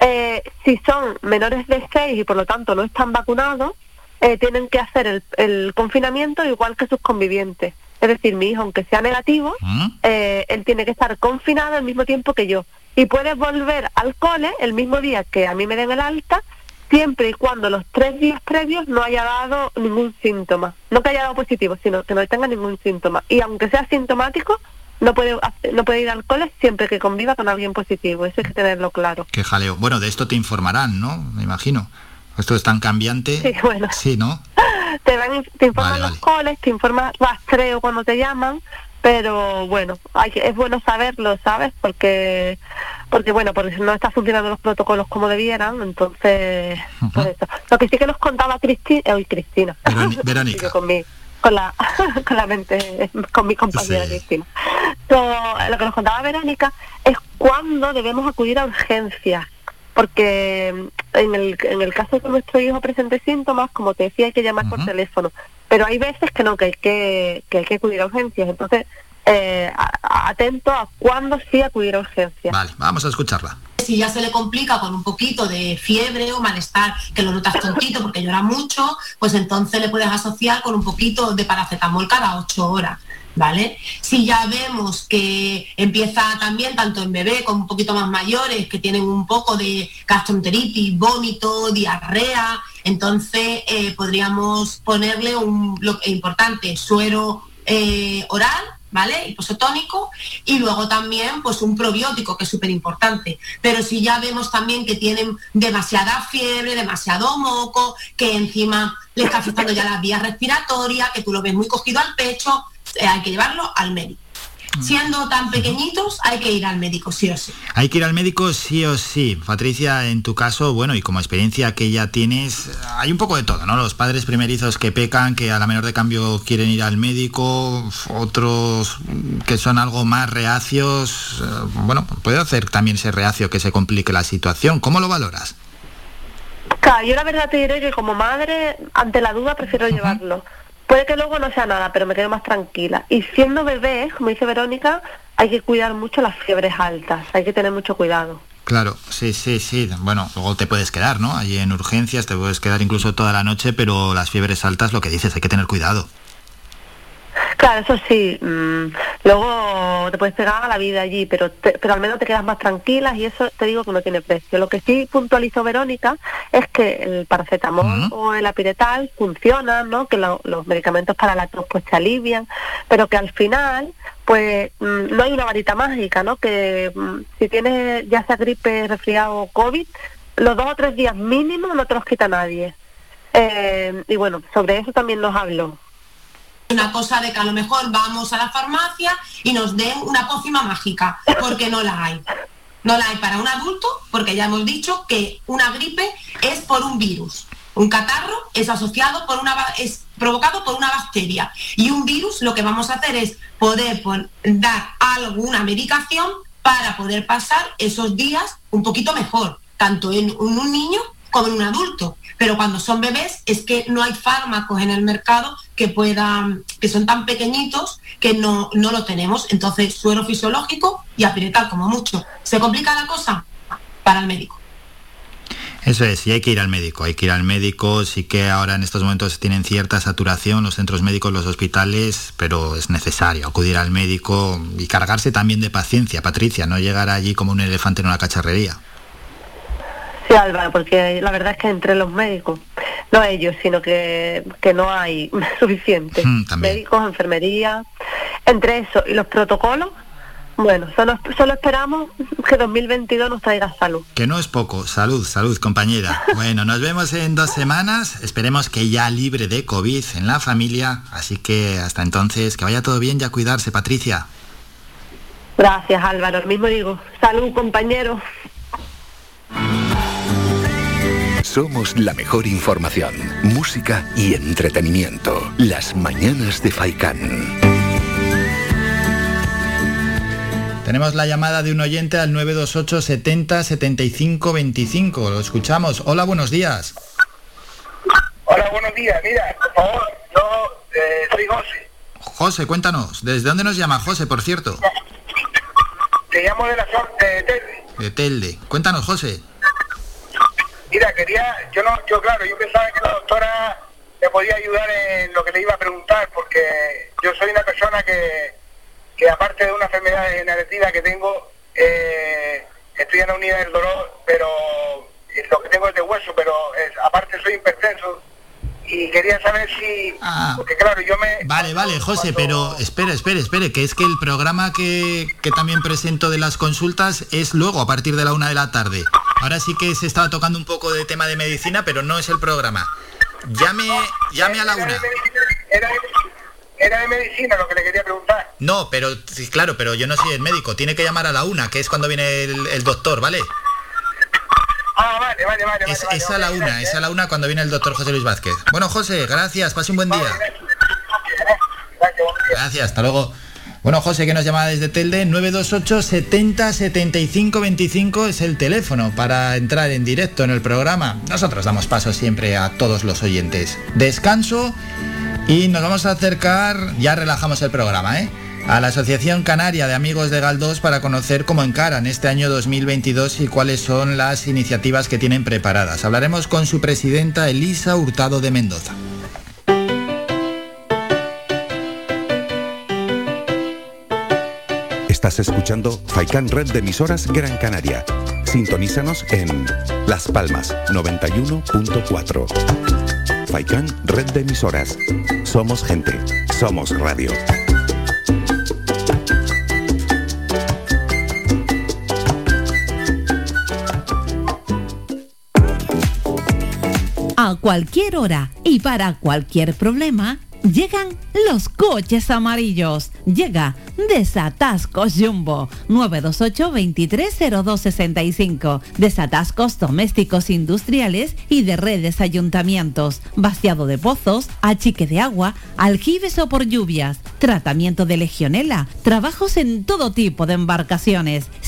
eh, si son menores de 6 y por lo tanto no están vacunados, eh, tienen que hacer el, el confinamiento igual que sus convivientes. Es decir, mi hijo, aunque sea negativo, eh, él tiene que estar confinado al mismo tiempo que yo. Y puede volver al cole el mismo día que a mí me den el alta, siempre y cuando los tres días previos no haya dado ningún síntoma. No que haya dado positivo, sino que no tenga ningún síntoma. Y aunque sea sintomático, no puede no puede ir al cole siempre que conviva con alguien positivo. Eso hay que tenerlo claro. Qué jaleo. Bueno, de esto te informarán, ¿no? Me imagino. Esto es tan cambiante. Sí, bueno. Sí, ¿no? [laughs] Te, van, te informan Vale, los coles, te informa rastreo cuando te llaman, pero bueno, hay es bueno saberlo, ¿sabes? Porque, porque bueno, porque no están funcionando los protocolos como debieran, entonces, por eso. Lo que sí que nos contaba Cristina, hoy [laughs] Cristina, Verónica. Con mi, con la, [laughs] con la mente, con mi compañera Sí. Cristina. So, lo que nos contaba Verónica es cuándo debemos acudir a urgencias, porque en el, en el caso de que nuestro hijo presente síntomas, como te decía, hay que llamar por teléfono, pero hay veces que no, que hay que, que, hay que acudir a urgencias, entonces eh, atento a cuándo sí acudir a urgencias. Vale, vamos a escucharla. Si ya se le complica con un poquito de fiebre o malestar, que lo notas tontito porque llora mucho, pues entonces le puedes asociar con un poquito de paracetamol cada ocho horas. ¿Vale? Si ya vemos que empieza también, tanto en bebé como un poquito más mayores, que tienen un poco de gastroenteritis, vómito, diarrea, entonces eh, podríamos ponerle un lo importante suero eh, oral, ¿vale? Hiposotónico y luego también pues un probiótico que es súper importante. Pero si ya vemos también que tienen demasiada fiebre, demasiado moco, que encima le está afectando ya las vías respiratorias, que tú lo ves muy cogido al pecho, hay que llevarlo al médico. Siendo tan pequeñitos hay que ir al médico, sí o sí. Hay que ir al médico sí o sí. Patricia, en tu caso, bueno, y como experiencia que ya tienes, hay un poco de todo, ¿no? Los padres primerizos que pecan, que a la menor de cambio quieren ir al médico, otros que son algo más reacios. eh, Bueno, puede hacer también ese reacio que se complique la situación. ¿Cómo lo valoras? Claro, yo la verdad te diré que como madre, ante la duda prefiero llevarlo. Puede que luego no sea nada, pero me quedo más tranquila. Y siendo bebé, como dice Verónica, hay que cuidar mucho las fiebres altas, hay que tener mucho cuidado. Claro, sí, sí, sí. Bueno, luego te puedes quedar, ¿no? Allí en urgencias, te puedes quedar incluso toda la noche, pero las fiebres altas, lo que dices, hay que tener cuidado. Claro, eso sí, mm, luego te puedes pegar a la vida allí, pero te- pero al menos te quedas más tranquilas y eso te digo que no tiene precio. Lo que sí puntualizó Verónica es que el paracetamol o el apiretal funcionan, ¿no? Que lo- los medicamentos para la tos pues te alivian, pero que al final pues mm, no hay una varita mágica, ¿no? Que mm, si tienes ya sea gripe, resfriado o COVID, los dos o tres días mínimo no te los quita nadie. Eh, y bueno, sobre eso también nos habló. Una cosa de que a lo mejor vamos a la farmacia y nos den una pócima mágica, porque no la hay. No la hay para un adulto, porque ya hemos dicho que una gripe es por un virus. Un catarro es asociado por una es provocado por una bacteria y un virus lo que vamos a hacer es poder dar alguna medicación para poder pasar esos días un poquito mejor, tanto en un niño como en un adulto. Pero cuando son bebés es que no hay fármacos en el mercado que puedan, que son tan pequeñitos que no, no lo tenemos. Entonces, suero fisiológico y apiretal como mucho. ¿Se complica la cosa? Para el médico. Eso es, y hay que ir al médico, hay que ir al médico, sí que ahora en estos momentos tienen cierta saturación los centros médicos, los hospitales, pero es necesario acudir al médico y cargarse también de paciencia, Patricia, no llegar allí como un elefante en una cacharrería. Sí, Álvaro, porque la verdad es que entre los médicos, no ellos, sino que, que no hay [laughs] suficiente. Mm. Médicos, enfermería, entre eso y los protocolos, bueno, solo, solo esperamos que 2022 nos traiga salud. Que no es poco, salud, salud compañera. [laughs] Bueno, nos vemos en dos semanas, esperemos que ya libre de COVID en la familia, así que hasta entonces, que vaya todo bien y a cuidarse, Patricia. Gracias, Álvaro. Lo mismo digo. Salud, compañero. Somos la mejor información, música y entretenimiento. Las mañanas de Faikán. Tenemos la llamada de un oyente al 928 70 75 25. Lo escuchamos. Hola, buenos días. Hola, buenos días. Mira, por favor, yo eh, soy José. José, cuéntanos. ¿Desde dónde nos llama José, por cierto? Te llamo de la zona de Telde. De Telde. Cuéntanos, José. Mira, quería, yo no, yo claro, yo pensaba que la doctora me podía ayudar en lo que le iba a preguntar, porque yo soy una persona que, que aparte de una enfermedad degenerativa que tengo, eh, estoy en la unidad del dolor, pero eh, lo que tengo es de hueso, pero es- aparte soy hipertenso y quería saber si... Ah. Porque claro, yo me... Vale, vale, José, pero espere, espere, espere, que es que el programa que, que también presento de las consultas es luego, a partir de la una de la tarde. Ahora sí que se estaba tocando un poco de tema de medicina, pero no es el programa. Llame, llame a la una. Era de, era de medicina lo que le quería preguntar. No, pero sí, claro, pero yo no soy el médico. Tiene que llamar a la una, que es cuando viene el, el doctor, ¿vale? Ah, vale, vale, vale. Es, vale, es vale, a la una, es a la una cuando viene el doctor José Luis Vázquez. Bueno, José, gracias, pase un buen día. Gracias, hasta luego. Bueno, José, que nos llama desde Telde, 928 70 75 25 es el teléfono para entrar en directo en el programa. Nosotros damos paso siempre a todos los oyentes. Descanso y nos vamos a acercar, ya relajamos el programa, ¿eh? A la Asociación Canaria de Amigos de Galdós para conocer cómo encaran este año 2022 y cuáles son las iniciativas que tienen preparadas. Hablaremos con su presidenta Elisa Hurtado de Mendoza. Estás escuchando Faikan Red de emisoras Gran Canaria. Sintonízanos en Las Palmas 91.4. Faikan Red de emisoras. Somos gente, somos radio. Cualquier hora y para cualquier problema, llegan los coches amarillos. Llega Desatascos Jumbo 928 230265. Desatascos domésticos industriales y de redes ayuntamientos. Vaciado de pozos, achique de agua, aljibes o por lluvias. Tratamiento de legionela. Trabajos en todo tipo de embarcaciones.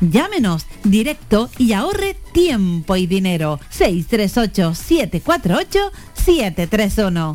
Llámenos directo y ahorre tiempo y dinero. 638 748 731.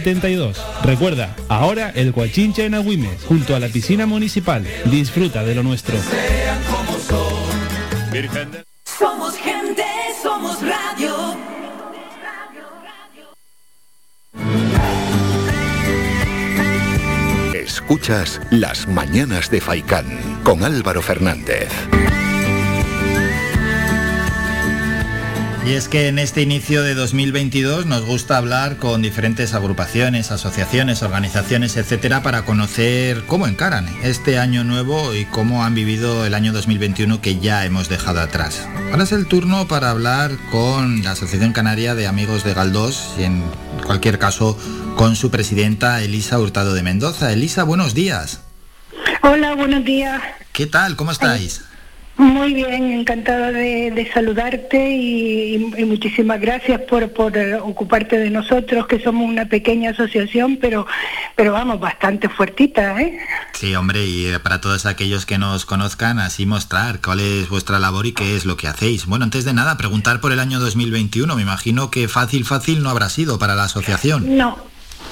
72. Recuerda, ahora el Guachincha en Agüimes, junto a la piscina municipal. Disfruta de lo nuestro. Somos gente, somos radio. Escuchas Las Mañanas de Faicán con Álvaro Fernández. Y es que en este inicio de 2022 nos gusta hablar con diferentes agrupaciones, asociaciones, organizaciones, etcétera, para conocer cómo encaran este año nuevo y cómo han vivido el año 2021 que ya hemos dejado atrás. Ahora es el turno para hablar con la Asociación Canaria de Amigos de Galdós y en cualquier caso con su presidenta Elisa Hurtado de Mendoza. Elisa, buenos días. Hola, buenos días. ¿Qué tal? ¿Cómo estáis? Muy bien, encantada de, de saludarte y, y muchísimas gracias por, por eh, ocuparte de nosotros, que somos una pequeña asociación, pero, pero vamos, bastante fuertita, ¿eh? Sí, hombre, y eh, para todos aquellos que nos conozcan, así mostrar cuál es vuestra labor y qué es lo que hacéis. Bueno, antes de nada, preguntar por el año 2021. Me imagino que fácil, fácil no habrá sido para la asociación. No,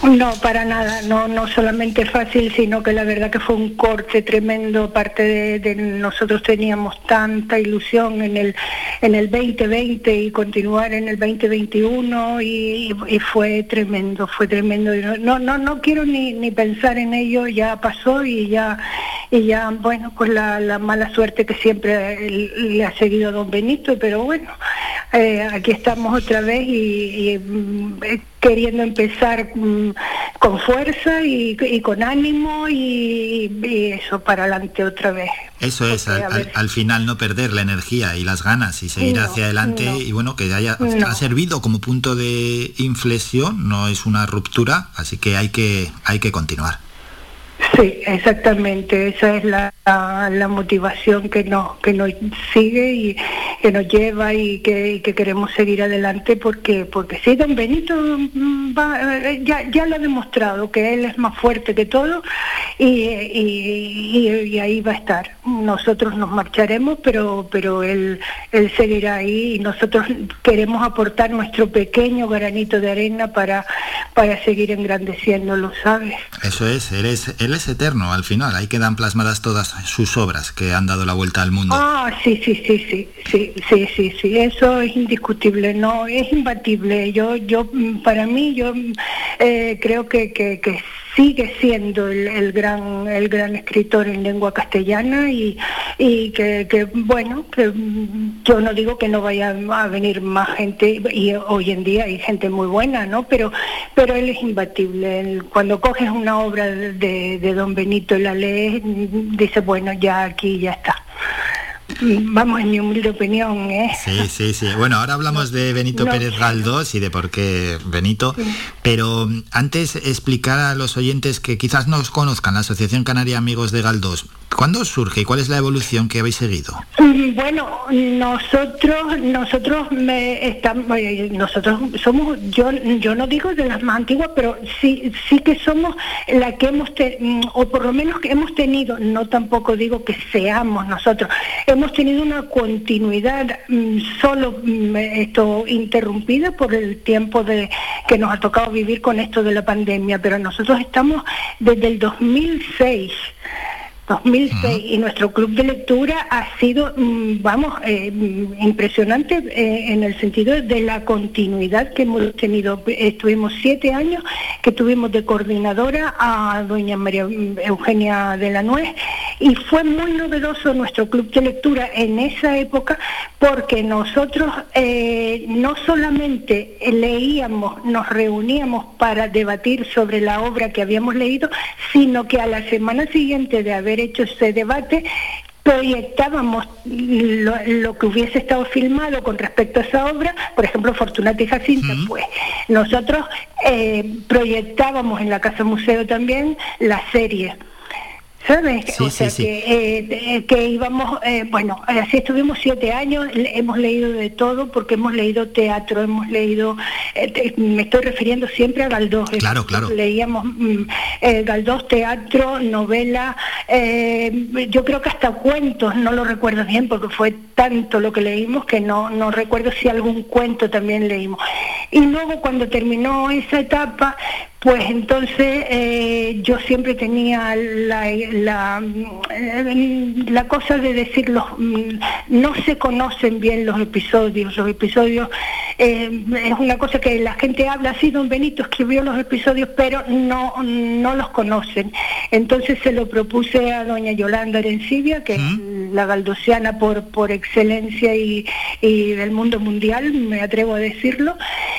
no, para nada, no, no solamente fácil, sino que la verdad que fue un corte tremendo, aparte de, nosotros teníamos tanta ilusión en el, en el 2020 y continuar en el 2021 y, y fue tremendo, fue tremendo. No, no, no quiero ni, ni pensar en ello, ya pasó y ya, y ya, bueno, pues la, la mala suerte que siempre le ha seguido a don Benito, pero bueno, eh, aquí estamos otra vez y, y, mm, eh, queriendo empezar con fuerza y, y con ánimo y, y eso para adelante otra vez. Eso es, al, al- final no perder la energía y las ganas y seguir No, hacia adelante no. y bueno, que haya No. ha servido como punto de inflexión, no es una ruptura, así que hay que hay que continuar. Sí, exactamente. Esa es la, la- motivación que nos que nos sigue y que nos lleva y que, y que queremos seguir adelante porque porque sí, don Benito mm, va, eh, ya, ya lo ha demostrado que él es más fuerte que todo y, y- y- y ahí va a estar. Nosotros nos marcharemos, pero pero él él seguirá ahí y nosotros queremos aportar nuestro pequeño granito de arena para para seguir engrandeciéndolo, ¿sabes? Eso es, él es, él es eterno al final, ahí quedan plasmadas todas sus obras que han dado la vuelta al mundo. Ah, sí, sí, sí, sí, sí, sí, sí, sí, eso es indiscutible, no, es imbatible. Yo, yo, para mí, yo eh, creo que, que, que sigue siendo el, el gran, el gran escritor en lengua castellana y, y que, que, bueno, que mm, yo no digo que no vaya a venir más gente y hoy en día hay gente muy buena, ¿no? Pero, pero él es imbatible. Él- cuando coges una obra de, de- Don Benito y la lees, mm, dices, bueno, ya aquí ya está. Vamos, en mi humilde opinión, ¿eh? Sí, sí, sí. Bueno, ahora hablamos de Benito No. Pérez Galdós y de por qué Benito, pero mm, antes explicar a los oyentes que quizás no os conozcan la Asociación Canaria Amigos de Galdós. ¿Cuándo surge y cuál es la evolución que habéis seguido? Mm, Bueno, nosotros, nosotros me estamos, nosotros somos, yo, yo no digo de las más antiguas, pero sí, sí que somos la que hemos, te- mm, o por lo menos que hemos tenido, no tampoco digo que seamos nosotros, hemos tenido una continuidad mm, solo esto interrumpida por el tiempo de que nos ha tocado vivir con esto de la pandemia, pero nosotros estamos desde el 2006. 2006 y nuestro club de lectura ha sido, mm, vamos, eh, impresionante eh, en el sentido de la continuidad que hemos tenido. Estuvimos siete años que tuvimos de coordinadora a doña María Eugenia de la Nuez y fue muy novedoso nuestro club de lectura en esa época porque nosotros eh, no solamente leíamos, nos reuníamos para debatir sobre la obra que habíamos leído, sino que a la semana siguiente de haber hecho ese debate proyectábamos lo, lo que hubiese estado filmado con respecto a esa obra, por ejemplo, Fortunata y Jacinta, pues nosotros eh, proyectábamos en la Casa Museo también la serie. ¿Sabes? Sí, o sí, sea sí. que, eh, de- que íbamos, eh, bueno, así estuvimos siete años, hemos leído de todo porque hemos leído teatro, hemos leído, eh, te- me estoy refiriendo siempre a Galdós. eh, Claro, claro. Leíamos mm, eh, Galdós, teatro, novela, eh, yo creo que hasta cuentos, no lo recuerdo bien porque fue tanto lo que leímos que no, no recuerdo si algún cuento también leímos. Y luego cuando terminó esa etapa, pues entonces eh, yo siempre tenía la, la, mm, la cosa de decir, los, mm, no se conocen bien los episodios, los episodios eh, es una cosa que la gente habla, sí, don Benito escribió los episodios, pero no, no los conocen. Entonces se lo propuse a doña Yolanda Arencibia, que es la galdosiana por, por excelencia y, y del mundo mundial, me atrevo a decirlo,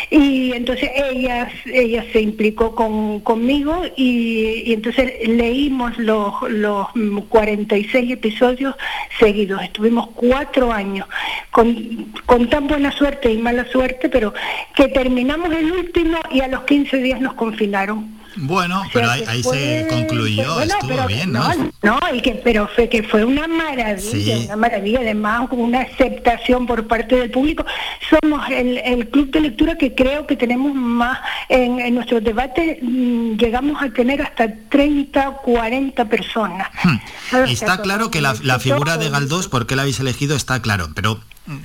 y entonces ella, ella se implicó con, conmigo y, y entonces leímos los, los mm, 46 episodios seguidos. Estuvimos cuatro años con, con tan buena suerte y mala suerte, pero que terminamos el último y a los 15 días nos confinaron. Bueno, pero ahí, que ahí fue- se concluyó, bueno, estuvo pero- bien, ¿no? No, y que, pero fue que fue una maravilla, Sí. una maravilla, además con una aceptación por parte del público. Somos el, el club de lectura que creo que tenemos más en, en nuestros debates, mm, llegamos a tener hasta 30, 40 personas. Está con- claro que la, figura de Galdós, por qué la habéis elegido, está claro, pero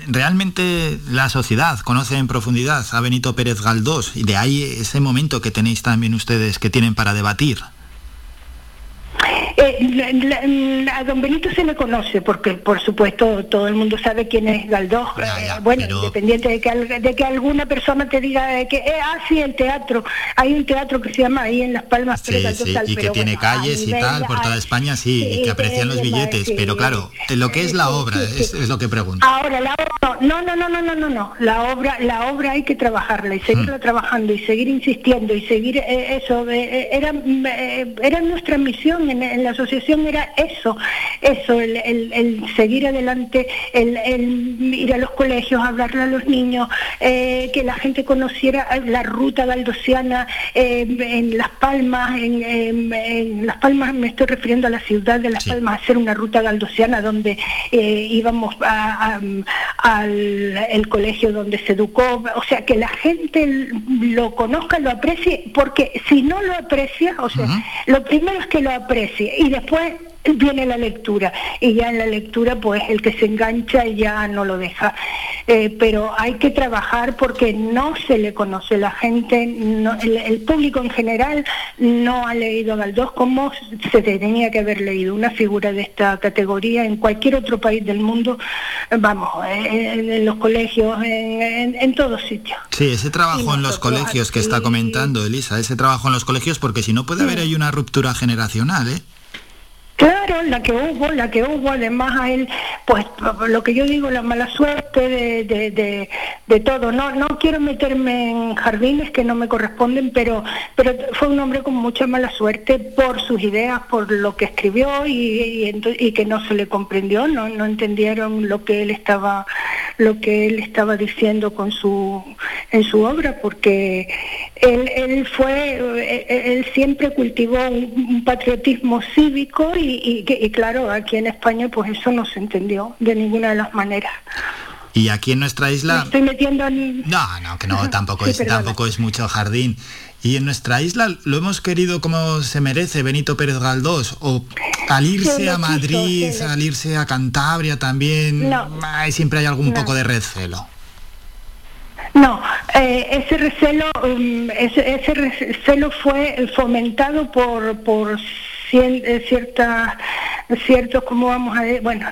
realmente la sociedad conoce en profundidad a Benito Pérez Galdós y de ahí ese momento que tenéis también ustedes que tienen para debatir. Eh, la- la- a don Benito se le conoce porque, por supuesto, todo el mundo sabe quién es Galdós. Eh, bueno, independiente de que, de que alguna persona te diga eh, que, eh, ah, sí, el teatro. Hay un teatro que se llama ahí en Las Palmas. Sí, Galdós sí, tal, y que pero tiene bueno, a calles y tal por toda España, sí, y que aprecian los sí, billetes, sí, pero claro, lo que es la obra es, es lo que pregunto. Ahora, la obra, no, no, no, no, no, no, no, la obra, la obra hay que trabajarla y seguirla trabajando y seguir insistiendo y seguir eh, eso, eh, era, era nuestra misión en, en la asociación era eso, eso, el, seguir adelante, el, ir a los colegios, hablarle a los niños, eh, que la gente conociera la ruta galdosiana eh, en Las Palmas, en, Las Palmas me estoy refiriendo a la ciudad de Las Palmas, hacer una ruta galdosiana donde eh, íbamos al colegio donde se educó, o sea, que la gente lo conozca, lo aprecie, porque si no lo aprecia, o sea, lo primero es que lo y después viene la lectura. Y ya en la lectura pues el que se engancha ya no lo deja. Eh, pero hay que trabajar porque no se le conoce. La gente el, público en general no ha leído a Galdós como se tenía que haber leído. Una figura de esta categoría en cualquier otro país del mundo vamos en, los colegios en, en, todos sitios. Sí ese trabajo en los colegios que está comentando Elisa ese trabajo en los colegios porque si no puede haber ahí una ruptura generacional ¿eh? Claro, la que hubo, la que hubo, además a él, pues lo que yo digo, la mala suerte de, de, de, todo. No, no quiero meterme en jardines que no me corresponden, pero, pero fue un hombre con mucha mala suerte por sus ideas, por lo que escribió y, y, que no se le comprendió, no, no entendieron lo que él estaba, lo que él estaba diciendo con su, en su obra, porque él, él fue, él siempre cultivó un patriotismo cívico y, claro, aquí en España pues eso no se entendió de ninguna de las maneras. Y aquí en nuestra isla... estoy metiendo en... No, no, que no, [laughs] tampoco, es, tampoco es mucho jardín. Y en nuestra isla lo hemos querido como se merece Benito Pérez Galdós, o al irse a Madrid, al irse a Cantabria también, siempre hay algún poco de recelo. No, eh, ese recelo, um, ese, ese recelo fue fomentado por, por ciertas ciertos como vamos a bueno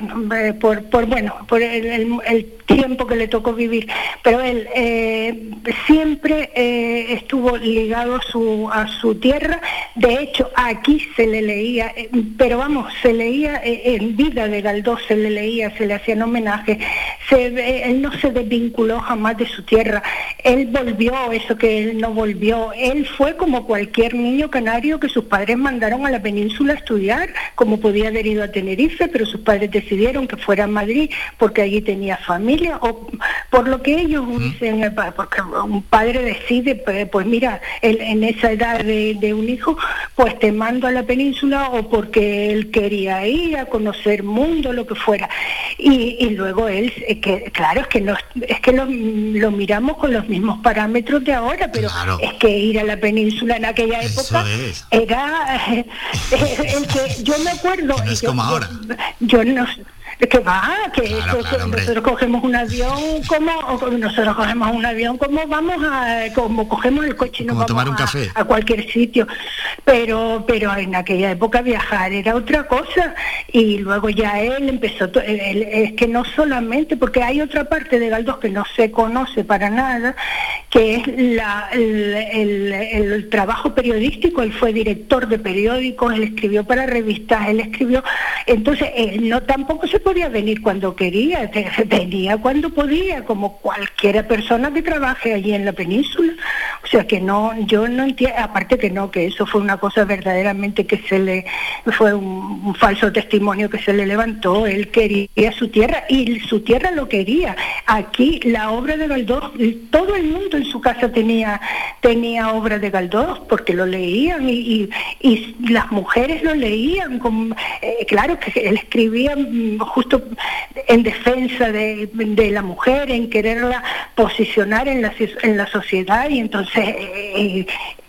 por, por bueno por el, tiempo que le tocó vivir. Pero él eh, siempre eh, estuvo ligado a su a su tierra. De hecho aquí se le leía pero vamos se leía en vida de Galdós se le leía se le hacían homenaje se, él no se desvinculó jamás de su tierra. Él volvió eso que él no volvió. Él fue como cualquier niño canario que sus padres mandaron a la península a estudiar, como podía haber ido a Tenerife, pero sus padres decidieron que fuera a Madrid porque allí tenía familia, o por lo que ellos dicen, eh, porque un padre decide, pues, pues mira, en esa edad de, un hijo, pues te mando a la península o porque él quería ir a conocer mundo, lo que fuera. Y, luego él, eh, que claro, es que, no, es que lo, miramos con los mismos parámetros de ahora, pero es que ir a la península en aquella época era... [laughs] El que yo me acuerdo. es como ahora. Yo, no que va, que, nosotros cogemos un avión como nosotros cogemos un avión como vamos a como cogemos el coche y nos tomar un café. A, cualquier sitio. Pero pero en aquella época viajar era otra cosa. Y luego ya él empezó es que no solamente porque hay otra parte de Galdós que no se conoce para nada que es la, el, trabajo periodístico, él fue director de periódicos, él escribió para revistas, él escribió, entonces él no tampoco se podía venir cuando quería, [laughs] venía cuando podía, como cualquier persona que trabaje allí en la península. O sea que no, yo no entiendo, aparte que no, que eso fue una cosa verdaderamente que se le, fue un, un falso testimonio que se le levantó, él quería su tierra y su tierra lo quería. Aquí la obra de Galdós, todo el mundo en su casa tenía, tenía obra de Galdós porque lo leían y, y, las mujeres lo leían. Con, eh, claro que él escribía mm, justo en defensa de, la mujer, en quererla posicionar en la, en la sociedad y entonces eh,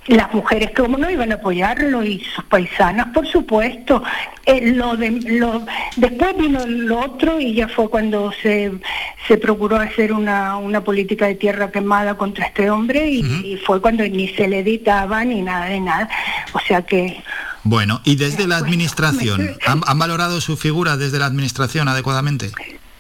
las mujeres como no iban a apoyarlo y sus paisanas por supuesto. Eh, lo de, lo, después vino lo otro y ya fue cuando se, se procuró hacer una, una política de tierra quemada contra este hombre y, fue cuando ni se le editaba ni nada de nada. O sea que bueno y desde la administración [laughs] ¿han valorado su figura desde la administración adecuadamente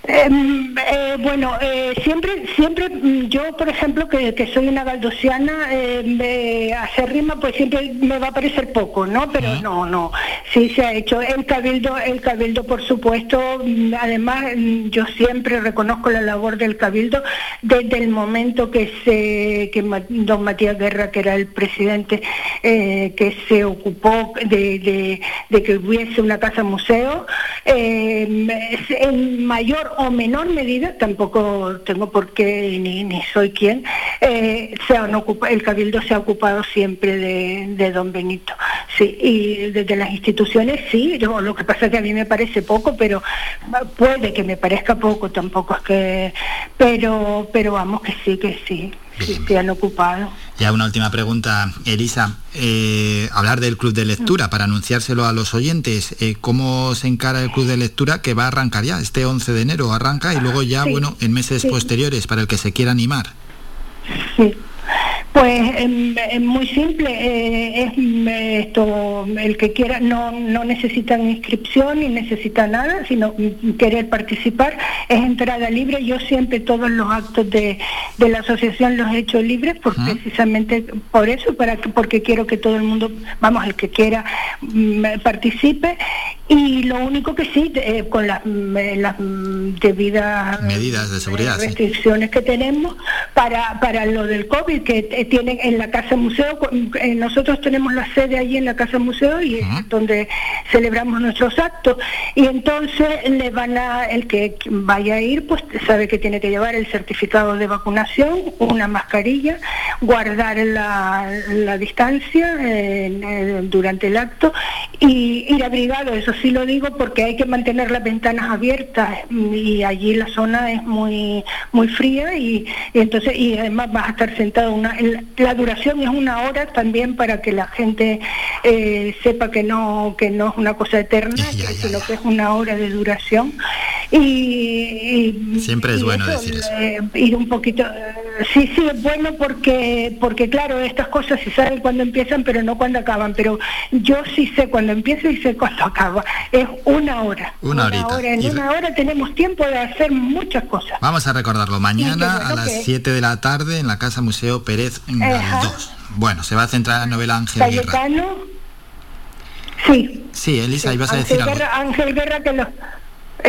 Em, eh, bueno, eh, siempre, siempre mm, yo por ejemplo, que, que soy una galdosiana, eh, hacer rima pues siempre me va a parecer poco, ¿no? Pero no, no, sí se ha hecho. El cabildo, el cabildo, por supuesto, mm, además mm, yo siempre reconozco la labor del cabildo desde el momento que se, que don Matías Guerra, que era el presidente, eh, que se ocupó de, de, que hubiese una casa museo, eh, en mayor o menor medida, tampoco tengo por qué ni, ni soy quien, eh, se han el Cabildo se ha ocupado siempre de, don Benito. Sí, y desde las instituciones sí, lo que pasa es que a mí me parece poco, pero puede que me parezca poco, tampoco es que, pero, pero vamos que sí, que sí. Sí, se han ocupado. Ya una última pregunta, Elisa. Eh, hablar del club de lectura, para anunciárselo a los oyentes, eh, ¿cómo se encara el club de lectura que va a arrancar ya? Este 11 de enero arranca y luego ya, bueno, en meses posteriores para el que se quiera animar. Sí. Pues em, es muy simple, eh, es mm, esto, el que quiera, no, no necesitan inscripción ni necesita nada, sino querer participar, es entrada libre. Yo siempre todos los actos de, la asociación los he hecho libres, por, precisamente por eso, para porque quiero que todo el mundo, vamos, el que quiera mm, participe. Y lo único que sí, eh, con las, mm, las debidas medidas de seguridad, restricciones que tenemos para, para lo del COVID, que tienen en la Casa Museo, eh, nosotros tenemos la sede allí en la Casa Museo y es donde celebramos nuestros actos. Y entonces le van a, el que vaya a ir, pues sabe que tiene que llevar el certificado de vacunación, una mascarilla, guardar la, distancia durante el acto y ir abrigado, eso sí lo digo porque hay que mantener las ventanas abiertas y allí la zona es muy muy fría y, entonces y además vas a estar sentado una la duración es una hora también para que la gente eh, sepa que no que no es una cosa eterna, sino que es una hora de duración. Y, siempre es bueno decir eso. Eh, ir un poquito, eh, sí, sí, es bueno porque porque claro, estas cosas se saben cuando empiezan, pero no cuando acaban. Pero yo sí sé cuando empieza y sé cuando acaba. Es una hora. Una, Hora. En una hora tenemos tiempo de hacer muchas cosas. Vamos a recordarlo. Mañana a las 7 de la tarde en la Casa Museo Pérez bueno, se va a centrar en la novela Ángel Guerra. Sí. Sí, Elisa, ibas a decir algo. Ángel Guerra que lo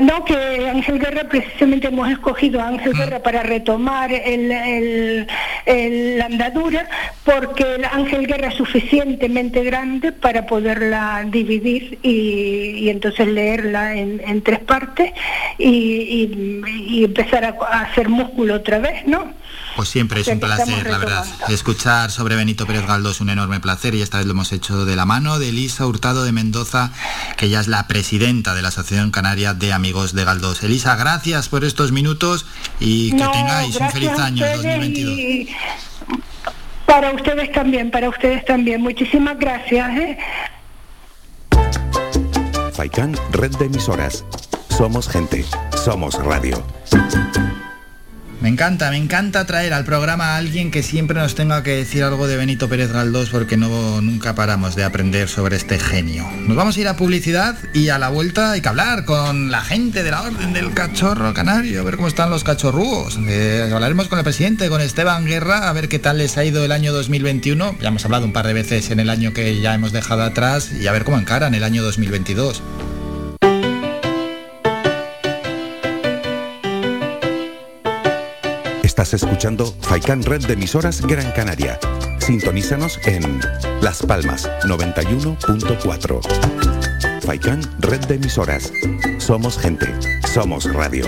no, que Ángel Guerra precisamente hemos escogido a Ángel mm. Guerra para retomar el, la andadura, porque el Ángel Guerra es suficientemente grande para poderla dividir y, entonces leerla en, tres partes y, empezar a, hacer músculo otra vez, ¿no? Pues siempre es un placer, la verdad. Escuchar sobre Benito Pérez Galdós es un enorme placer y esta vez lo hemos hecho de la mano de Elisa Hurtado de Mendoza, que ya es la presidenta de la Asociación Canaria de Amigos de Galdós. Elisa, gracias por estos minutos y que tengáis un feliz año 2022. Para ustedes también, para ustedes también. Muchísimas gracias. ¿eh? Faikán, red de emisoras. Somos gente, somos radio. Me encanta, me encanta traer al programa a alguien que siempre nos tenga que decir algo de Benito Pérez Galdós porque no, nunca paramos de aprender sobre este genio. Nos vamos a ir a publicidad y a la vuelta hay que hablar con la gente de la Orden del Cachorro Canario, a ver cómo están los cachorrúos. Eh, hablaremos con el presidente, con Esteban Guerra, a ver qué tal les ha ido el año 2021. Ya hemos hablado un par de veces en el año que ya hemos dejado atrás y a ver cómo encaran el año 2022. Estás escuchando Faikan Red de emisoras Gran Canaria. Sintonízanos en Las Palmas 91.4. Faikan Red de emisoras. Somos gente, somos radio.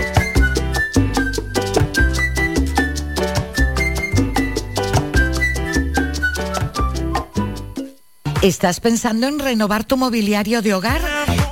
¿Estás pensando en renovar tu mobiliario de hogar?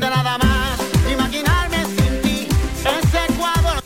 de nada más.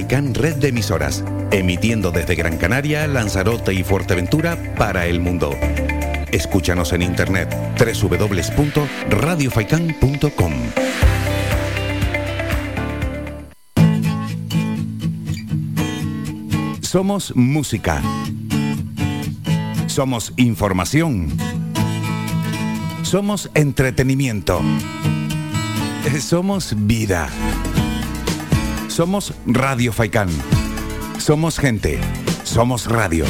Faikan Red de Emisoras, emitiendo desde Gran Canaria, Lanzarote y Fuerteventura para el mundo. Escúchanos en internet www.radiofaikan.com. Somos música. Somos información. Somos entretenimiento. Somos vida. Somos Radio Faikán. Somos gente. Somos radio.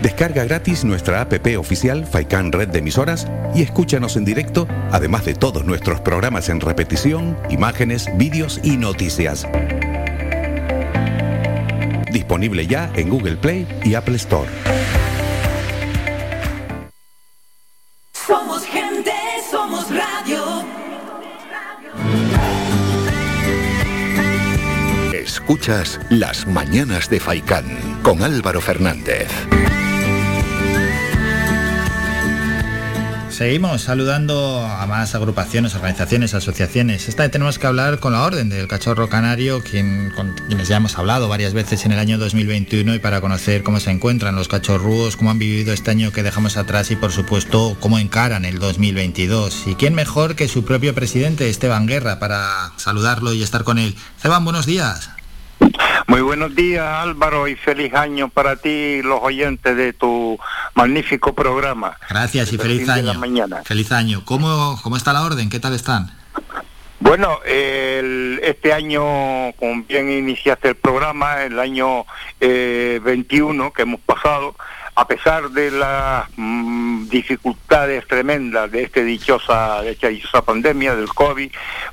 Descarga gratis nuestra app oficial Faikan Red de Emisoras y escúchanos en directo, además de todos nuestros programas en repetición, imágenes, vídeos y noticias. Disponible ya en Google Play y Apple Store. Las Mañanas de Faikán con Álvaro Fernández. Seguimos saludando a más agrupaciones, organizaciones, asociaciones. Esta vez tenemos que hablar con la Orden del Cachorro Canario, quien, con quienes ya hemos hablado varias veces en el año 2021 y para conocer cómo se encuentran los cachorrúos, cómo han vivido este año que dejamos atrás y por supuesto cómo encaran el 2022. Y quién mejor que su propio presidente, Esteban Guerra, para saludarlo y estar con él. Esteban, buenos días. Muy buenos días Álvaro y feliz año para ti los oyentes de tu magnífico programa. Gracias y el feliz de año. la mañana. Feliz año. ¿Cómo, ¿Cómo está la orden? ¿Qué tal están? Bueno, el- este año, como bien iniciaste el programa, el año eh, 21 que hemos pasado, a pesar de las mm, dificultades tremendas de, este dichosa, de esta dichosa pandemia del COVID,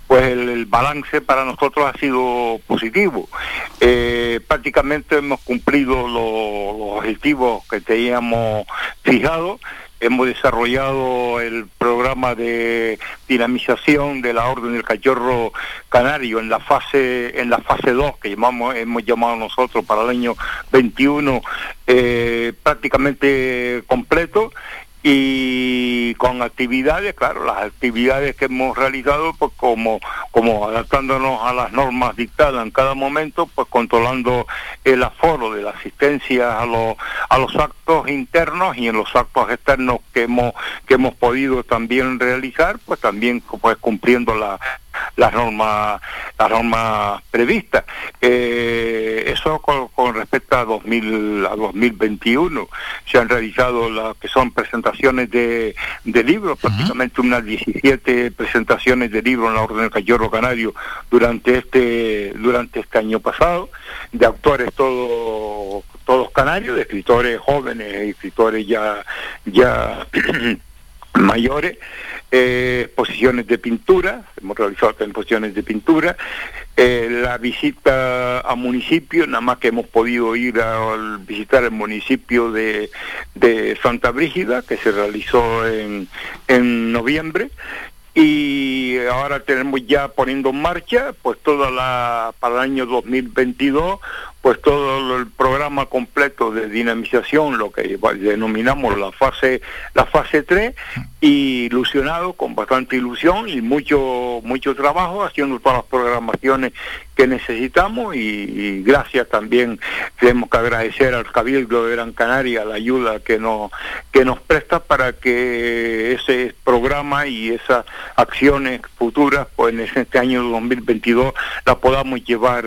pues el, balance para nosotros ha sido positivo. Eh, prácticamente hemos cumplido lo- los objetivos que teníamos fijados hemos desarrollado el programa de dinamización de la orden del cachorro canario en la fase en la fase 2 que llamamos hemos llamado nosotros para el año 21 eh, prácticamente completo y con actividades, claro, las actividades que hemos realizado, pues como, como adaptándonos a las normas dictadas en cada momento, pues controlando el aforo de la asistencia a los, a los actos internos y en los actos externos que hemos, que hemos podido también realizar, pues también pues cumpliendo la, las normas las normas previstas. Eh, eso con, respecto a 2000 a 2021 se han realizado las que son presentaciones de, de libros prácticamente unas 17 presentaciones de libros en la orden del Cayorro Canario durante este durante este año pasado de autores todos todos canarios de escritores jóvenes escritores ya ya [clears throat] mayores eh, exposiciones de pintura, hemos realizado exposiciones de pintura, eh, la visita a municipio, nada más que hemos podido ir a, visitar el municipio de, de, Santa Brígida, que se realizó en, en noviembre, y ahora tenemos ya poniendo en marcha pues toda la para el año 2022 pues todo el programa completo de dinamización lo que denominamos la fase la fase 3 y ilusionado con bastante ilusión y mucho mucho trabajo haciendo todas las programaciones que necesitamos y, gracias también tenemos que agradecer al Cabildo de Gran Canaria la ayuda que nos que nos presta para que ese programa y esas acciones futuras pues en este año 2022 la podamos llevar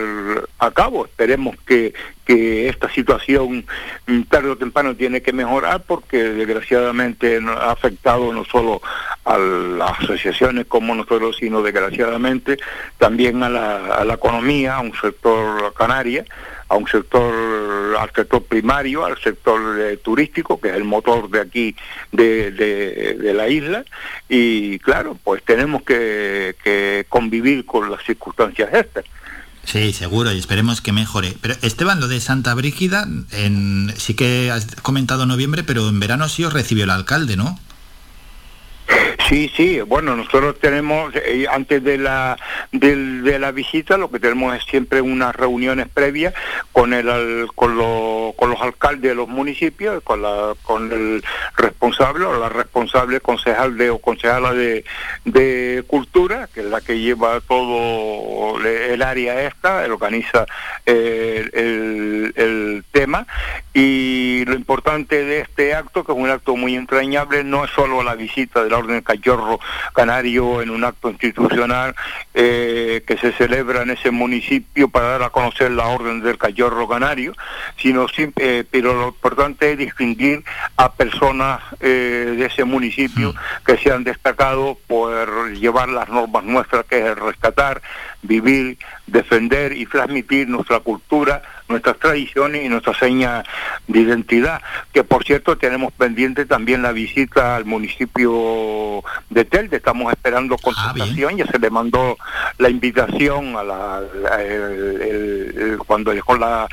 a cabo. Esperemos que que esta situación mm, tarde o temprano tiene que mejorar porque desgraciadamente ha afectado no solo a las asociaciones como nosotros, sino desgraciadamente también a la, economía, a un sector canaria, a un sector, al sector primario, al sector eh, turístico, que es el motor de aquí, de, de, la isla, y claro, pues tenemos que, que convivir con las circunstancias estas. Sí, seguro, y esperemos que mejore. Pero Esteban, lo de Santa Brígida, en, sí que has comentado noviembre, pero en verano sí os recibió el alcalde, ¿no? Sí, sí, bueno, nosotros tenemos, eh, antes de la, de, la visita, lo que tenemos es siempre unas reuniones previas con, el, con, con los alcaldes de los municipios, con, la, con el responsable o la responsable concejal de, o concejala de, de Cultura, que es la que lleva todo el área esta, organiza eh, el, el tema, y lo importante de este acto, que es un acto muy entrañable, no es solo la visita de la Orden Cayorro Canario en un acto institucional eh, que se celebra en ese municipio para dar a conocer la Orden del Cayorro Canario, sino eh, pero lo importante es distinguir a personas eh, de ese municipio que se han destacado por llevar las normas nuestras, que es rescatar, vivir, defender y transmitir nuestra cultura, nuestras tradiciones y nuestra seña de identidad, que por cierto tenemos pendiente también la visita al municipio de Telde, estamos esperando ah, contestación, ya se le mandó la invitación a la, cuando dejó la,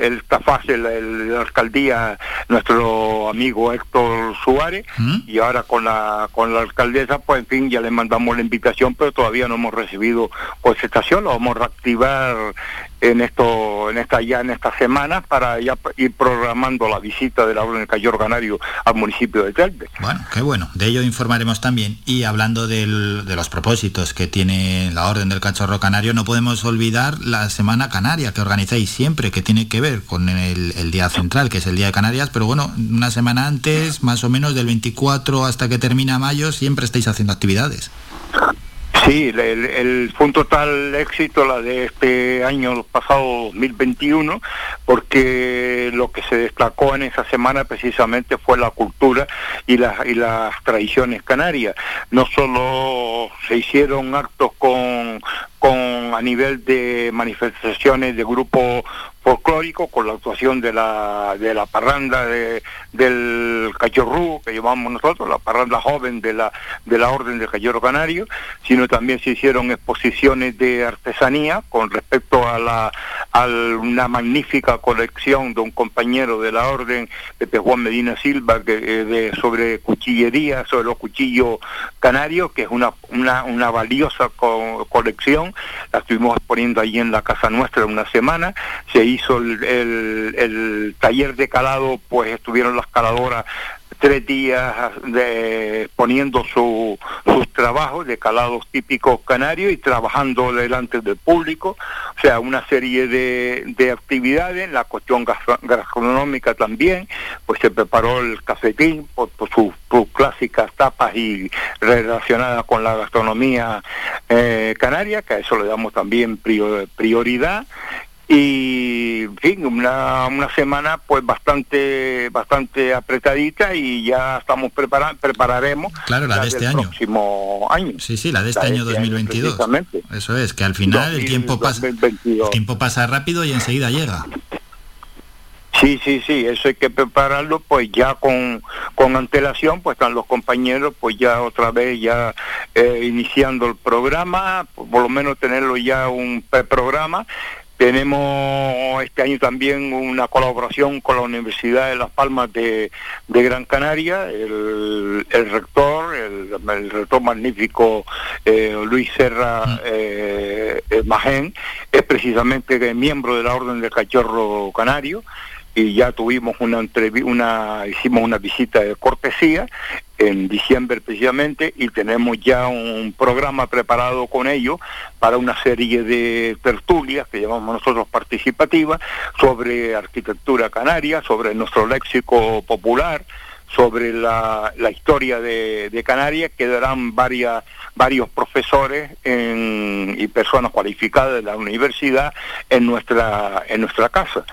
esta fase la, alcaldía nuestro amigo Héctor Suárez. ¿Mm? y ahora con la con la alcaldesa pues en fin ya le mandamos la invitación pero todavía no hemos recibido contestación, lo vamos a reactivar en esto, en esta ya en estas semanas para ya ir programando la visita de la Cayor Canario al municipio de Telde. Bueno, qué bueno, de ello informaremos también. Y hablando de los propósitos que tiene la Orden del Cachorro Canario, no podemos olvidar la Semana Canaria que organizáis siempre, que tiene que ver con el Día Central, que es el Día de Canarias, pero bueno, una semana antes, más o menos del 24 hasta que termina mayo, siempre estáis haciendo actividades. Sí, el, fue un total éxito la de este año pasado 2021, porque lo que se destacó en esa semana precisamente fue la cultura y las, y las tradiciones canarias. No solo se hicieron actos con, con a nivel de manifestaciones de grupos folclórico con la actuación de la, de la parranda de, del cachorrú que llevamos nosotros, la parranda joven de la, de la Orden del Cayoro Canario, sino también se hicieron exposiciones de artesanía con respecto a, la, a una magnífica colección de un compañero de la Orden, Pepe Juan Medina Silva, que, eh, de, sobre cuchillería, sobre los cuchillos canarios, que es una, una, una valiosa colección, la estuvimos exponiendo allí en la casa nuestra una semana, se hizo el, el, taller de calado, pues estuvieron las caladoras tres días de, poniendo su, sus trabajos de calados típicos canarios y trabajando delante del público, o sea, una serie de, de actividades, la cuestión gastro- gastronómica también, pues se preparó el cafetín por, por sus, sus clásicas tapas y relacionadas con la gastronomía eh, canaria, que a eso le damos también prior- prioridad y en fin una, una semana pues bastante bastante apretadita y ya estamos prepara prepararemos Claro, la de este del año. próximo año Sí, sí, la de este año 2022. precisamente. Eso es, que al final el 2000, tiempo pasa, 2022. el tiempo pasa rápido y enseguida llega. Sí, sí, sí, eso hay que prepararlo pues ya con, con antelación, pues están los compañeros pues ya otra vez ya eh, iniciando el programa, por, por lo menos tenerlo ya un programa. Tenemos este año también una colaboración con la Universidad de Las Palmas de, de Gran Canaria, el, el rector, el, el rector magnífico eh, Luis Serra eh, eh, Magén, es precisamente miembro de la Orden del Cachorro Canario. Y ya tuvimos una una hicimos una visita de cortesía en diciembre precisamente y tenemos ya un programa preparado con ellos para una serie de tertulias que llamamos nosotros participativas sobre arquitectura canaria, sobre nuestro léxico popular, sobre la, la historia de, Canarias, que darán varias, varios profesores y personas cualificadas de la universidad en nuestra, en nuestra casa.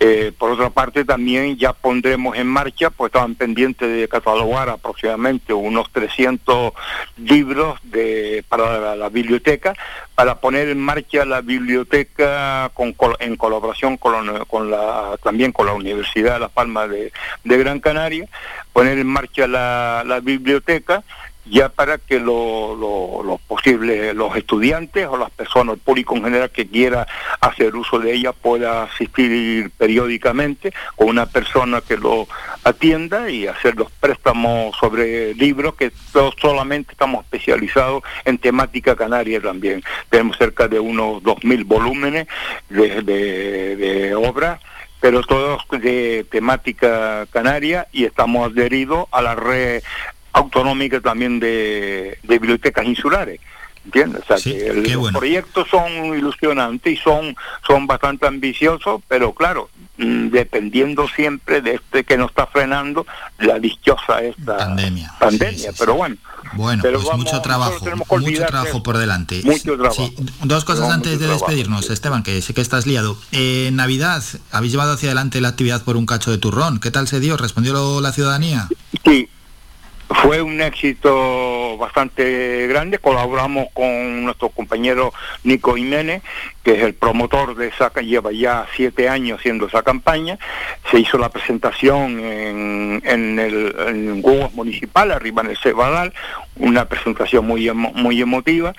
Eh, por otra parte, también ya pondremos en marcha, pues estaban pendientes de catalogar aproximadamente unos 300 libros de, para la, la biblioteca, para poner en marcha la biblioteca con, en colaboración con, la, con la- también con la Universidad de Las Palmas de, Gran Canaria, poner en marcha la, la biblioteca ya para que lo- lo- los posibles, los estudiantes o las personas, el público en general que quiera hacer uso de ella pueda asistir periódicamente con una persona que lo atienda y hacer los préstamos sobre libros que solamente estamos especializados en temática canaria también. Tenemos cerca de unos 2.000 volúmenes de, de, de obras pero todos de temática canaria y estamos adheridos a la red autonómica también de, de bibliotecas insulares. ¿Entiendes? O sea, que el- qué los proyectos son ilusionantes y son, son bastante ambiciosos, pero claro, mm, dependiendo siempre de este que nos está frenando la dichosa esta pandemia. Pero bueno, Bueno, Pero pues vamos, mucho trabajo, mucho trabajo por delante. Mucho trabajo. Sí, dos cosas antes de trabajo, despedirnos, Esteban, que sé que estás liado. Eh, Navidad, habéis llevado hacia adelante la actividad por un cacho de turrón. ¿Qué tal se dio? ¿Respondió lo- la ciudadanía? Sí, fue un éxito bastante grande. Colaboramos con nuestro compañero Nico Jiménez, que es el promotor de esa, lleva ya siete años haciendo esa campaña. Se hizo la presentación en, en el en Municipal, arriba en el Cebadal, una presentación muy, emo- muy emotiva,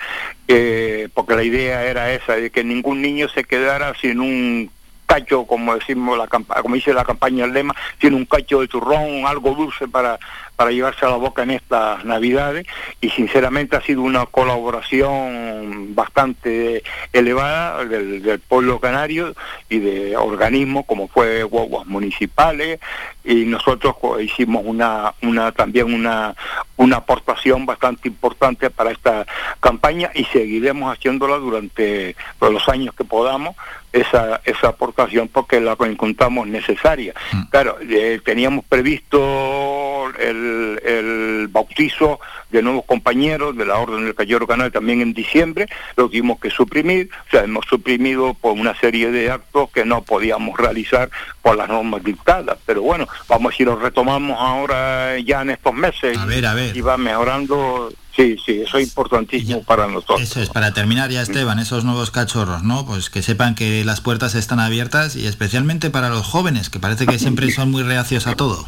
eh, porque la idea era esa, de que ningún niño se quedara sin un cacho, como decimos la como dice la campaña el lema, tiene un cacho de turrón, algo dulce para, para llevarse a la boca en estas navidades y sinceramente ha sido una colaboración bastante elevada del, del pueblo canario y de organismos como fue Guaguas Municipales y nosotros hicimos una, una también una, una aportación bastante importante para esta campaña y seguiremos haciéndola durante los años que podamos esa, esa aportación porque la encontramos necesaria. Claro, eh, teníamos previsto el, el bautizo de nuevos compañeros de la Orden del Cayero Canal también en diciembre, lo tuvimos que suprimir, o sea, hemos suprimido por una serie de actos que no podíamos realizar por las normas dictadas, pero bueno, vamos a si lo retomamos ahora ya en estos meses A ver, a ver. y va mejorando, sí, sí, eso es importantísimo para nosotros. Eso es, para terminar ya, Esteban, esos nuevos cachorros, ¿no? Pues que sepan que las puertas están abiertas y especialmente para los jóvenes, que parece que siempre son muy reacios a todo.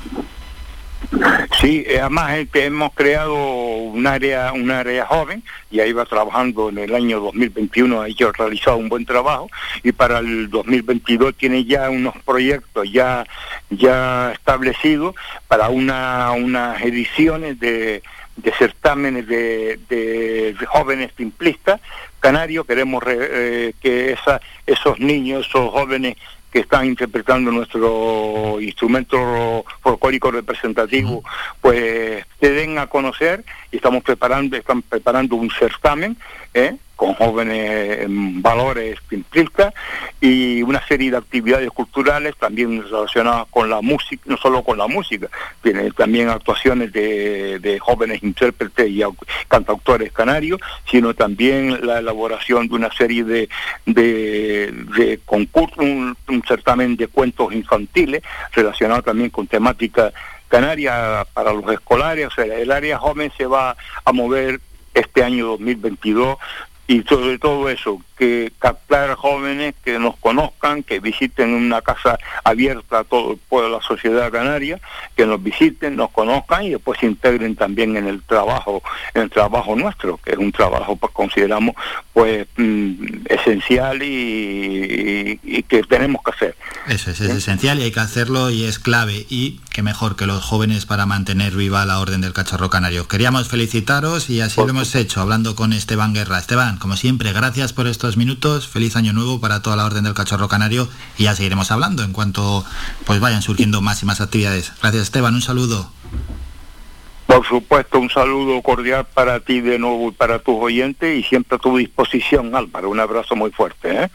Sí, además hemos creado un área, un área joven y ahí va trabajando en el año 2021, ha hecho realizado un buen trabajo y para el 2022 tiene ya unos proyectos ya, ya establecidos para una, unas ediciones de, de certámenes de, de- de jóvenes simplistas canarios. Queremos re- eh, que esa, esos niños, esos jóvenes que están interpretando nuestro instrumento folclórico representativo, pues se den a conocer y estamos preparando, están preparando un certamen, ¿eh? Con jóvenes en valores simplistas y una serie de actividades culturales también relacionadas con la música, no solo con la música, tiene también actuaciones de, jóvenes intérpretes y cantautores canarios, sino también la elaboración de una serie de, de, concursos, un, certamen de cuentos infantiles relacionado también con temática canaria para los escolares, o sea, el área joven se va a mover este año 2022 y sobre todo eso, que captar jóvenes que nos conozcan, que visiten una casa abierta a todo el pueblo de la sociedad canaria, que nos visiten, nos conozcan y después se integren también en el trabajo, en el trabajo nuestro, que es un trabajo pues consideramos pues mm, esencial y, que tenemos que hacer. Eso es, es esencial y hay que hacerlo y es clave y que mejor que los jóvenes para mantener viva la orden del cacharro canario. Queríamos felicitaros y así lo hemos hecho hablando con Esteban Guerra. Esteban, como siempre, gracias por estos minutos. Feliz año nuevo para toda la Orden del Cachorro Canario y ya seguiremos hablando en cuanto pues vayan surgiendo más y más actividades. Gracias Esteban, un saludo. Por supuesto, un saludo cordial para ti de nuevo y para tus oyentes y siempre a tu disposición, Álvaro. Un abrazo muy fuerte. ¿eh?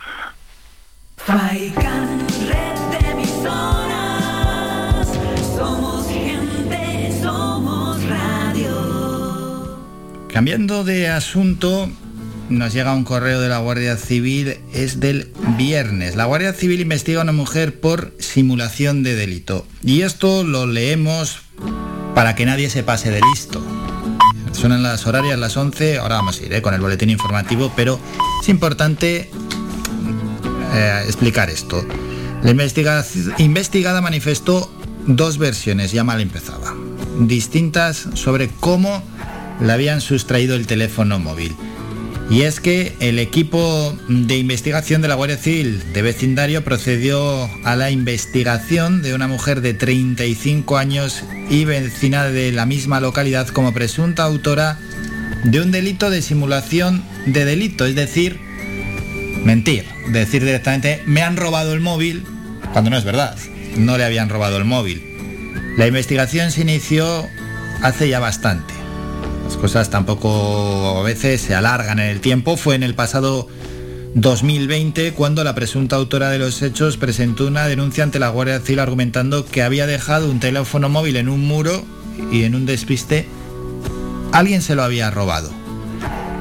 Cambiando de asunto, nos llega un correo de la Guardia Civil, es del viernes. La Guardia Civil investiga a una mujer por simulación de delito. Y esto lo leemos para que nadie se pase de listo. Son las horarias las 11, ahora vamos a ir ¿eh? con el boletín informativo, pero es importante eh, explicar esto. La investigada manifestó dos versiones, ya mal empezaba, distintas sobre cómo le habían sustraído el teléfono móvil. Y es que el equipo de investigación de la Guardia Civil de vecindario procedió a la investigación de una mujer de 35 años y vecina de la misma localidad como presunta autora de un delito de simulación de delito, es decir, mentir, decir directamente me han robado el móvil cuando no es verdad, no le habían robado el móvil. La investigación se inició hace ya bastante cosas tampoco a veces se alargan en el tiempo. Fue en el pasado 2020 cuando la presunta autora de los hechos presentó una denuncia ante la Guardia Civil argumentando que había dejado un teléfono móvil en un muro y en un despiste alguien se lo había robado.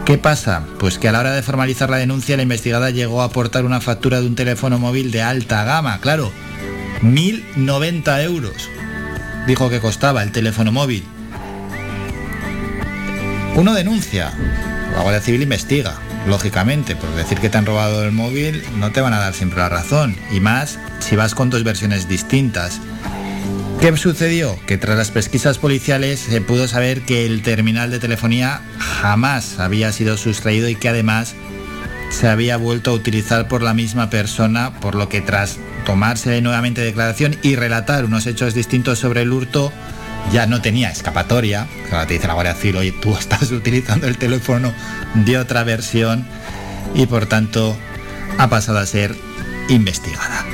¿Qué pasa? Pues que a la hora de formalizar la denuncia la investigada llegó a aportar una factura de un teléfono móvil de alta gama, claro, 1.090 euros. Dijo que costaba el teléfono móvil. Uno denuncia, la Guardia Civil investiga, lógicamente, por decir que te han robado el móvil no te van a dar siempre la razón, y más si vas con dos versiones distintas. ¿Qué sucedió? Que tras las pesquisas policiales se pudo saber que el terminal de telefonía jamás había sido sustraído y que además se había vuelto a utilizar por la misma persona, por lo que tras tomarse nuevamente declaración y relatar unos hechos distintos sobre el hurto, ya no tenía escapatoria. Ahora te dice la Guardia Civil, oye, tú [laughs] estás utilizando el teléfono de otra versión y por tanto ha pasado a ser investigada.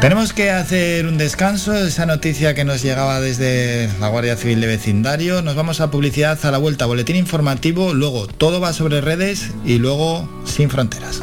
Tenemos que hacer un descanso, esa noticia que nos llegaba desde la Guardia Civil de Vecindario. Nos vamos a publicidad a la vuelta, boletín informativo, luego todo va sobre redes y luego sin fronteras.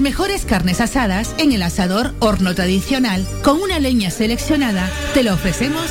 Mejores carnes asadas en el asador horno tradicional con una leña seleccionada. Te lo ofrecemos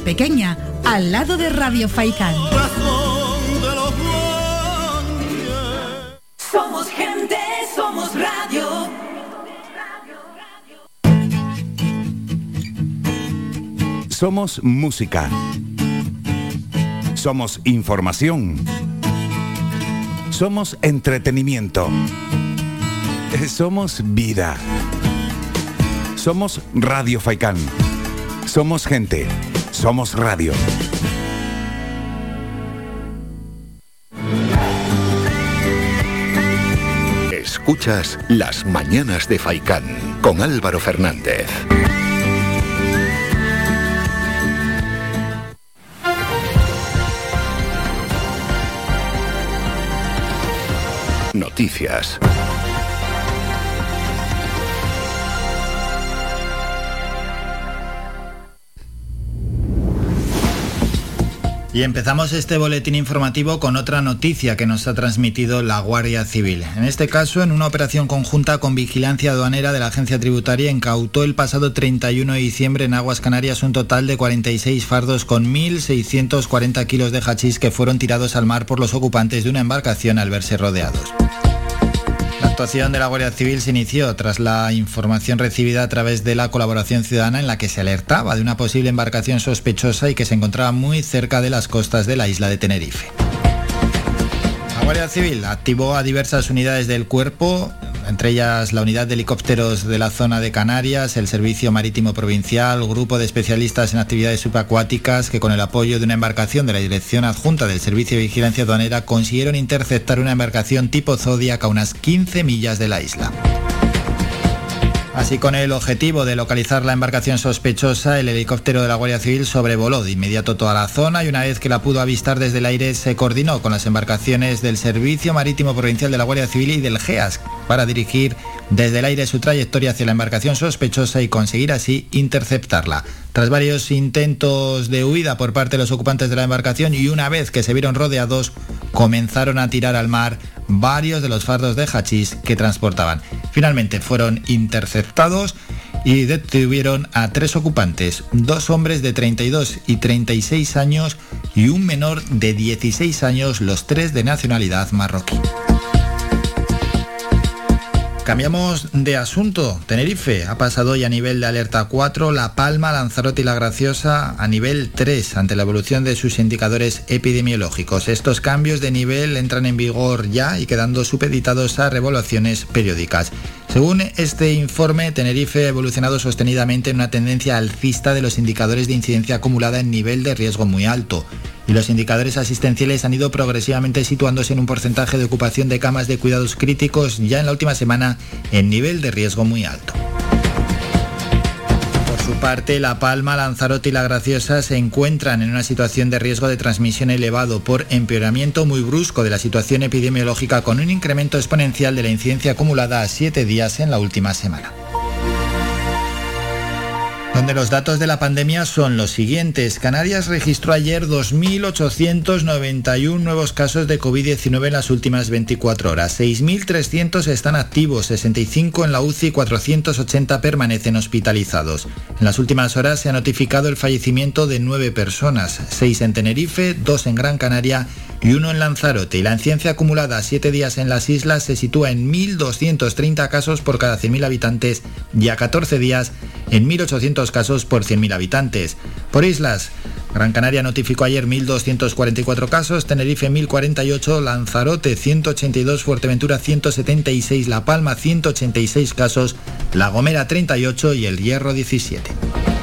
Pequeña, al lado de Radio Faicán. Somos gente, somos radio. Somos música. Somos información. Somos entretenimiento. Somos vida. Somos Radio Faicán. Somos gente. Somos radio. Escuchas Las Mañanas de Faicán con Álvaro Fernández. Noticias. Y empezamos este boletín informativo con otra noticia que nos ha transmitido la Guardia Civil. En este caso, en una operación conjunta con vigilancia aduanera de la Agencia Tributaria, incautó el pasado 31 de diciembre en Aguas Canarias un total de 46 fardos con 1.640 kilos de hachís que fueron tirados al mar por los ocupantes de una embarcación al verse rodeados. La actuación de la Guardia Civil se inició tras la información recibida a través de la colaboración ciudadana en la que se alertaba de una posible embarcación sospechosa y que se encontraba muy cerca de las costas de la isla de Tenerife. La Guardia Civil activó a diversas unidades del cuerpo, entre ellas la unidad de helicópteros de la zona de Canarias, el Servicio Marítimo Provincial, grupo de especialistas en actividades subacuáticas que con el apoyo de una embarcación de la Dirección Adjunta del Servicio de Vigilancia Aduanera consiguieron interceptar una embarcación tipo Zodiac a unas 15 millas de la isla. Así con el objetivo de localizar la embarcación sospechosa, el helicóptero de la Guardia Civil sobrevoló de inmediato toda la zona y una vez que la pudo avistar desde el aire se coordinó con las embarcaciones del Servicio Marítimo Provincial de la Guardia Civil y del GEAS para dirigir desde el aire su trayectoria hacia la embarcación sospechosa y conseguir así interceptarla. Tras varios intentos de huida por parte de los ocupantes de la embarcación y una vez que se vieron rodeados, comenzaron a tirar al mar varios de los fardos de hachís que transportaban. Finalmente fueron interceptados y detuvieron a tres ocupantes, dos hombres de 32 y 36 años y un menor de 16 años, los tres de nacionalidad marroquí. Cambiamos de asunto. Tenerife ha pasado hoy a nivel de alerta 4, La Palma, Lanzarote y La Graciosa a nivel 3 ante la evolución de sus indicadores epidemiológicos. Estos cambios de nivel entran en vigor ya y quedando supeditados a revaluaciones periódicas. Según este informe, Tenerife ha evolucionado sostenidamente en una tendencia alcista de los indicadores de incidencia acumulada en nivel de riesgo muy alto y los indicadores asistenciales han ido progresivamente situándose en un porcentaje de ocupación de camas de cuidados críticos ya en la última semana en nivel de riesgo muy alto. Por su parte, La Palma, Lanzarote y La Graciosa se encuentran en una situación de riesgo de transmisión elevado por empeoramiento muy brusco de la situación epidemiológica con un incremento exponencial de la incidencia acumulada a siete días en la última semana donde los datos de la pandemia son los siguientes. Canarias registró ayer 2.891 nuevos casos de COVID-19 en las últimas 24 horas. 6.300 están activos, 65 en la UCI y 480 permanecen hospitalizados. En las últimas horas se ha notificado el fallecimiento de 9 personas, 6 en Tenerife, 2 en Gran Canaria y uno en Lanzarote. Y la incidencia acumulada a 7 días en las islas se sitúa en 1.230 casos por cada 100.000 habitantes y a 14 días en 1.800 casos por 100.000 habitantes. Por islas, Gran Canaria notificó ayer 1.244 casos, Tenerife 1.048, Lanzarote 182, Fuerteventura 176, La Palma 186 casos, La Gomera 38 y El Hierro 17.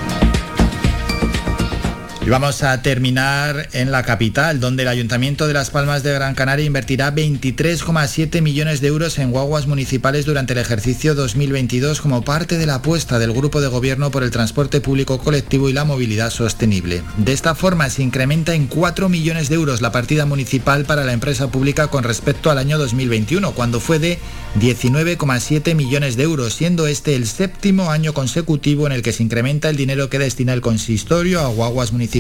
Y vamos a terminar en la capital, donde el Ayuntamiento de Las Palmas de Gran Canaria invertirá 23,7 millones de euros en guaguas municipales durante el ejercicio 2022 como parte de la apuesta del Grupo de Gobierno por el transporte público colectivo y la movilidad sostenible. De esta forma se incrementa en 4 millones de euros la partida municipal para la empresa pública con respecto al año 2021, cuando fue de 19,7 millones de euros, siendo este el séptimo año consecutivo en el que se incrementa el dinero que destina el consistorio a guaguas municipales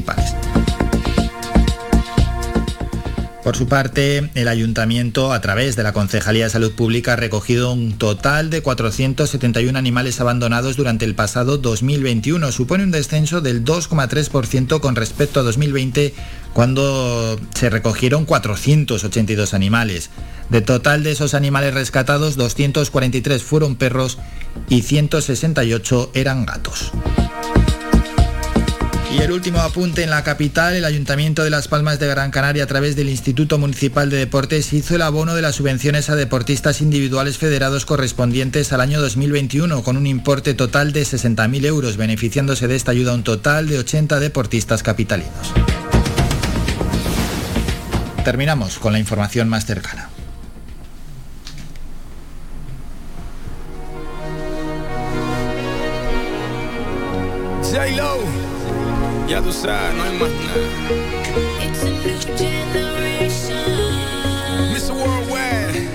por su parte, el ayuntamiento, a través de la Concejalía de Salud Pública, ha recogido un total de 471 animales abandonados durante el pasado 2021. Supone un descenso del 2,3% con respecto a 2020, cuando se recogieron 482 animales. De total de esos animales rescatados, 243 fueron perros y 168 eran gatos. Y el último apunte en la capital, el Ayuntamiento de Las Palmas de Gran Canaria a través del Instituto Municipal de Deportes hizo el abono de las subvenciones a deportistas individuales federados correspondientes al año 2021 con un importe total de 60.000 euros, beneficiándose de esta ayuda un total de 80 deportistas capitalinos. Terminamos con la información más cercana. Ya tú sabes, no hay más nada. Mr. Worldwide.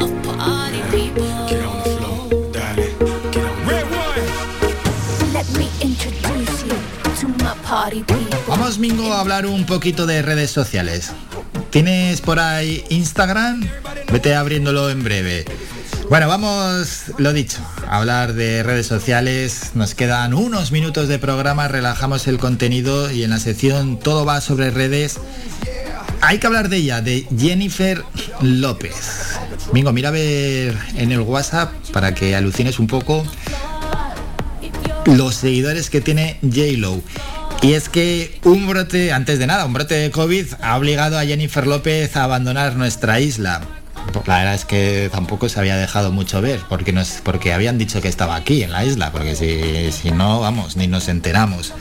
Of party people. Get on the floor, dale. Get on Red one. Let me introduce you to my party people. Vamos, Mingo, a hablar un poquito de redes sociales. ¿Tienes por ahí Instagram? Vete abriéndolo en breve. Bueno, vamos, lo dicho, hablar de redes sociales. Nos quedan unos minutos de programa, relajamos el contenido y en la sección Todo va sobre redes. Hay que hablar de ella, de Jennifer López. Mingo, mira a ver en el WhatsApp para que alucines un poco los seguidores que tiene J-Lo. Y es que un brote, antes de nada, un brote de COVID ha obligado a Jennifer López a abandonar nuestra isla. La verdad es que tampoco se había dejado mucho ver, porque, nos, porque habían dicho que estaba aquí, en la isla, porque si, si no, vamos, ni nos enteramos.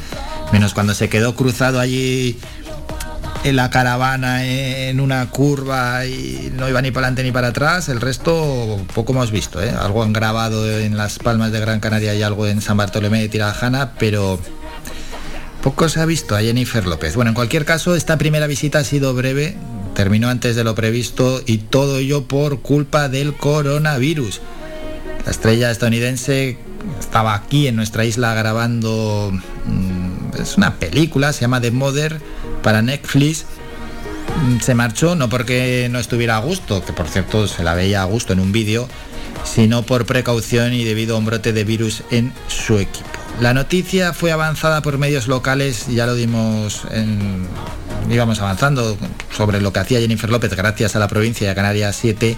Menos cuando se quedó cruzado allí en la caravana en una curva y no iba ni para adelante ni para atrás, el resto poco hemos visto, ¿eh? algo han grabado en las Palmas de Gran Canaria y algo en San Bartolomé de Tirajana, pero poco se ha visto a Jennifer López. Bueno, en cualquier caso, esta primera visita ha sido breve, terminó antes de lo previsto y todo ello por culpa del coronavirus. La estrella estadounidense estaba aquí en nuestra isla grabando mm, es una película, se llama The Mother para Netflix. Mm, se marchó no porque no estuviera a gusto, que por cierto se la veía a gusto en un vídeo, sino por precaución y debido a un brote de virus en su equipo. La noticia fue avanzada por medios locales, ya lo dimos en, íbamos avanzando sobre lo que hacía Jennifer López gracias a la provincia de Canarias 7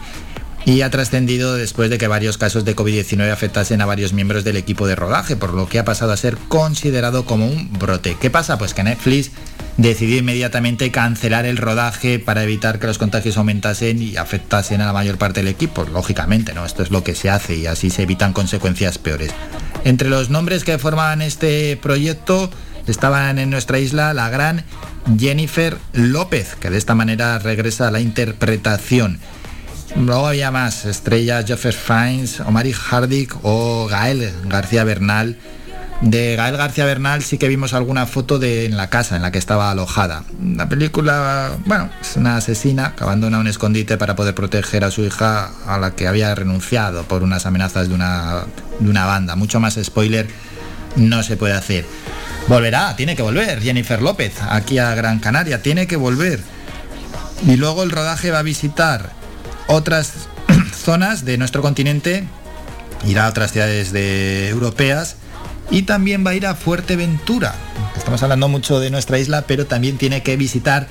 y ha trascendido después de que varios casos de COVID-19 afectasen a varios miembros del equipo de rodaje, por lo que ha pasado a ser considerado como un brote. ¿Qué pasa? Pues que Netflix decidió inmediatamente cancelar el rodaje para evitar que los contagios aumentasen y afectasen a la mayor parte del equipo. Lógicamente, ¿no? Esto es lo que se hace y así se evitan consecuencias peores. Entre los nombres que forman este proyecto estaban en nuestra isla la gran Jennifer López, que de esta manera regresa a la interpretación. Luego había más estrellas, Jeffrey Fiennes, Omari Hardick o Gael García Bernal. De Gael García Bernal sí que vimos alguna foto de en la casa en la que estaba alojada. La película, bueno, es una asesina que abandona un escondite para poder proteger a su hija a la que había renunciado por unas amenazas de una, de una banda. Mucho más spoiler no se puede hacer. Volverá, tiene que volver Jennifer López aquí a Gran Canaria, tiene que volver. Y luego el rodaje va a visitar otras [clears throat] zonas de nuestro continente, irá a otras ciudades de europeas y también va a ir a Fuerteventura. Estamos hablando mucho de nuestra isla, pero también tiene que visitar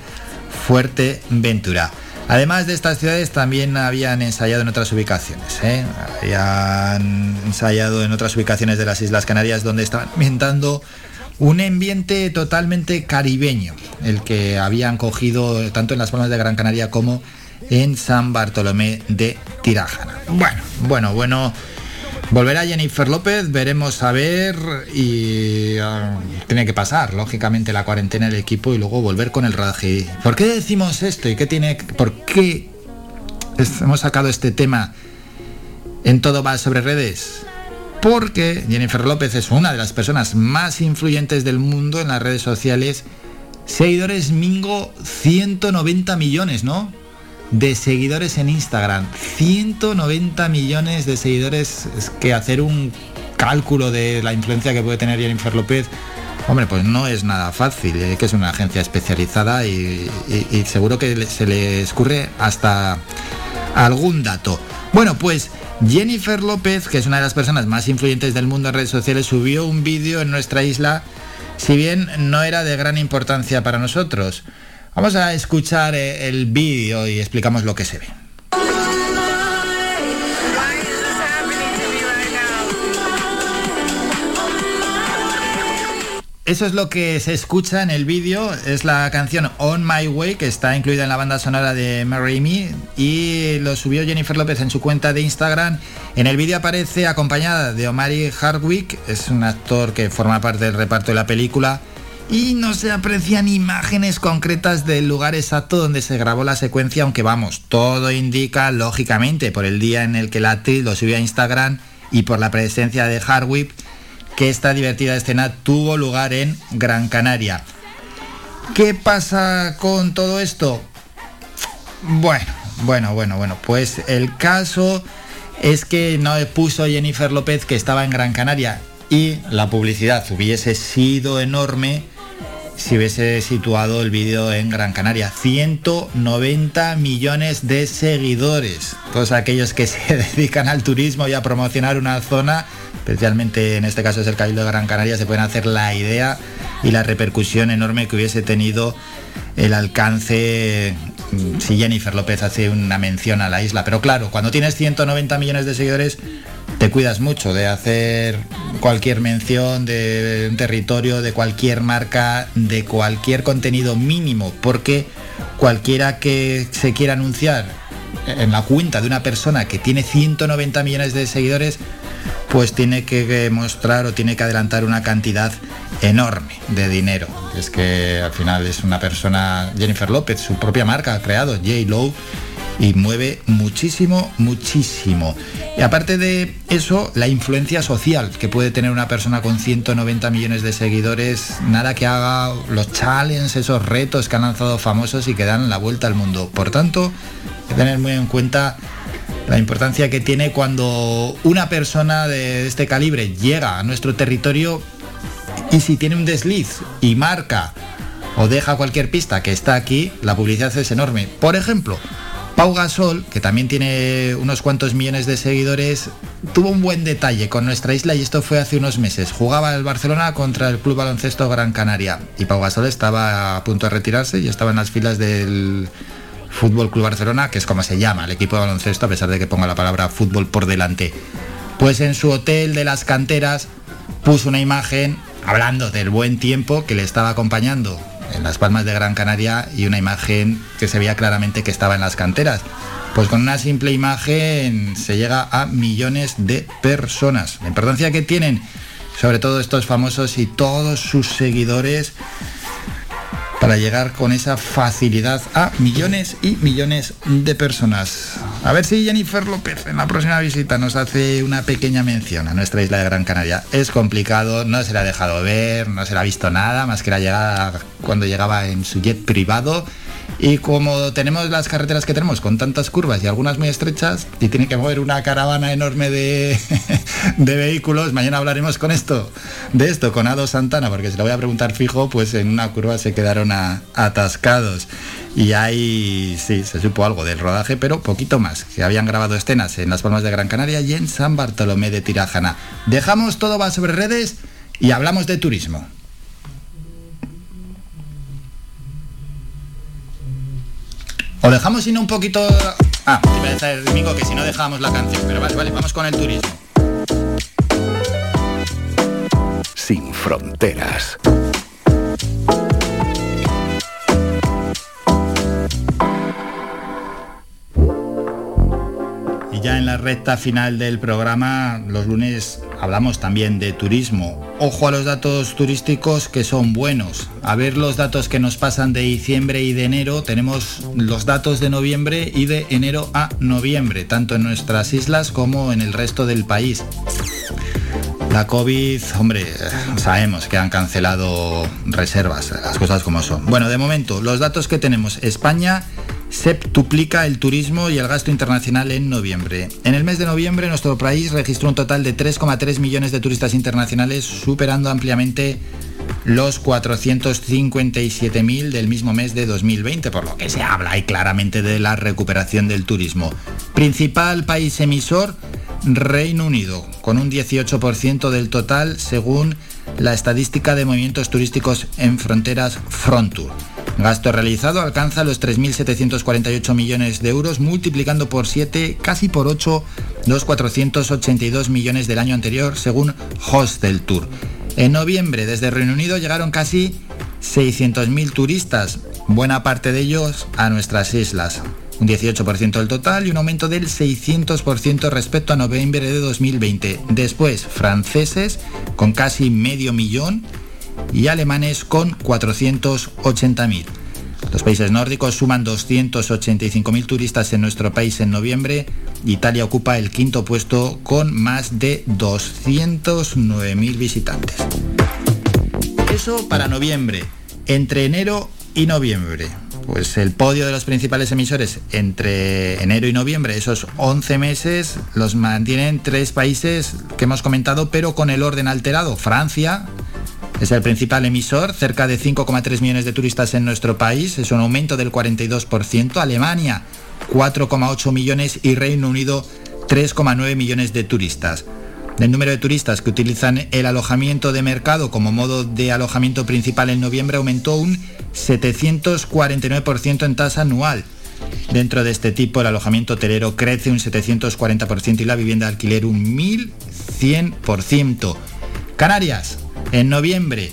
Fuerteventura. Además de estas ciudades también habían ensayado en otras ubicaciones. ¿eh? Habían ensayado en otras ubicaciones de las Islas Canarias donde estaban ambientando un ambiente totalmente caribeño, el que habían cogido tanto en las Palmas de Gran Canaria como en San Bartolomé de Tirajana. Bueno, bueno, bueno. Volverá Jennifer López, veremos a ver y ah, tiene que pasar, lógicamente, la cuarentena del equipo y luego volver con el rodaje. ¿Por qué decimos esto y qué tiene, por qué hemos sacado este tema en todo va sobre redes? Porque Jennifer López es una de las personas más influyentes del mundo en las redes sociales. Seguidores Mingo 190 millones, ¿no? De seguidores en Instagram. 190 millones de seguidores. Es que hacer un cálculo de la influencia que puede tener Jennifer López, hombre, pues no es nada fácil. eh, que es una agencia especializada y, y- seguro que se le escurre hasta algún dato. Bueno, pues Jennifer López, que es una de las personas más influyentes del mundo en redes sociales, subió un vídeo en nuestra isla, si bien no era de gran importancia para nosotros. Vamos a escuchar eh, el vídeo y explicamos lo que se ve. Eso es lo que se escucha en el vídeo, es la canción On My Way que está incluida en la banda sonora de Marry Me y lo subió Jennifer López en su cuenta de Instagram. En el vídeo aparece acompañada de Omari Hardwick, es un actor que forma parte del reparto de la película y no se aprecian imágenes concretas del lugar exacto donde se grabó la secuencia, aunque vamos, todo indica lógicamente por el día en el que la actriz lo subió a Instagram y por la presencia de Hardwick que esta divertida escena tuvo lugar en Gran Canaria. ¿Qué pasa con todo esto? Bueno, bueno, bueno, bueno, pues el caso es que no puso Jennifer López que estaba en Gran Canaria y la publicidad hubiese sido enorme si hubiese situado el vídeo en Gran Canaria. 190 millones de seguidores. Todos aquellos que se [laughs] dedican al turismo y a promocionar una zona, especialmente en este caso es el Cabildo de Gran Canaria, se pueden hacer la idea y la repercusión enorme que hubiese tenido el alcance si Jennifer López hace una mención a la isla. Pero claro, cuando tienes 190 millones de seguidores, te cuidas mucho de hacer cualquier mención de un territorio, de cualquier marca, de cualquier contenido mínimo, porque cualquiera que se quiera anunciar en la cuenta de una persona que tiene 190 millones de seguidores, pues tiene que mostrar o tiene que adelantar una cantidad enorme de dinero. Es que al final es una persona, Jennifer López, su propia marca ha creado, J. Lowe, y mueve muchísimo, muchísimo. Y aparte de eso, la influencia social que puede tener una persona con 190 millones de seguidores, nada que haga los challenges, esos retos que han lanzado famosos y que dan la vuelta al mundo. Por tanto, tener muy en cuenta la importancia que tiene cuando una persona de este calibre llega a nuestro territorio y si tiene un desliz y marca o deja cualquier pista que está aquí, la publicidad es enorme. Por ejemplo, Pau Gasol, que también tiene unos cuantos millones de seguidores, tuvo un buen detalle con nuestra isla y esto fue hace unos meses. Jugaba el Barcelona contra el Club Baloncesto Gran Canaria y Pau Gasol estaba a punto de retirarse y estaba en las filas del Fútbol Club Barcelona, que es como se llama el equipo de baloncesto, a pesar de que ponga la palabra fútbol por delante. Pues en su hotel de las canteras puso una imagen hablando del buen tiempo que le estaba acompañando en las Palmas de Gran Canaria y una imagen que se veía claramente que estaba en las canteras. Pues con una simple imagen se llega a millones de personas. La importancia que tienen, sobre todo estos famosos y todos sus seguidores, para llegar con esa facilidad a millones y millones de personas. A ver si Jennifer López en la próxima visita nos hace una pequeña mención a nuestra isla de Gran Canaria. Es complicado, no se le ha dejado ver, no se le ha visto nada, más que la llegada cuando llegaba en su jet privado. Y como tenemos las carreteras que tenemos con tantas curvas y algunas muy estrechas, y tiene que mover una caravana enorme de, [laughs] de vehículos, mañana hablaremos con esto, de esto, con Ado Santana, porque si lo voy a preguntar fijo, pues en una curva se quedaron atascados. Y ahí sí, se supo algo del rodaje, pero poquito más, que habían grabado escenas en Las Palmas de Gran Canaria y en San Bartolomé de Tirajana. Dejamos todo va sobre redes y hablamos de turismo. O dejamos sin un poquito... Ah, iba a decir domingo que si no dejábamos la canción, pero vale, vale, vamos con el turismo. Sin fronteras. Ya en la recta final del programa, los lunes hablamos también de turismo. Ojo a los datos turísticos que son buenos. A ver los datos que nos pasan de diciembre y de enero. Tenemos los datos de noviembre y de enero a noviembre, tanto en nuestras islas como en el resto del país. La COVID, hombre, sabemos que han cancelado reservas, las cosas como son. Bueno, de momento, los datos que tenemos, España septuplica el turismo y el gasto internacional en noviembre. En el mes de noviembre nuestro país registró un total de 3,3 millones de turistas internacionales, superando ampliamente los 457.000 del mismo mes de 2020, por lo que se habla ahí claramente de la recuperación del turismo. Principal país emisor, Reino Unido, con un 18% del total según la estadística de movimientos turísticos en fronteras Frontour. Gasto realizado alcanza los 3.748 millones de euros, multiplicando por 7, casi por 8, los 482 millones del año anterior, según Hostel Tour. En noviembre, desde Reino Unido llegaron casi 600.000 turistas, buena parte de ellos a nuestras islas un 18% del total y un aumento del 600% respecto a noviembre de 2020. Después, franceses con casi medio millón y alemanes con 480.000. Los países nórdicos suman 285.000 turistas en nuestro país en noviembre. Italia ocupa el quinto puesto con más de 209.000 visitantes. Eso para noviembre. Entre enero y noviembre pues el podio de los principales emisores entre enero y noviembre, esos 11 meses, los mantienen tres países que hemos comentado, pero con el orden alterado. Francia es el principal emisor, cerca de 5,3 millones de turistas en nuestro país, es un aumento del 42%. Alemania, 4,8 millones y Reino Unido, 3,9 millones de turistas. El número de turistas que utilizan el alojamiento de mercado como modo de alojamiento principal en noviembre aumentó un 749% en tasa anual. Dentro de este tipo, el alojamiento hotelero crece un 740% y la vivienda de alquiler un 1100%. Canarias, en noviembre,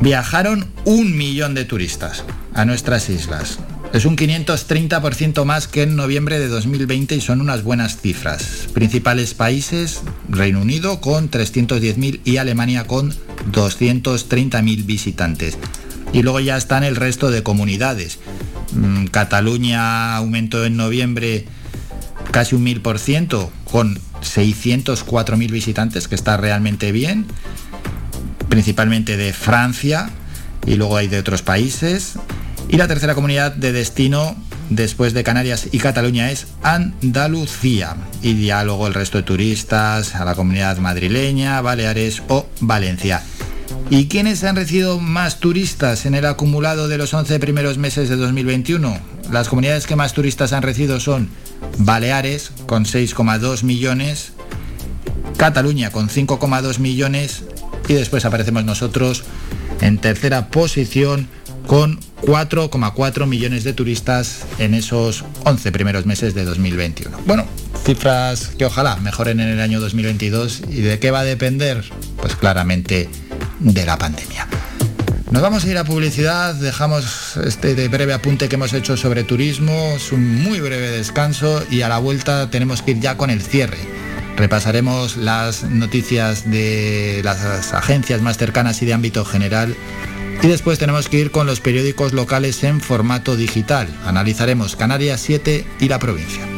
viajaron un millón de turistas a nuestras islas. Es un 530% más que en noviembre de 2020 y son unas buenas cifras. Principales países, Reino Unido con 310.000 y Alemania con 230.000 visitantes. Y luego ya están el resto de comunidades. Mm, Cataluña aumentó en noviembre casi un 1000% con 604.000 visitantes, que está realmente bien. Principalmente de Francia y luego hay de otros países. Y la tercera comunidad de destino después de Canarias y Cataluña es Andalucía. Y luego el resto de turistas a la comunidad madrileña, Baleares o Valencia. ¿Y quiénes han recibido más turistas en el acumulado de los 11 primeros meses de 2021? Las comunidades que más turistas han recibido son Baleares con 6,2 millones, Cataluña con 5,2 millones y después aparecemos nosotros en tercera posición con 4,4 millones de turistas en esos 11 primeros meses de 2021. Bueno, cifras que ojalá mejoren en el año 2022 y de qué va a depender, pues claramente de la pandemia. Nos vamos a ir a publicidad, dejamos este de breve apunte que hemos hecho sobre turismo, es un muy breve descanso y a la vuelta tenemos que ir ya con el cierre. Repasaremos las noticias de las agencias más cercanas y de ámbito general y después tenemos que ir con los periódicos locales en formato digital. Analizaremos Canarias 7 y la provincia.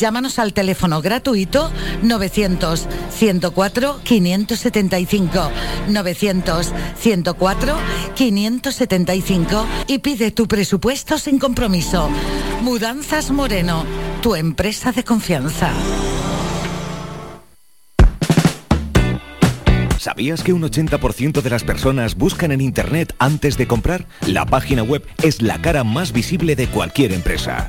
Llámanos al teléfono gratuito 900 104 575 900 104 575 y pide tu presupuesto sin compromiso. Mudanzas Moreno, tu empresa de confianza. ¿Sabías que un 80% de las personas buscan en Internet antes de comprar? La página web es la cara más visible de cualquier empresa.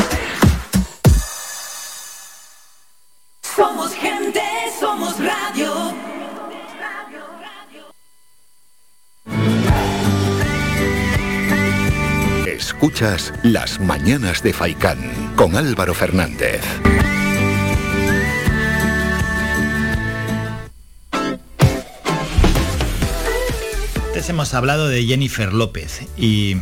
Escuchas Las Mañanas de Faicán con Álvaro Fernández. Antes hemos hablado de Jennifer López y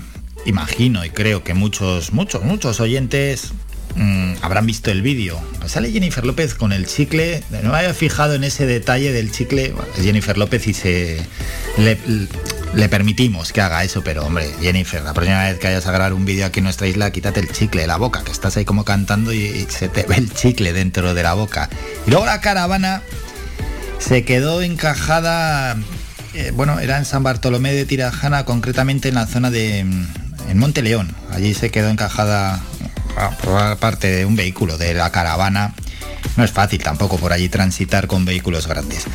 imagino y creo que muchos, muchos, muchos oyentes mm, habrán visto el vídeo. Sale Jennifer López con el chicle. No me había fijado en ese detalle del chicle. Jennifer López y se le, le permitimos que haga eso, pero hombre, Jennifer, la próxima vez que vayas a grabar un vídeo aquí en nuestra isla, quítate el chicle de la boca, que estás ahí como cantando y, se te ve el chicle dentro de la boca. Y luego la caravana se quedó encajada, eh, bueno, era en San Bartolomé de Tirajana, concretamente en la zona de mm, en Monte León. Allí se quedó encajada por parte de un vehículo de la caravana. No es fácil tampoco por allí transitar con vehículos grandes.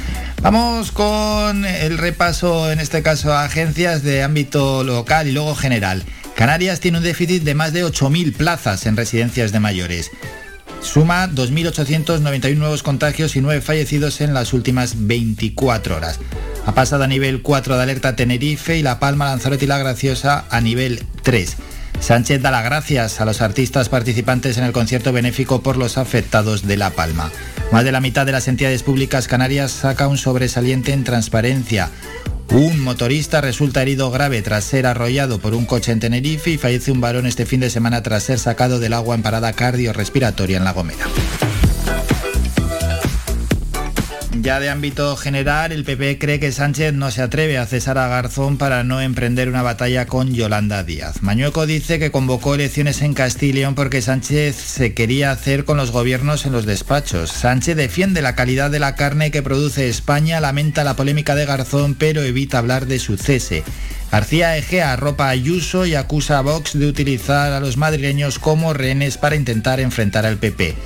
Vamos con el repaso, en este caso, a agencias de ámbito local y luego general. Canarias tiene un déficit de más de 8.000 plazas en residencias de mayores. Suma 2.891 nuevos contagios y 9 fallecidos en las últimas 24 horas. Ha pasado a nivel 4 de alerta Tenerife y La Palma, Lanzarote y La Graciosa a nivel 3. Sánchez da las gracias a los artistas participantes en el concierto benéfico por los afectados de La Palma. Más de la mitad de las entidades públicas canarias saca un sobresaliente en transparencia. Un motorista resulta herido grave tras ser arrollado por un coche en Tenerife y fallece un varón este fin de semana tras ser sacado del agua en parada cardiorrespiratoria en La Gomera. Ya de ámbito general, el PP cree que Sánchez no se atreve a cesar a Garzón para no emprender una batalla con Yolanda Díaz. Mañueco dice que convocó elecciones en Castilla y León porque Sánchez se quería hacer con los gobiernos en los despachos. Sánchez defiende la calidad de la carne que produce España, lamenta la polémica de Garzón, pero evita hablar de su cese. García Egea arropa a Ayuso y acusa a Vox de utilizar a los madrileños como rehenes para intentar enfrentar al PP.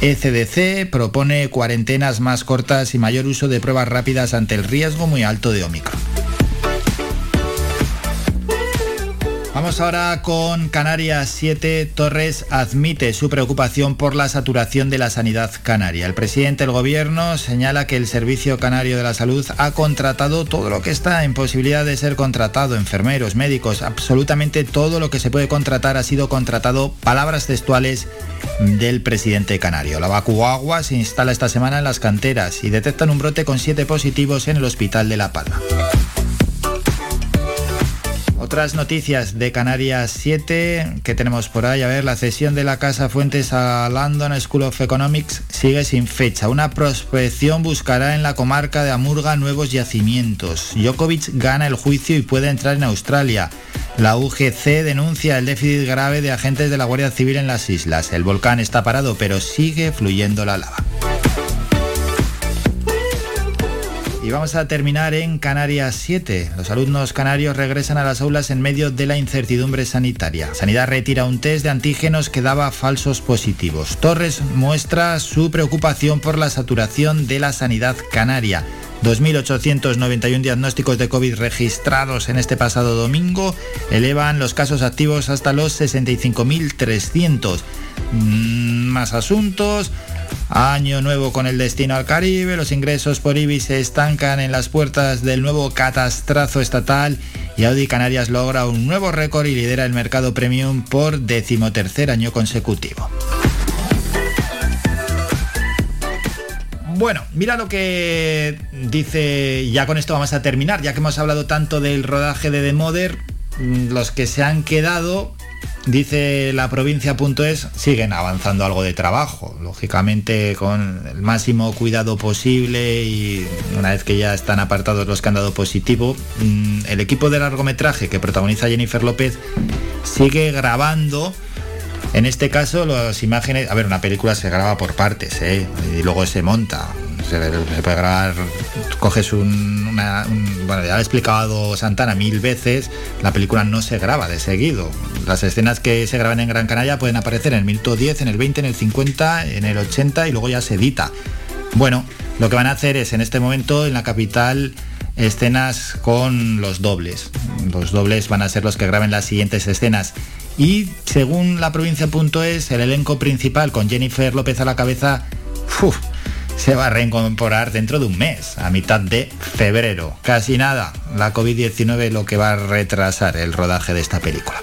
ECDC propone cuarentenas más cortas y mayor uso de pruebas rápidas ante el riesgo muy alto de Omicron. Vamos ahora con Canarias 7. Torres admite su preocupación por la saturación de la sanidad canaria. El presidente del gobierno señala que el Servicio Canario de la Salud ha contratado todo lo que está en posibilidad de ser contratado, enfermeros, médicos, absolutamente todo lo que se puede contratar ha sido contratado, palabras textuales del presidente canario. La Vacuagua se instala esta semana en las canteras y detectan un brote con siete positivos en el hospital de La Palma. Otras noticias de Canarias 7 que tenemos por ahí. A ver, la cesión de la Casa Fuentes a London School of Economics sigue sin fecha. Una prospección buscará en la comarca de Amurga nuevos yacimientos. Djokovic gana el juicio y puede entrar en Australia. La UGC denuncia el déficit grave de agentes de la Guardia Civil en las islas. El volcán está parado, pero sigue fluyendo la lava. Y vamos a terminar en Canarias 7. Los alumnos canarios regresan a las aulas en medio de la incertidumbre sanitaria. Sanidad retira un test de antígenos que daba falsos positivos. Torres muestra su preocupación por la saturación de la sanidad canaria. 2.891 diagnósticos de COVID registrados en este pasado domingo elevan los casos activos hasta los 65.300. Mm, más asuntos. Año nuevo con el destino al Caribe, los ingresos por IBI se estancan en las puertas del nuevo catastrazo estatal y Audi Canarias logra un nuevo récord y lidera el mercado premium por decimotercer año consecutivo. Bueno, mira lo que dice, ya con esto vamos a terminar, ya que hemos hablado tanto del rodaje de The Mother, mm, los que se han quedado Dice la provincia.es, siguen avanzando algo de trabajo, lógicamente con el máximo cuidado posible y una vez que ya están apartados los que han dado positivo, mm, el equipo de largometraje que protagoniza Jennifer López sigue grabando en este caso, las imágenes, a ver, una película se graba por partes, ¿eh? y luego se monta. Se, puede grabar, coges un, bueno, ya lo ha explicado Santana mil veces, la película no se graba de seguido. Las escenas que se graban en Gran Canaria pueden aparecer en el minuto 10, en el 20, en el 50, en el 80 y luego ya se edita. Bueno, lo que van a hacer es en este momento en la capital escenas con los dobles. Los dobles van a ser los que graben las siguientes escenas. Y según la provincia.es, el elenco principal con Jennifer López a la cabeza se va a reincorporar dentro de un mes, a mitad de febrero. Casi nada. La COVID-19 lo que va a retrasar el rodaje de esta película.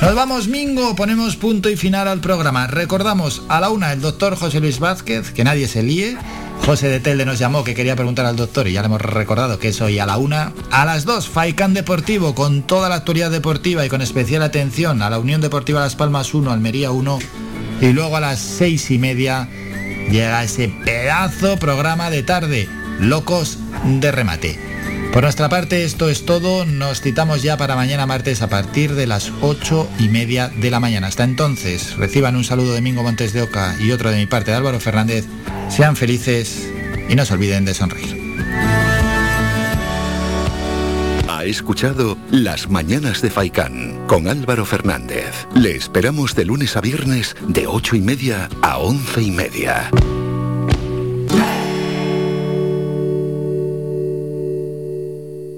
Nos vamos, Mingo, ponemos punto y final al programa. Recordamos a la una el doctor José Luis Vázquez, que nadie se líe. José de Telde nos llamó que quería preguntar al doctor y ya le hemos recordado que es hoy a la una. A las dos, Faicán Deportivo con toda la actualidad deportiva y con especial atención a la Unión Deportiva Las Palmas 1, Almería 1. Y luego a las seis y media llega ese pedazo programa de tarde, Locos de Remate. Por nuestra parte esto es todo, nos citamos ya para mañana martes a partir de las ocho y media de la mañana. Hasta entonces, reciban un saludo de Mingo Montes de Oca y otro de mi parte de Álvaro Fernández. Sean felices y no se olviden de sonreír. Ha escuchado Las Mañanas de Faicán con Álvaro Fernández. Le esperamos de lunes a viernes de ocho y media a once y media.